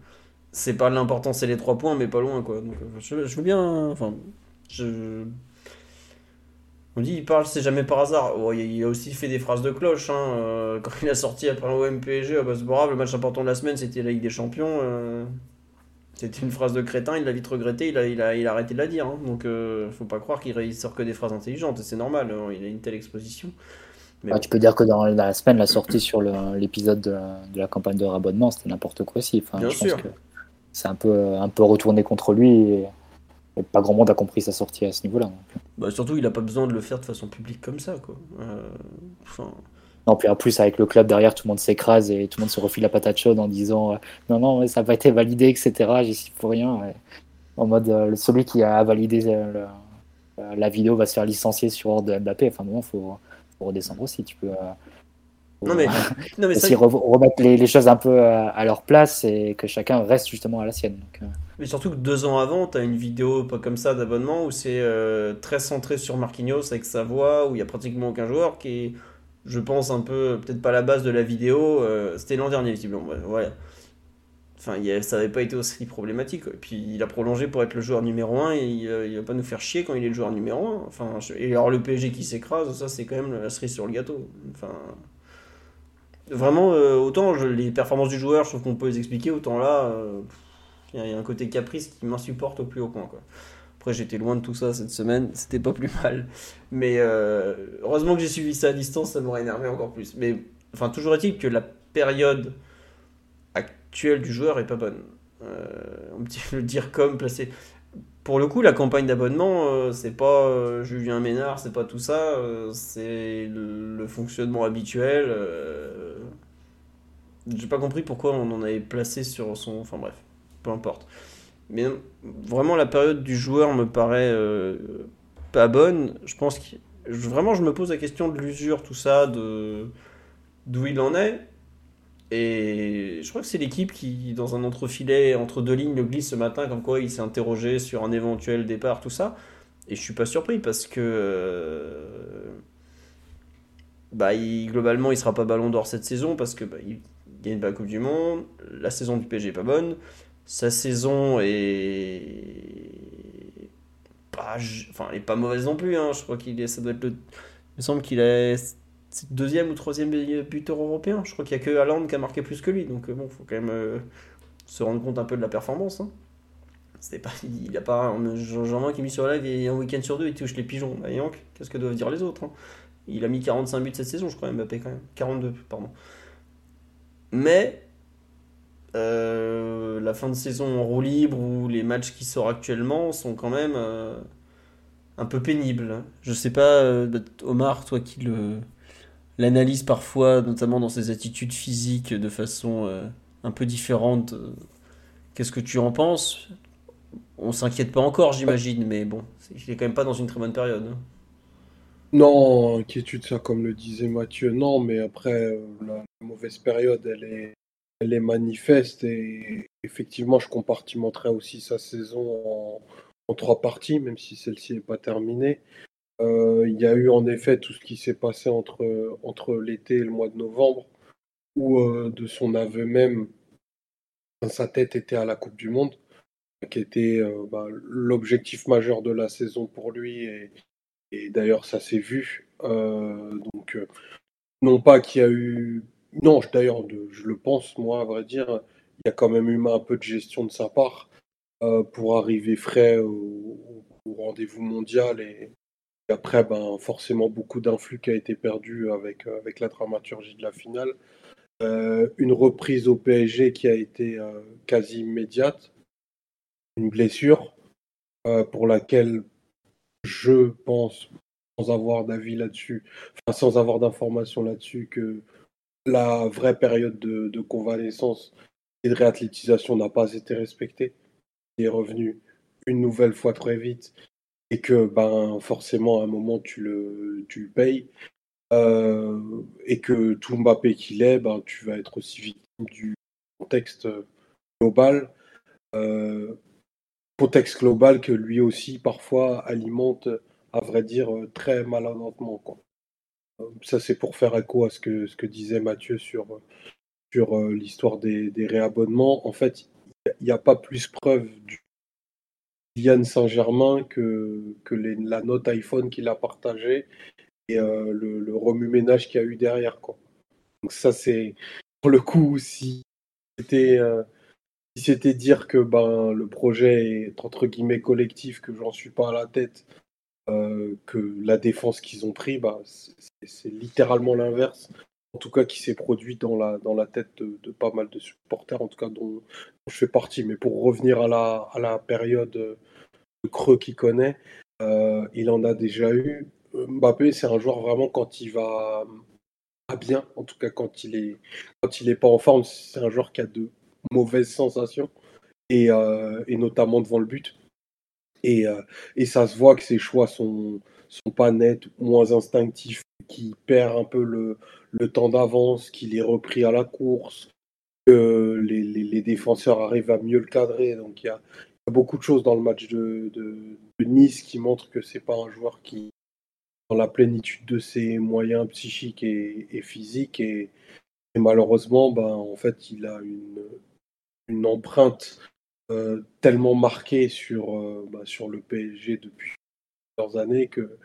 c'est pas l'important, c'est les trois points, mais pas loin, quoi. Donc, euh, je, veux bien. Enfin, je. On dit, il parle, c'est jamais par hasard. Oh, il a aussi fait des phrases de cloche. Hein. Euh, quand il a sorti après un OMPG, ah bah, c'est le match important de la semaine, c'était la Ligue des Champions. Euh, c'était une phrase de crétin, il l'a vite regretté, il a, il a, il a arrêté de la dire. Hein. Donc, faut pas croire qu'il sort que des phrases intelligentes, c'est normal, hein. il a une telle exposition. Mais tu peux dire que dans la semaine, la sortie sur l'épisode de, de, la campagne de rabonnement, c'était n'importe quoi aussi. Enfin, Bien sûr c'est un peu, un peu retourné contre lui. Et, pas grand monde a compris sa sortie à ce niveau-là. Bah, surtout, il n'a pas besoin de le faire de façon publique comme ça. Quoi. Euh, non, puis en plus, avec le club derrière, tout le monde s'écrase et tout le monde se refile la patate chaude en disant euh, non, non, ça n'a pas été validé, etc. J'y suis pour rien. En mode, euh, celui qui a validé la vidéo va se faire licencier sur ordre de Mbappé. Enfin, bon, il faut, redescendre aussi. Tu peux non mais, non mais ça... remettre les, choses un peu à, leur place et que chacun reste justement à la sienne. Euh. Mais surtout que deux ans avant, tu as une vidéo pas comme ça d'abonnement où c'est euh, très centré sur Marquinhos avec sa voix, où il y a pratiquement aucun joueur qui est, je pense, un peu, peut-être pas la base de la vidéo. Euh, c'était l'an dernier, visiblement. Voilà. Enfin, ça n'avait pas été aussi problématique. Et puis il a prolongé pour être le joueur numéro 1 et il, ne va pas nous faire chier quand il est le joueur numéro 1. Enfin, et alors le PSG qui s'écrase, ça c'est quand même la cerise sur le gâteau. Enfin, Vraiment, euh, autant les performances du joueur, je trouve qu'on peut les expliquer, autant là, euh, il y, a un côté caprice qui m'insupporte au plus haut point. Quoi. Après, j'étais loin de tout ça cette semaine, c'était pas plus mal. Mais euh, heureusement que j'ai suivi ça à distance, ça m'aurait énervé encore plus. Mais enfin, toujours est-il que la période actuelle du joueur est pas bonne. on peut le dire comme placé pour le coup, la campagne d'abonnement, euh, c'est pas euh, Julien Ménard, c'est pas tout ça, euh, c'est le, fonctionnement habituel. J'ai pas compris pourquoi on en avait placé sur son. Enfin bref, peu importe. Mais vraiment, la période du joueur me paraît pas bonne. Je pense que. Vraiment, je me pose la question de l'usure, tout ça, de d'où il en est. Et je crois que c'est l'équipe qui, dans un entrefilet entre deux lignes, le glisse ce matin, comme quoi il s'est interrogé sur un éventuel départ, tout ça. Et je suis pas surpris parce que. Euh, bah, globalement, il sera pas ballon d'or cette saison parce que bah, il gagne pas la Coupe du Monde. La saison du PSG est pas bonne. Sa saison est. pas, enfin, elle est pas mauvaise non plus. Hein. Je crois qu'il ça doit être il me semble qu'il est deuxième ou troisième buteur européen. Je crois qu'il y a que Haaland qui a marqué plus que lui. Donc bon, faut quand même se rendre compte un peu de la performance. Hein. Pas, il a pas, Jean-Marc qui mis sur live et un week-end sur deux, il touche les pigeons. Bah, qu'est-ce que doivent dire les autres hein? Il a mis 45 buts cette saison, je crois, Mbappé quand même. 42, pardon. Mais euh, la fin de saison en roue libre ou les matchs qui sortent actuellement sont quand même euh, un peu pénibles. Hein. Je sais pas, euh, Omar, toi qui le l'analyse parfois, notamment dans ses attitudes physiques de façon un peu différente. Qu'est-ce que tu en penses? On s'inquiète pas encore, j'imagine, mais bon, il est quand même pas dans une très bonne période. Hein. Non, inquiétude, ça, comme le disait Mathieu, non, mais après, euh, la, mauvaise période, elle est, elle est manifeste et effectivement, je compartimenterai aussi sa saison en, trois parties, même si celle-ci n'est pas terminée. Euh, il y a eu en effet tout ce qui s'est passé entre, l'été et le mois de novembre, où euh, de son aveu même, sa tête était à la Coupe du Monde qui était euh, bah, l'objectif majeur de la saison pour lui. Et, d'ailleurs, ça s'est vu. Donc, non pas qu'il y a eu. Non, d'ailleurs, je le pense, moi, à vrai dire, il y a quand même eu un peu de gestion de sa part pour arriver frais au, rendez-vous mondial. Après, ben, forcément, beaucoup d'influx qui a été perdu avec, avec la dramaturgie de la finale. une reprise au PSG qui a été quasi immédiate une blessure euh, pour laquelle je pense, sans avoir d'avis là-dessus, enfin, sans avoir d'informations là-dessus, que la vraie période de, convalescence et de réathlétisation n'a pas été respectée. Il est revenu une nouvelle fois très vite et que ben, forcément à un moment tu le, tu payes. Euh, et que tout Mbappé qu'il est, ben, tu vas être aussi victime du contexte global. Euh, contexte global que lui aussi parfois alimente, à vrai dire, très maladroitement. Quoi. Euh, ça, c'est pour faire écho à ce que, ce que disait Mathieu sur, sur l'histoire des, des, réabonnements. En fait, il n'y a pas plus preuve du Yann Saint-Germain que, la note iPhone qu'il a partagée et euh, le, remue-ménage qu'il y a eu derrière. Quoi. Donc ça, c'est pour le coup, si c'était si c'était dire que ben, le projet est entre guillemets collectif, que j'en suis pas à la tête, euh, que la défense qu'ils ont pris, bah, c'est littéralement l'inverse. En tout cas, qui s'est produit dans la, dans la tête de, pas mal de supporters, en tout cas dont, je fais partie. Mais pour revenir à la, à la période de creux qu'il connaît, euh, il en a déjà eu. Mbappé, c'est un joueur vraiment quand il va bien, en tout cas quand il est quand il est pas en forme, c'est un joueur qui a de mauvaise sensation, et, euh, et notamment devant le but. Et, euh, et, ça se voit que ses choix sont, sont pas nets, moins instinctifs, qu'il perd un peu le, le temps d'avance, qu'il est repris à la course, que les, les, défenseurs arrivent à mieux le cadrer. Donc il y a, beaucoup de choses dans le match de, de, Nice qui montrent que c'est pas un joueur qui, dans la plénitude de ses moyens psychiques et, et physiques, et, malheureusement, ben, en fait, il a une, une empreinte euh, tellement marquée sur, euh, bah, sur le PSG depuis années que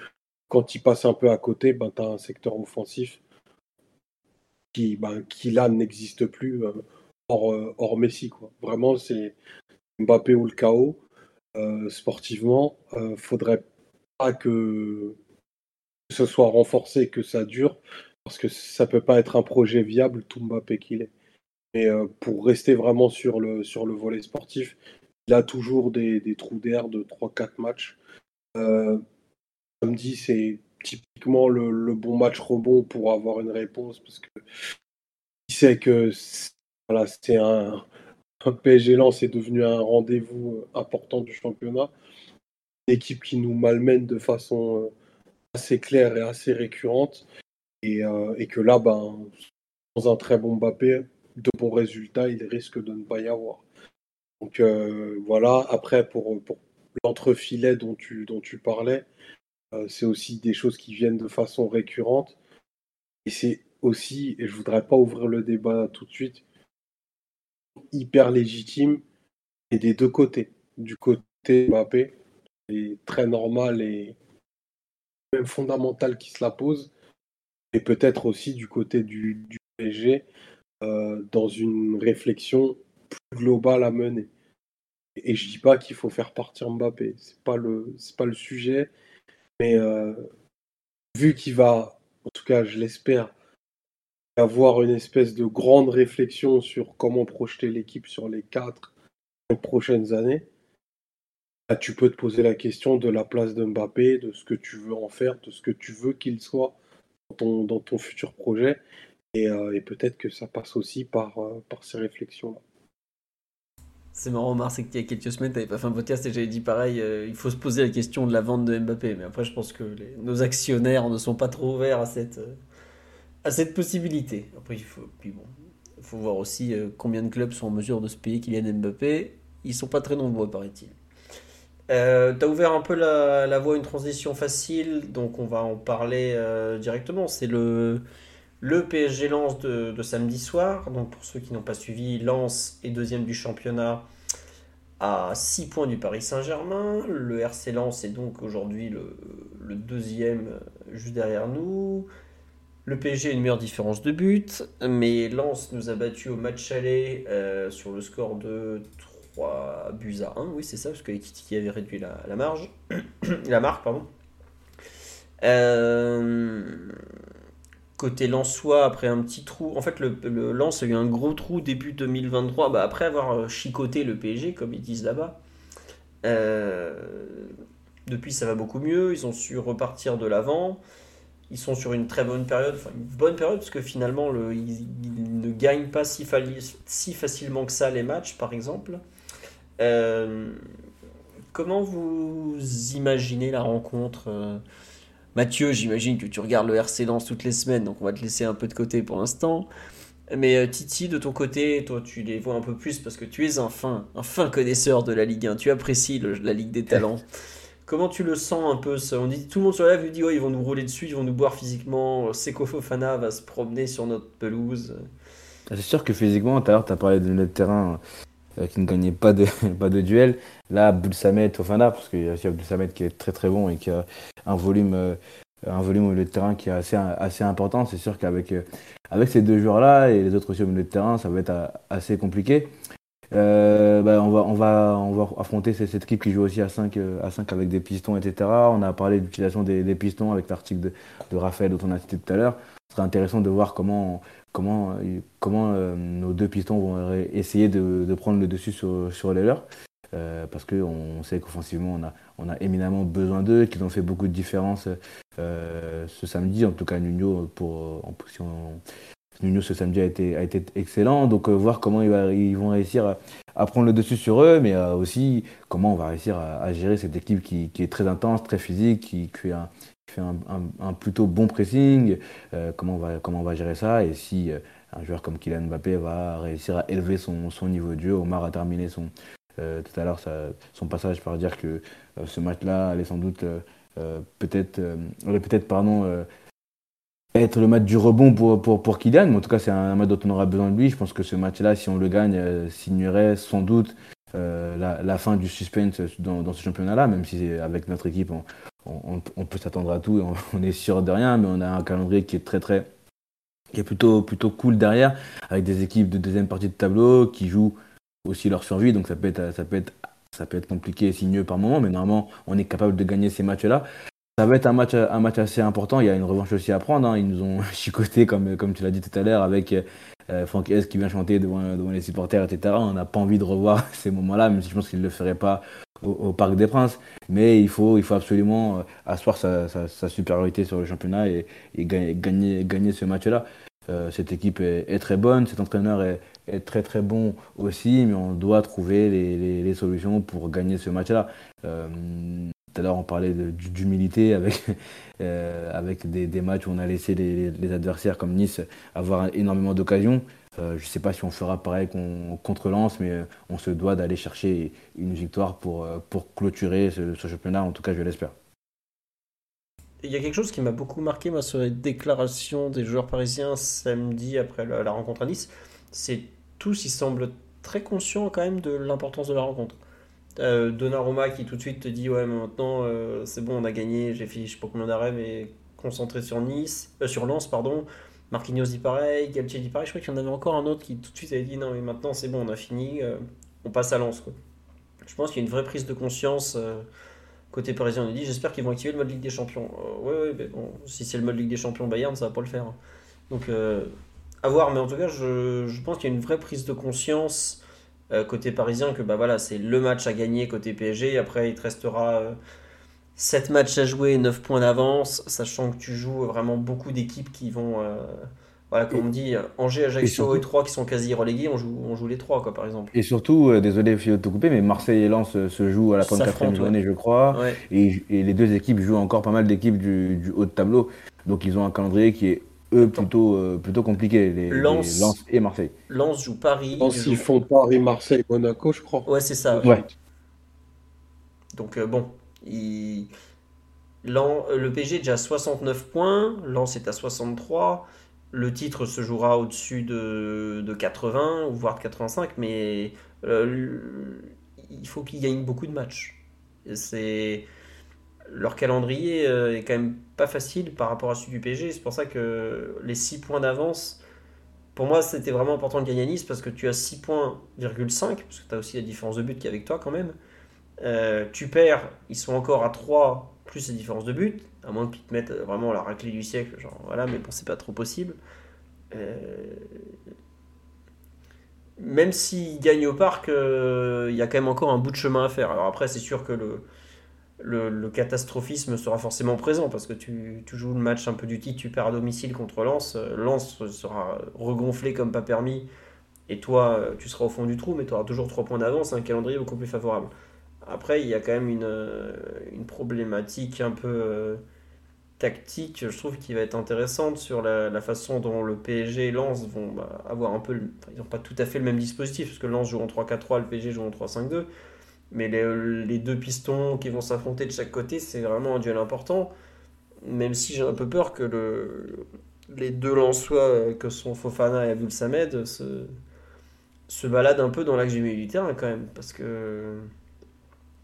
quand il passe un peu à côté, ben, tu as un secteur offensif qui, ben, qui là n'existe plus euh, hors, hors, Messi. Quoi. Vraiment, c'est Mbappé ou le chaos. sportivement, faudrait pas que ce soit renforcé, que ça dure, parce que ça peut pas être un projet viable, tout Mbappé qu'il est. Mais euh, pour rester vraiment sur le, sur le volet sportif, il a toujours des, des trous d'air de 3-4 matchs. Euh, samedi, c'est typiquement le, bon match rebond pour avoir une réponse parce que il sait que voilà, c'est un, un PSG lance est devenu un rendez-vous euh, important du championnat. Une équipe qui nous malmène de façon euh, assez claire et assez récurrente. Et, euh, que là, ben, dans un très bon Mbappé, de bons résultats, il risque de ne pas y avoir. Donc euh, voilà, après pour l'entrefilet dont tu, dont tu parlais, euh, c'est aussi des choses qui viennent de façon récurrente. Et c'est aussi, et je voudrais pas ouvrir le débat tout de suite, hyper légitime et des deux côtés. Du côté Mbappé, est très normale et même fondamentale qui se la pose. Et peut-être aussi du côté du, du PSG, euh, dans une réflexion plus globale à mener. Et, je dis pas qu'il faut faire partir Mbappé, c'est pas le c'est pas le sujet, mais euh, vu qu'il va, en tout cas je l'espère, avoir une espèce de grande réflexion sur comment projeter l'équipe sur les quatre prochaines années, bah, tu peux te poser la question de la place de Mbappé, de ce que tu veux en faire, de ce que tu veux qu'il soit dans ton, futur projet. Et, euh, peut-être que ça passe aussi par, euh, par ces réflexions-là. C'est marrant, Omar, c'est qu'il y a quelques semaines, tu n'avais pas fait un podcast et j'avais dit pareil, euh, il faut se poser la question de la vente de Mbappé. Mais après, je pense que nos actionnaires ne sont pas trop ouverts à cette, à cette possibilité. Après, il faut, puis bon, faut voir aussi combien de clubs sont en mesure de se payer Kylian Mbappé. Ils sont pas très nombreux, paraît-il. Euh, tu as ouvert un peu la, voie à une transition facile, donc on va en parler euh, directement. C'est le, le PSG Lens de, samedi soir. Donc pour ceux qui n'ont pas suivi, Lens est deuxième du championnat à 6 points du Paris Saint-Germain. Le RC Lens est donc aujourd'hui le, deuxième euh, juste derrière nous. Le PSG a une meilleure différence de but, mais Lens nous a battu au match aller sur le score de 3 buts à 1, oui c'est ça, parce que avait réduit la, marge, la marque, pardon. Euh, côté Lensois, après un petit trou, en fait le, le Lens a eu un gros trou début 2023, bah, après avoir euh, chicoté le PSG, comme ils disent là-bas. Euh, depuis ça va beaucoup mieux, ils ont su repartir de l'avant. Ils sont sur une très bonne période, enfin une bonne période parce que finalement le, ils, ne gagnent pas si, facilement que ça les matchs par exemple. Euh, comment vous imaginez la rencontre Mathieu, j'imagine que tu regardes le RC Lens toutes les semaines, donc on va te laisser un peu de côté pour l'instant. Mais euh, Titi, de ton côté, toi, tu les vois un peu plus parce que tu es un fin, un fin connaisseur de la Ligue 1. Tu apprécies la Ligue des Talents. Comment tu le sens un peu ça? On dit tout le monde sur la live dit oh, ils vont nous rouler dessus, ils vont nous boire physiquement. Seko Fofana va se promener sur notre pelouse. C'est sûr que physiquement, tout à l'heure, tu as parlé de notre terrain qui ne gagnait pas de, pas de duel. Là, Abdul Samet, Fofana, parce qu'il y a aussi Abdul Samet qui est très très bon et qui a un volume, euh, un volume au milieu de terrain qui est assez, assez important. C'est sûr qu'avec euh, avec ces deux joueurs-là et les autres aussi au milieu de terrain, ça va être assez compliqué. Euh, bah, on, va, on, va, on va affronter cette, équipe qui joue aussi à 5, à 5 avec des pistons, etc. On a parlé de l'utilisation des, pistons avec l'article de, de Raphaël dont on a cité tout à l'heure. Ce serait intéressant de voir comment comment, euh, comment euh, nos deux pistons vont essayer de, prendre le dessus sur, sur les leurs. Euh, parce qu'on sait qu'offensivement, on a, on a éminemment besoin d'eux, qu'ils ont fait beaucoup de différence ce samedi. En tout cas, Nuno, pour, en position, Nuno ce samedi a été, a été excellent. Donc, voir comment ils, ils, vont réussir à, prendre le dessus sur eux, mais aussi comment on va réussir à, gérer cette équipe qui, qui, est très intense, très physique, qui, qui, un, fait un, plutôt bon pressing, euh, comment, on va, comment on va gérer ça et si euh, un joueur comme Kylian Mbappé va réussir à élever son, son niveau de jeu. Omar a terminé son, euh, tout à l'heure son passage par dire que ce match-là allait sans doute peut-être peut-être pardon être le match du rebond pour, pour, pour Kylian, mais en tout cas c'est un, match dont on aura besoin de lui. Je pense que ce match-là, si on le gagne, signerait sans doute la, la, fin du suspense dans, ce championnat-là, même si avec notre équipe on, peut s'attendre à tout, on, est sûr de rien, mais on a un calendrier qui est très très qui est plutôt plutôt cool derrière, avec des équipes de deuxième partie de tableau qui jouent aussi leur survie, donc ça peut être ça peut être ça peut être compliqué et sinueux par moment, mais normalement on est capable de gagner ces matchs-là. Ça va être un match, un match assez important. Il y a une revanche aussi à prendre. Hein. Ils nous ont chicoté, comme, comme tu l'as dit tout à l'heure, avec euh, Franck S qui vient chanter devant, devant les supporters, etc. On n'a pas envie de revoir ces moments-là, même si je pense qu'il ne le ferait pas au, Parc des Princes. Mais il faut, il faut absolument euh, asseoir sa, sa, supériorité sur le championnat et, gagner, gagner, ce match-là. Euh, cette équipe est, très bonne, cet entraîneur est, est, très très bon aussi, mais on doit trouver les, les, solutions pour gagner ce match-là. Euh, tout à l'heure, on parlait d'humilité avec, avec des, des, matchs où on a laissé les, adversaires comme Nice avoir énormément d'occasions. Euh, je ne sais pas si on fera pareil contre Lens, mais euh, on se doit d'aller chercher une victoire pour, euh, pour clôturer ce, championnat, en tout cas je l'espère. Il y a quelque chose qui m'a beaucoup marqué moi, sur les déclarations des joueurs parisiens samedi après la, rencontre à Nice. C'est tous, ils semblent très conscients quand même de l'importance de la rencontre. Donnarumma qui tout de suite te dit ouais mais maintenant c'est bon on a gagné, j'ai fait je sais pas combien d'arrêts mais concentré sur Nice, sur Lens pardon. Marquinhos dit pareil, Galtier dit pareil. Je crois qu'il y en avait encore un autre qui tout de suite avait dit non mais maintenant c'est bon on a fini, on passe à Lens quoi. Je pense qu'il y a une vraie prise de conscience côté parisien. On dit j'espère qu'ils vont activer le mode Ligue des Champions. Oui, ouais, mais bon si c'est le mode Ligue des Champions Bayern ça va pas le faire. Donc à voir, mais en tout cas, je, pense qu'il y a une vraie prise de conscience euh, côté parisien que bah voilà, c'est le match à gagner côté PSG. Après, il te restera 7 euh, matchs à jouer, 9 points d'avance, sachant que tu joues vraiment beaucoup d'équipes qui vont. Euh, voilà, comme on dit, Angers, Ajaccio et, 3 qui sont quasi relégués, on joue, on joue les 3, quoi, par exemple. Et surtout, désolé de te couper, mais Marseille et Lens se jouent à la 34e journée, je crois. Et, les deux équipes jouent encore pas mal d'équipes du, du haut de tableau. Donc ils ont un calendrier qui est eux plutôt, euh, plutôt compliqués, les, Lens, et Marseille. Lens joue Paris. Lens, ils font Paris, Marseille, Monaco, je crois. Ouais, c'est ça. Ouais. Donc, euh, bon, il... Euh, le PG est déjà à 69 points, Lens est à 63. Le titre se jouera au-dessus de, de 80, voire de 85, mais il faut qu'il gagne beaucoup de matchs. C'est leur calendrier euh, est quand même pas facile par rapport à celui du PSG. C'est pour ça que les 6 points d'avance, pour moi, c'était vraiment important de gagner à Nice parce que tu as 6 points, parce que tu as aussi la différence de but qui est avec toi quand même. Euh, tu perds, ils sont encore à 3 plus la différence de but, à moins qu'ils te mettent vraiment la raclée du siècle, genre voilà, mais bon, c'est pas trop possible. Euh, même s'ils gagnent au parc, il y a quand même encore un bout de chemin à faire. Alors après, c'est sûr que le, le, catastrophisme sera forcément présent parce que tu, joues le match un peu du titre, tu perds à domicile contre Lens. Euh, Lens sera regonflé comme pas permis et toi, euh, tu seras au fond du trou, mais tu auras toujours 3 points d'avance, un calendrier beaucoup plus favorable. Après, il y a quand même une, euh, problématique un peu tactique, je trouve, qui va être intéressante sur la, façon dont le PSG et Lens vont bah, avoir un peu. ils n'ont pas tout à fait le même dispositif, parce que Lens joue en 3-4-3, le PSG joue en 3-5-2. Mais les, deux pistons qui vont s'affronter de chaque côté, c'est vraiment un duel important. Même si j'ai un peu peur que le, les deux Lensois, que sont Fofana et Abdul Samed, se, se baladent un peu dans l'axe du terrain quand même. Parce que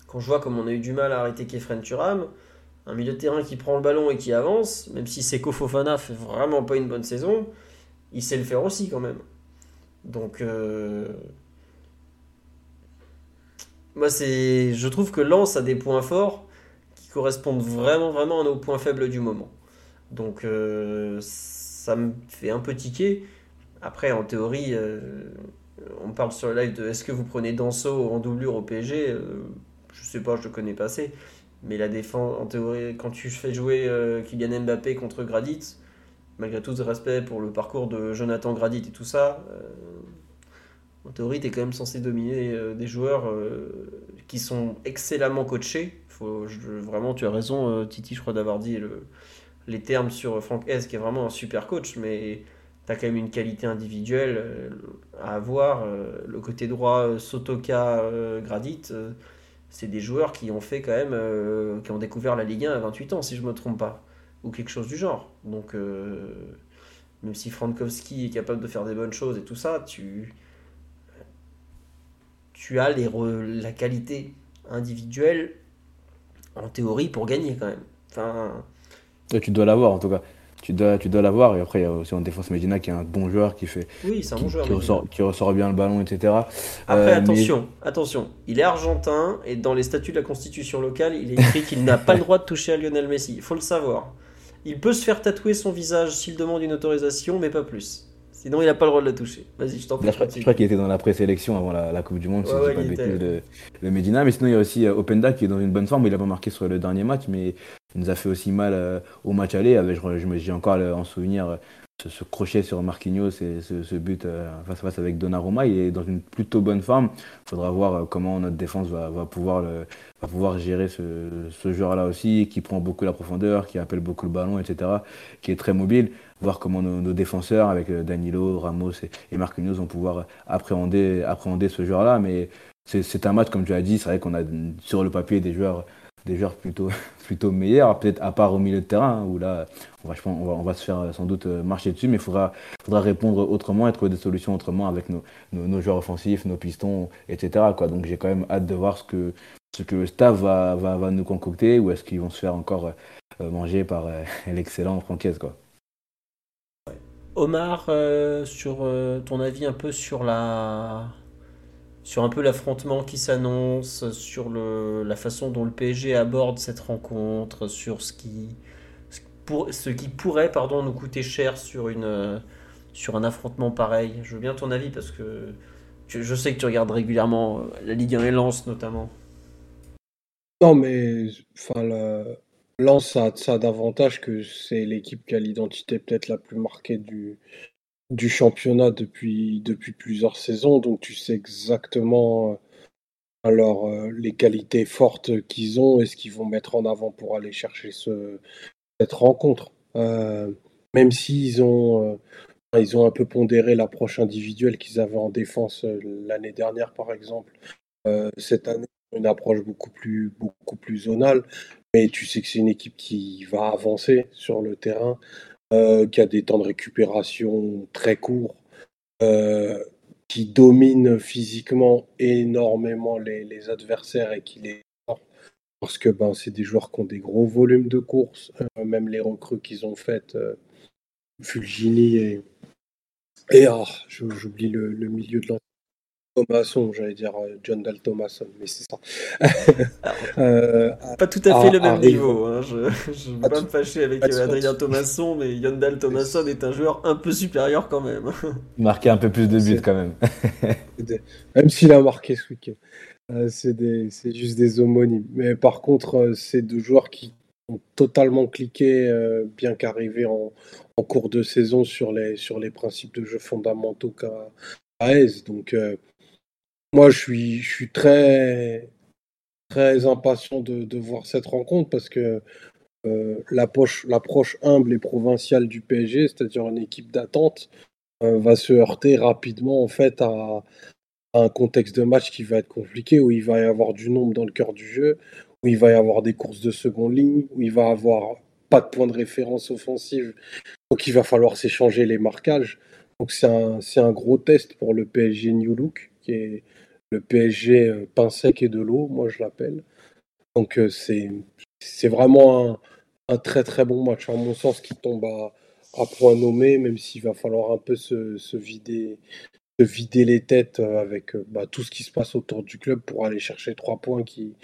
quand je vois comme on a eu du mal à arrêter Kefren Turam, un milieu de terrain qui prend le ballon et qui avance, même si Seko Fofana fait vraiment pas une bonne saison, il sait le faire aussi quand même. Donc. Euh, moi, c'est, je trouve que Lens a des points forts qui correspondent vraiment, vraiment à nos points faibles du moment. Donc, euh, ça me fait un peu tiquer. Après, en théorie, euh, on parle sur le live de est-ce que vous prenez Danso en doublure au PSG euh, Je sais pas, je le connais pas assez. Mais la défense, en théorie, quand tu fais jouer Kylian Mbappé contre Gradit, malgré tout ce respect pour le parcours de Jonathan Gradit et tout ça, en théorie, tu es quand même censé dominer euh, des joueurs euh, qui sont excellemment coachés. Faut, vraiment, tu as raison, euh, Titi, je crois, d'avoir dit les termes sur Franck S, qui est vraiment un super coach, mais tu as quand même une qualité individuelle à avoir. le côté droit, Sotoka, Gradit, c'est des joueurs qui ont fait quand même, qui ont découvert la Ligue 1 à 28 ans, si je ne me trompe pas, ou quelque chose du genre. Donc, même si Frankowski est capable de faire des bonnes choses et tout ça, tu tu as les la qualité individuelle en théorie pour gagner quand même. Enfin... tu dois l'avoir en tout cas. Tu dois, tu dois l'avoir. Et après, il y a aussi en défense Medina qui est un bon joueur qui fait. Oui, c'est un bon joueur. Qui ressort, qui ressort, bien le ballon, etc. Après, euh, attention, attention. Il est argentin et dans les statuts de la constitution locale, il est écrit qu'il n'a pas le droit de toucher à Lionel Messi. Il faut le savoir. Il peut se faire tatouer son visage s'il demande une autorisation, mais pas plus. Sinon, il n'a pas le droit de la toucher. Vas-y, je t'en prie. Je, crois qu'il était dans la présélection avant la, Coupe du Monde, si ouais, pas de, le Medina. Mais sinon, il y a aussi euh, Openda qui est dans une bonne forme. Il n'a pas marqué sur le dernier match, mais il nous a fait aussi mal euh, au match aller. J'ai encore en souvenir ce, crochet sur Marquinhos et ce, but euh, face à face avec Donnarumma. Il est dans une plutôt bonne forme. Il faudra voir comment notre défense va, pouvoir, le, va pouvoir gérer ce, joueur-là aussi, qui prend beaucoup la profondeur, qui appelle beaucoup le ballon, etc., qui est très mobile voir comment nos, défenseurs, avec euh, Danilo, Ramos et, Marquinhos, vont pouvoir appréhender, appréhender ce joueur-là. Mais c'est un match, comme tu as dit, c'est vrai qu'on a sur le papier des joueurs des joueurs plutôt, plutôt meilleurs, peut-être à part au milieu de terrain, hein, où là, on va, se faire sans doute marcher dessus, mais il faudra, répondre autrement et trouver des solutions autrement avec nos, nos, joueurs offensifs, nos pistons, etc. Donc j'ai quand même hâte de voir ce que, ce que le staff va, va, nous concocter, ou est-ce qu'ils vont se faire encore manger par l'excellent Francaise. Quoi. Omar, euh, sur euh, ton avis un peu sur la sur un peu l'affrontement qui s'annonce, sur le, la façon dont le PSG aborde cette rencontre, sur ce qui qui pourrait pardon nous coûter cher sur une sur un affrontement pareil. Je veux bien ton avis parce que je sais que tu regardes régulièrement la Ligue 1 et Lens notamment. Non mais Lens, ça, ça davantage que c'est l'équipe qui a l'identité peut-être la plus marquée du, du championnat depuis, depuis plusieurs saisons. Donc tu sais exactement euh, alors, euh, les qualités fortes qu'ils ont et ce qu'ils vont mettre en avant pour aller chercher ce, cette rencontre. Euh, même s'ils ont, ils ont un peu pondéré l'approche individuelle qu'ils avaient en défense l'année dernière, par exemple. cette année, une approche beaucoup plus, beaucoup plus zonale. Mais tu sais que c'est une équipe qui va avancer sur le terrain, euh, qui a des temps de récupération très courts, euh, qui domine physiquement énormément les, adversaires et qui les parce que ben, c'est des joueurs qui ont des gros volumes de course, euh, même les recrues qu'ils ont faites, Fulgini et, et ah, j'oublie le, milieu de Thomason, j'allais dire euh, John Dal Thomason, mais c'est ça. Euh, pas tout à fait le même niveau. Hein. Je ne veux pas me fâcher avec euh, Adrien Thomasson, mais Dal Thomason est un joueur un peu supérieur quand même. Marqué un peu plus de buts quand même. même s'il a marqué ce week-end. c'est juste des homonymes. Mais par contre, c'est deux joueurs qui ont totalement cliqué, bien qu'arrivés en, cours de saison sur les, sur les principes de jeu fondamentaux qu'a AES. Donc, moi, je suis, très, très impatient de, voir cette rencontre parce que euh, l'approche humble et provinciale du PSG, c'est-à-dire une équipe d'attente, euh, va se heurter rapidement en fait à, un contexte de match qui va être compliqué, où il va y avoir du nombre dans le cœur du jeu, où il va y avoir des courses de seconde ligne, où il va y avoir pas de point de référence offensive, donc il va falloir s'échanger les marquages. Donc c'est un, un, gros test pour le PSG New Look, qui est le PSG euh, pain sec et de l'eau, moi je l'appelle. Donc euh, c'est c'est vraiment un, très très bon match, en mon sens, qui tombe à, à point nommé, même s'il va falloir un peu se, vider, se vider les têtes euh, avec bah, tout ce qui se passe autour du club pour aller chercher trois points qui,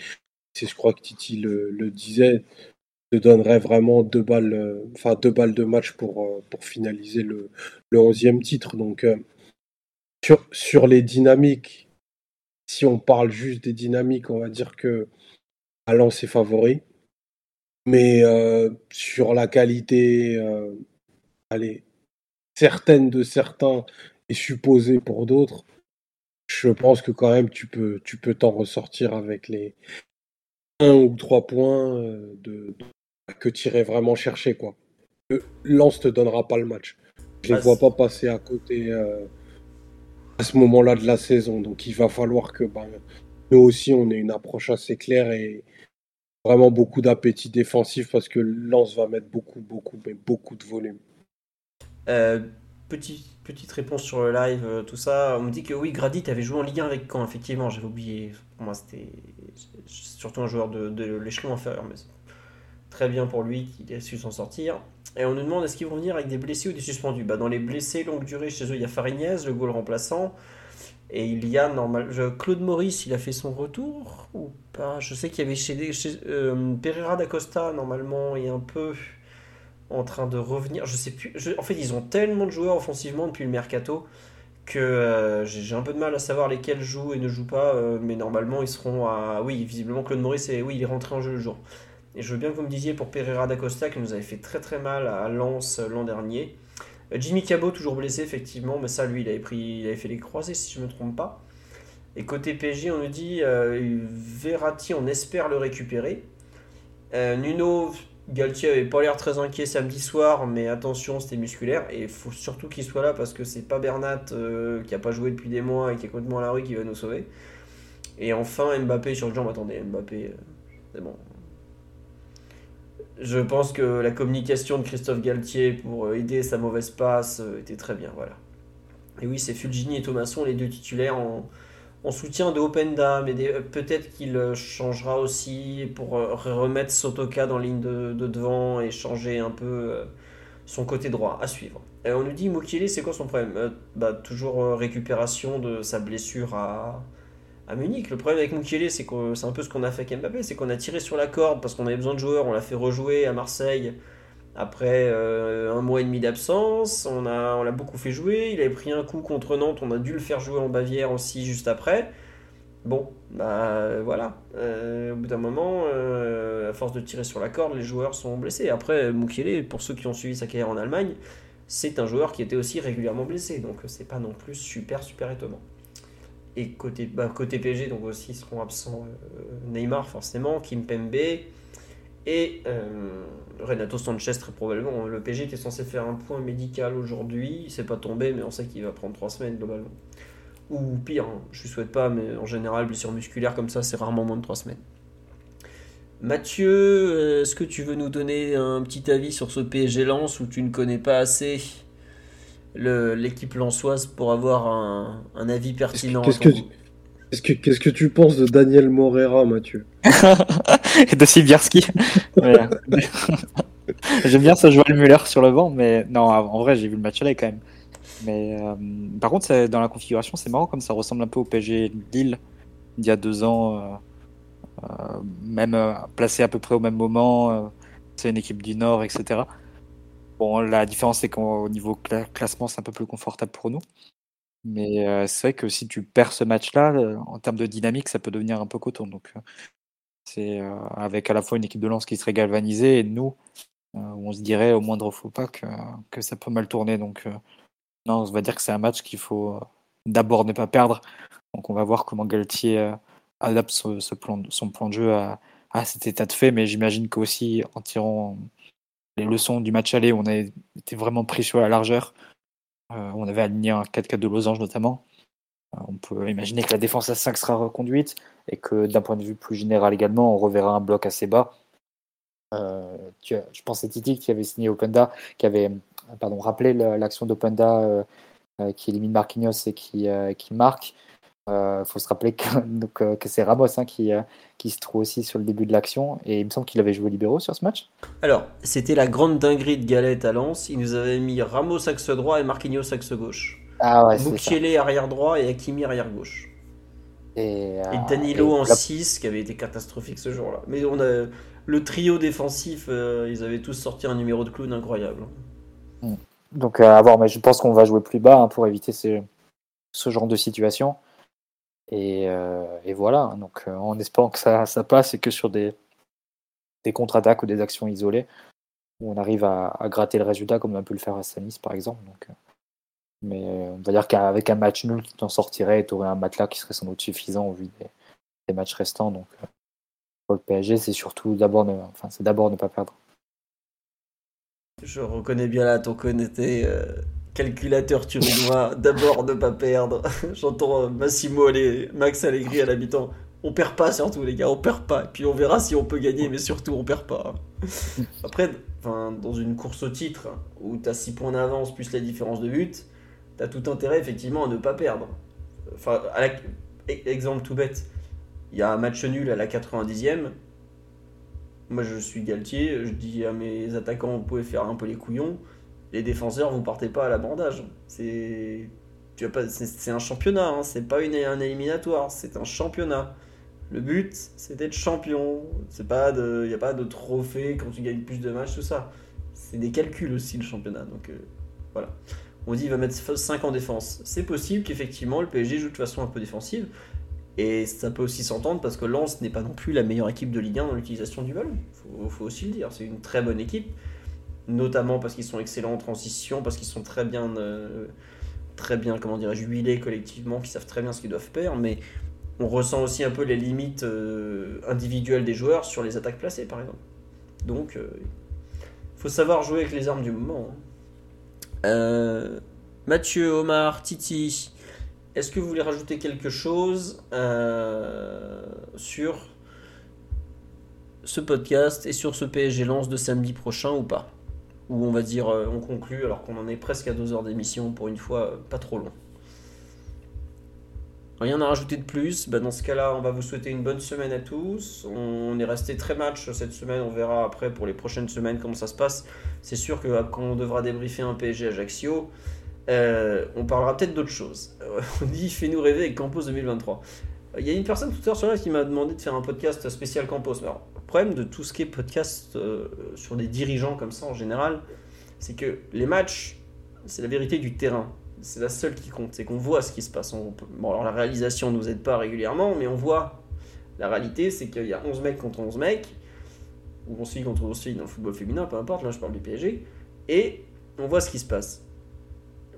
c'est je crois que Titi le, disait, te donnerait vraiment deux balles, enfin deux balles de match pour, pour finaliser le, le 11e titre. Donc sur, sur les dynamiques si on parle juste des dynamiques, on va dire que Lens est favori. Mais euh, sur la qualité, euh, allez, certaine de certains et supposée pour d'autres, je pense que quand même tu peux tu peux t'en ressortir avec les un ou trois points euh, de, que tu irais vraiment chercher quoi. Lens te donnera pas le match. Je ne les vois pas passer à côté à ce moment-là de la saison. Donc il va falloir que ben, nous aussi, on ait une approche assez claire et vraiment beaucoup d'appétit défensif parce que Lens va mettre beaucoup, beaucoup, mais beaucoup de volume. Euh, petite réponse sur le live, euh, tout ça. On me dit que oui, Grady, tu avais joué en Ligue 1 avec quand Effectivement, j'avais oublié. Pour moi, c'était surtout un joueur de l'échelon inférieur. Mais très bien pour lui qu'il ait su s'en sortir. Et on nous demande est-ce qu'ils vont venir avec des blessés ou des suspendus? Bah, Dans les blessés longue durée, chez eux, il y a Farignez, le goal remplaçant. Et il y a normal. Claude Maurice, il a fait son retour ou pas? Je sais qu'il y avait chez, chez euh, Pereira d'Acosta, normalement, est un peu en train de revenir. Je sais plus. en fait, ils ont tellement de joueurs offensivement depuis le mercato que euh, j'ai un peu de mal à savoir lesquels jouent et ne jouent pas. Euh, mais normalement, ils seront à. Oui, visiblement, Claude Maurice, oui, il est rentré en jeu le jour. Et je veux bien que vous me disiez pour Pereira d'Acosta qui nous avait fait très très mal à Lens l'an dernier. Euh, Jimmy Cabot toujours blessé effectivement, mais ça lui il avait, pris, il avait fait les croisés si je ne me trompe pas. Et côté PJ on nous dit euh, Verratti on espère le récupérer. Euh, Nuno Galtier avait pas l'air très inquiet samedi soir, mais attention c'était musculaire et il faut surtout qu'il soit là parce que c'est pas Bernat qui a pas joué depuis des mois et qui est complètement à la rue qui va nous sauver. Et enfin Mbappé sur le jambes, attendez Mbappé c'est bon, je pense que la communication de Christophe Galtier pour aider sa mauvaise passe était très bien. Voilà. Et oui, c'est Fulgini et Thomasson, les deux titulaires en, soutien de Openda, mais peut-être qu'il changera aussi pour remettre Sotoka dans ligne de, devant et changer un peu son côté droit à suivre. Et on nous dit Mukele, c'est quoi son problème? Bah, Toujours récupération de sa blessure à, à Munich. Le problème avec Mukele, c'est que c'est un peu ce qu'on a fait avec Mbappé, c'est qu'on a tiré sur la corde parce qu'on avait besoin de joueurs, on l'a fait rejouer à Marseille après euh, un mois et demi d'absence, on l'a on beaucoup fait jouer, il avait pris un coup contre Nantes, on a dû le faire jouer en Bavière aussi juste après. Bon, bah voilà, euh, au bout d'un moment, euh, à force de tirer sur la corde, les joueurs sont blessés. Après, Mukele, pour ceux qui ont suivi sa carrière en Allemagne, c'est un joueur qui était aussi régulièrement blessé, donc c'est pas non plus super super étonnant. Et côté, bah, côté PSG, donc aussi seront absents euh, Neymar forcément, Kim Pembe et euh, Renato Sanchez très probablement. Le PSG était censé faire un point médical aujourd'hui, c'est pas tombé, mais on sait qu'il va prendre trois semaines globalement. Ou pire, hein, je ne souhaite pas, mais en général, blessure musculaire comme ça, c'est rarement moins de trois semaines. Mathieu, euh, est-ce que tu veux nous donner un petit avis sur ce PSG Lens où tu ne connais pas assez? L'équipe lançoise pour avoir un, avis pertinent. Qu'est-ce que, qu'est-ce que, tu penses de Daniel Morera, Mathieu? Et de Sibierski. J'aime bien ça jouer le Muller sur le banc, mais non, en vrai, j'ai vu le match là quand même. Mais euh, par contre, dans la configuration, c'est marrant comme ça ressemble un peu au PSG Lille il y a deux ans, euh, euh, même placé à peu près au même moment. c'est une équipe du Nord, etc. Bon, la différence, c'est qu'au niveau classement, c'est un peu plus confortable pour nous. Mais euh, c'est vrai que si tu perds ce match-là, euh, en termes de dynamique, ça peut devenir un peu coton. Donc, euh, c'est avec à la fois une équipe de lance qui serait galvanisée et nous, on se dirait au moindre faux pas que, ça peut mal tourner. Donc, non, on va dire que c'est un match qu'il faut d'abord ne pas perdre. Donc, on va voir comment Galtier adapte son plan de jeu à, à cet état de fait. Mais j'imagine qu'aussi, en tirant les leçons du match aller on a été vraiment pris sur la largeur. Euh, on avait aligné un 4-4 de losange notamment. Euh, on peut imaginer que la défense à 5 sera reconduite et que d'un point de vue plus général également, on reverra un bloc assez bas. Euh, je pense à Titi qui avait signé Openda, qui avait pardon, rappelé l'action d'Openda qui élimine Marquinhos et qui, qui marque. Il euh, faut se rappeler que, euh, que c'est Ramos hein, qui, euh, qui se trouve aussi sur le début de l'action. Et il me semble qu'il avait joué libéraux sur ce match. Alors, c'était la grande dinguerie de Galette à Lens. Il nous avait mis Ramos axe droit et Marquinhos axe gauche. Ah ouais, Mukiele arrière droit et Hakimi arrière gauche. Et, Danilo en 6 qui avait été catastrophique ce jour-là. Mais on a le trio défensif, ils avaient tous sorti un numéro de clown incroyable. Hmm. Donc à voir, mais je pense qu'on va jouer plus bas hein, pour éviter ce, ce genre de situation. Euh, et, voilà, donc euh, en espérant que ça, passe et que sur des, des contre-attaques ou des actions isolées, où on arrive à, gratter le résultat comme on a pu le faire à Sanis par exemple. Euh, mais on va dire qu'avec un match nul, tu t'en sortirais et tu aurais un matelas qui serait sans doute suffisant au vu des, matchs restants. Donc pour le PSG, c'est surtout d'abord ne, enfin, c'est d'abord ne pas perdre. Je reconnais bien là ton connecté calculateur turinois, d'abord ne pas perdre. J'entends euh, Massimo et Max Allegri à l'habitant. On perd pas surtout les gars, on perd pas. Et puis on verra si on peut gagner, mais surtout on perd pas. Après, dans une course au titre où tu as 6 points d'avance plus la différence de but, tu as tout intérêt effectivement à ne pas perdre. Enfin, e-, exemple tout bête, il y a un match nul à la 90e. Moi je suis Galtier, je dis à mes attaquants, vous pouvez faire un peu les couillons les défenseurs, vous partez pas à l'abordage. C'est c'est un championnat, hein. c'est pas une, un éliminatoire, c'est un championnat. Le but, c'est d'être champion. C'est pas de, y a pas de trophée quand tu gagnes plus de matchs, tout ça. C'est des calculs aussi le championnat. Donc euh, voilà. On dit il va mettre 5 en défense. C'est possible qu'effectivement le PSG joue de façon un peu défensive. Et ça peut aussi s'entendre parce que Lens n'est pas non plus la meilleure équipe de Ligue 1 dans l'utilisation du ballon. Faut, faut aussi le dire. C'est une très bonne équipe notamment parce qu'ils sont excellents en transition, parce qu'ils sont très bien, euh, très bien, comment dirais-je, huilés collectivement, qui savent très bien ce qu'ils doivent faire, mais on ressent aussi un peu les limites euh, individuelles des joueurs sur les attaques placées, par exemple. Donc, euh, faut savoir jouer avec les armes du moment. Hein. Mathieu, Omar, Titi, est-ce que vous voulez rajouter quelque chose sur ce podcast et sur ce PSG Lance de samedi prochain ou pas? Ou on va dire, euh, on conclut alors qu'on en est presque à deux heures d'émission pour une fois, euh, pas trop long. Rien à rajouter de plus? Bah, dans ce cas-là, on va vous souhaiter une bonne semaine à tous. On est resté très match cette semaine. On verra après pour les prochaines semaines comment ça se passe. C'est sûr que quand on devra débriefer un PSG Ajaccio, euh, on parlera peut-être d'autre chose. on dit fais-nous rêver avec Campos 2023. Il y a une personne tout à l'heure sur live qui m'a demandé de faire un podcast spécial Campos. Alors, problème de tout ce qui est podcast euh, sur des dirigeants comme ça en général, c'est que les matchs, c'est la vérité du terrain c'est la seule qui compte, c'est qu'on voit ce qui se passe. bon, alors la réalisation ne nous aide pas régulièrement, mais on voit. La réalité, c'est qu'il y a 11 mecs contre 11 mecs, ou 11 filles contre 11 filles dans le football féminin, peu importe, là je parle du PSG, et on voit ce qui se passe.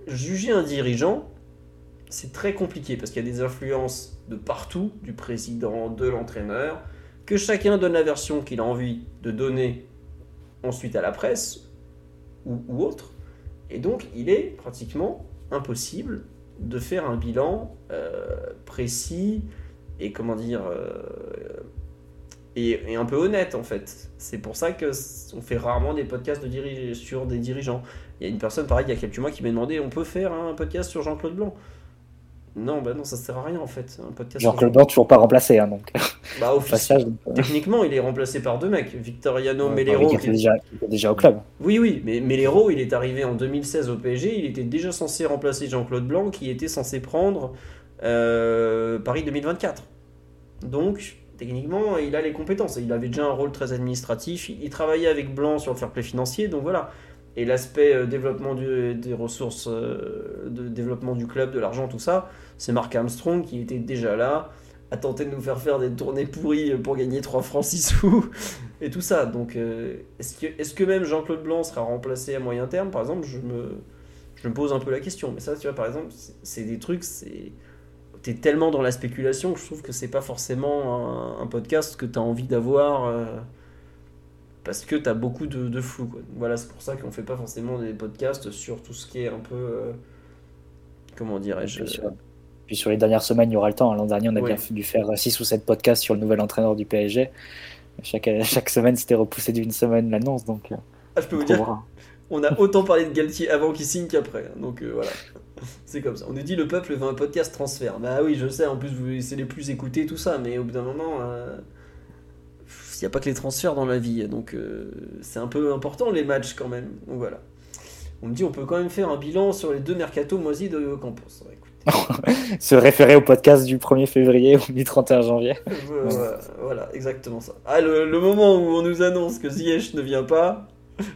Juger un dirigeant, c'est très compliqué parce qu'il y a des influences de partout, du président, de l'entraîneur, que chacun donne la version qu'il a envie de donner ensuite à la presse ou, autre. Et donc, il est pratiquement impossible de faire un bilan euh, précis et comment dire euh, et, un peu honnête en fait. C'est pour ça que on fait rarement des podcasts de sur des dirigeants. Il y a une personne pareil il y a quelques mois qui m'a demandé on peut faire un podcast sur Jean-Claude Blanc? Non, bah non, ça sert à rien en fait. Jean-Claude Blanc toujours pas remplacé, hein, donc. Bah, au passage, techniquement, il est remplacé par deux mecs, Victoriano Melero. qui était déjà, déjà, au club. Oui, oui, mais Melero, il est arrivé en 2016 au PSG. Il était déjà censé remplacer Jean-Claude Blanc, qui était censé prendre euh, Paris 2024. Donc, techniquement, il a les compétences. Il avait déjà un rôle très administratif. Il, travaillait avec Blanc sur le fair play financier, donc voilà et l'aspect euh, développement des ressources, euh, de développement du club, de l'argent, tout ça, c'est Marc Armstrong qui était déjà là, a tenté de nous faire faire des tournées pourries pour gagner 3 francs 6 sous, et tout ça. Donc, euh, est-ce que, est que même Jean-Claude Blanc sera remplacé à moyen terme? Par exemple, je me, je me pose un peu la question. Mais ça, tu vois, par exemple, c'est des trucs, c'est. T'es tellement dans la spéculation que je trouve que c'est pas forcément un, podcast que tu as envie d'avoir parce que tu as beaucoup de, flou. Voilà, c'est pour ça qu'on fait pas forcément des podcasts sur tout ce qui est un peu. Euh, comment dirais-je Puis sur les dernières semaines, il y aura le temps. L'an dernier, on a bien dû faire 6 ou 7 podcasts sur le nouvel entraîneur du PSG. Chaque, chaque semaine, c'était repoussé d'une semaine l'annonce. Donc, euh, ah, je peux vous dire, on a autant parlé de Galtier avant qu'il signe qu'après. Hein. Donc euh, voilà, c'est comme ça. On nous dit le peuple veut un podcast transfert. Bah oui, je sais, en plus, vous c'est les plus écoutés, tout ça, mais au bout d'un moment n'y a pas que les transferts dans la vie. Donc euh, c'est un peu important les matchs quand même. Donc voilà. On me dit on peut quand même faire un bilan sur les deux mercato moisis de Campos. Se référer au podcast du 1er février ou du 31 janvier. voilà, exactement ça. Ah, le, moment où on nous annonce que Ziyech ne vient pas,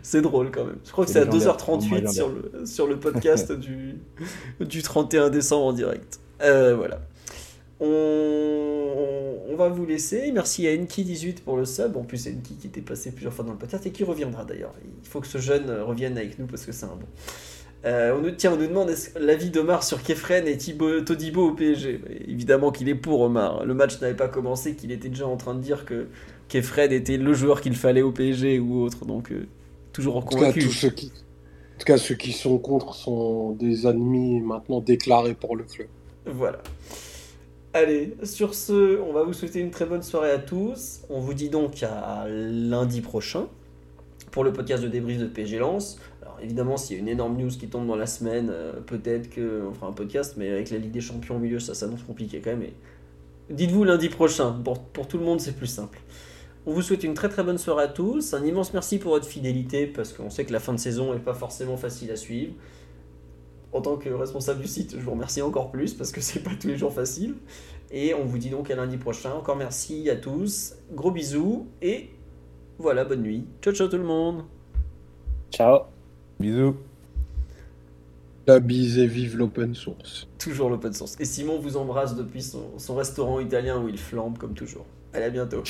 c'est drôle quand même. Je crois que c'est à 2h38 sur le, sur le podcast du, du 31 décembre en direct. Euh, voilà. On, va vous laisser. Merci à Enki18 pour le sub. En plus, Enki qui était passé plusieurs fois dans le podcast et qui reviendra d'ailleurs. Il faut que ce jeune revienne avec nous parce que c'est un bon. Euh, on nous, tiens, on nous demande l'avis d'Omar sur Kefren et Thibaut, Todibo au PSG. Évidemment qu'il est pour Omar. Le match n'avait pas commencé, qu'il était déjà en train de dire que Kefren était le joueur qu'il fallait au PSG ou autre. Donc, euh, toujours en convaincu. Tout ceux qui, en tout cas, ceux qui sont contre sont des ennemis maintenant déclarés pour le club. Voilà. Allez, sur ce, on va vous souhaiter une très bonne soirée à tous. On vous dit donc à lundi prochain pour le podcast de débrief de PG Lance. Alors évidemment, s'il y a une énorme news qui tombe dans la semaine, euh, peut-être qu'on fera un podcast, mais avec la Ligue des Champions au milieu, ça s'annonce compliqué quand même. Dites-vous lundi prochain, pour, pour tout le monde c'est plus simple. On vous souhaite une très très bonne soirée à tous. Un immense merci pour votre fidélité parce qu'on sait que la fin de saison n'est pas forcément facile à suivre en tant que responsable du site, je vous remercie encore plus parce que c'est pas tous les jours facile. Et on vous dit donc à lundi prochain. Encore merci à tous. Gros bisous et voilà, bonne nuit. Ciao ciao tout le monde. Ciao. Bisous. La bise et vive l'open source. Toujours l'open source. Et Simon vous embrasse depuis son, son restaurant italien où il flambe comme toujours. Allez à bientôt.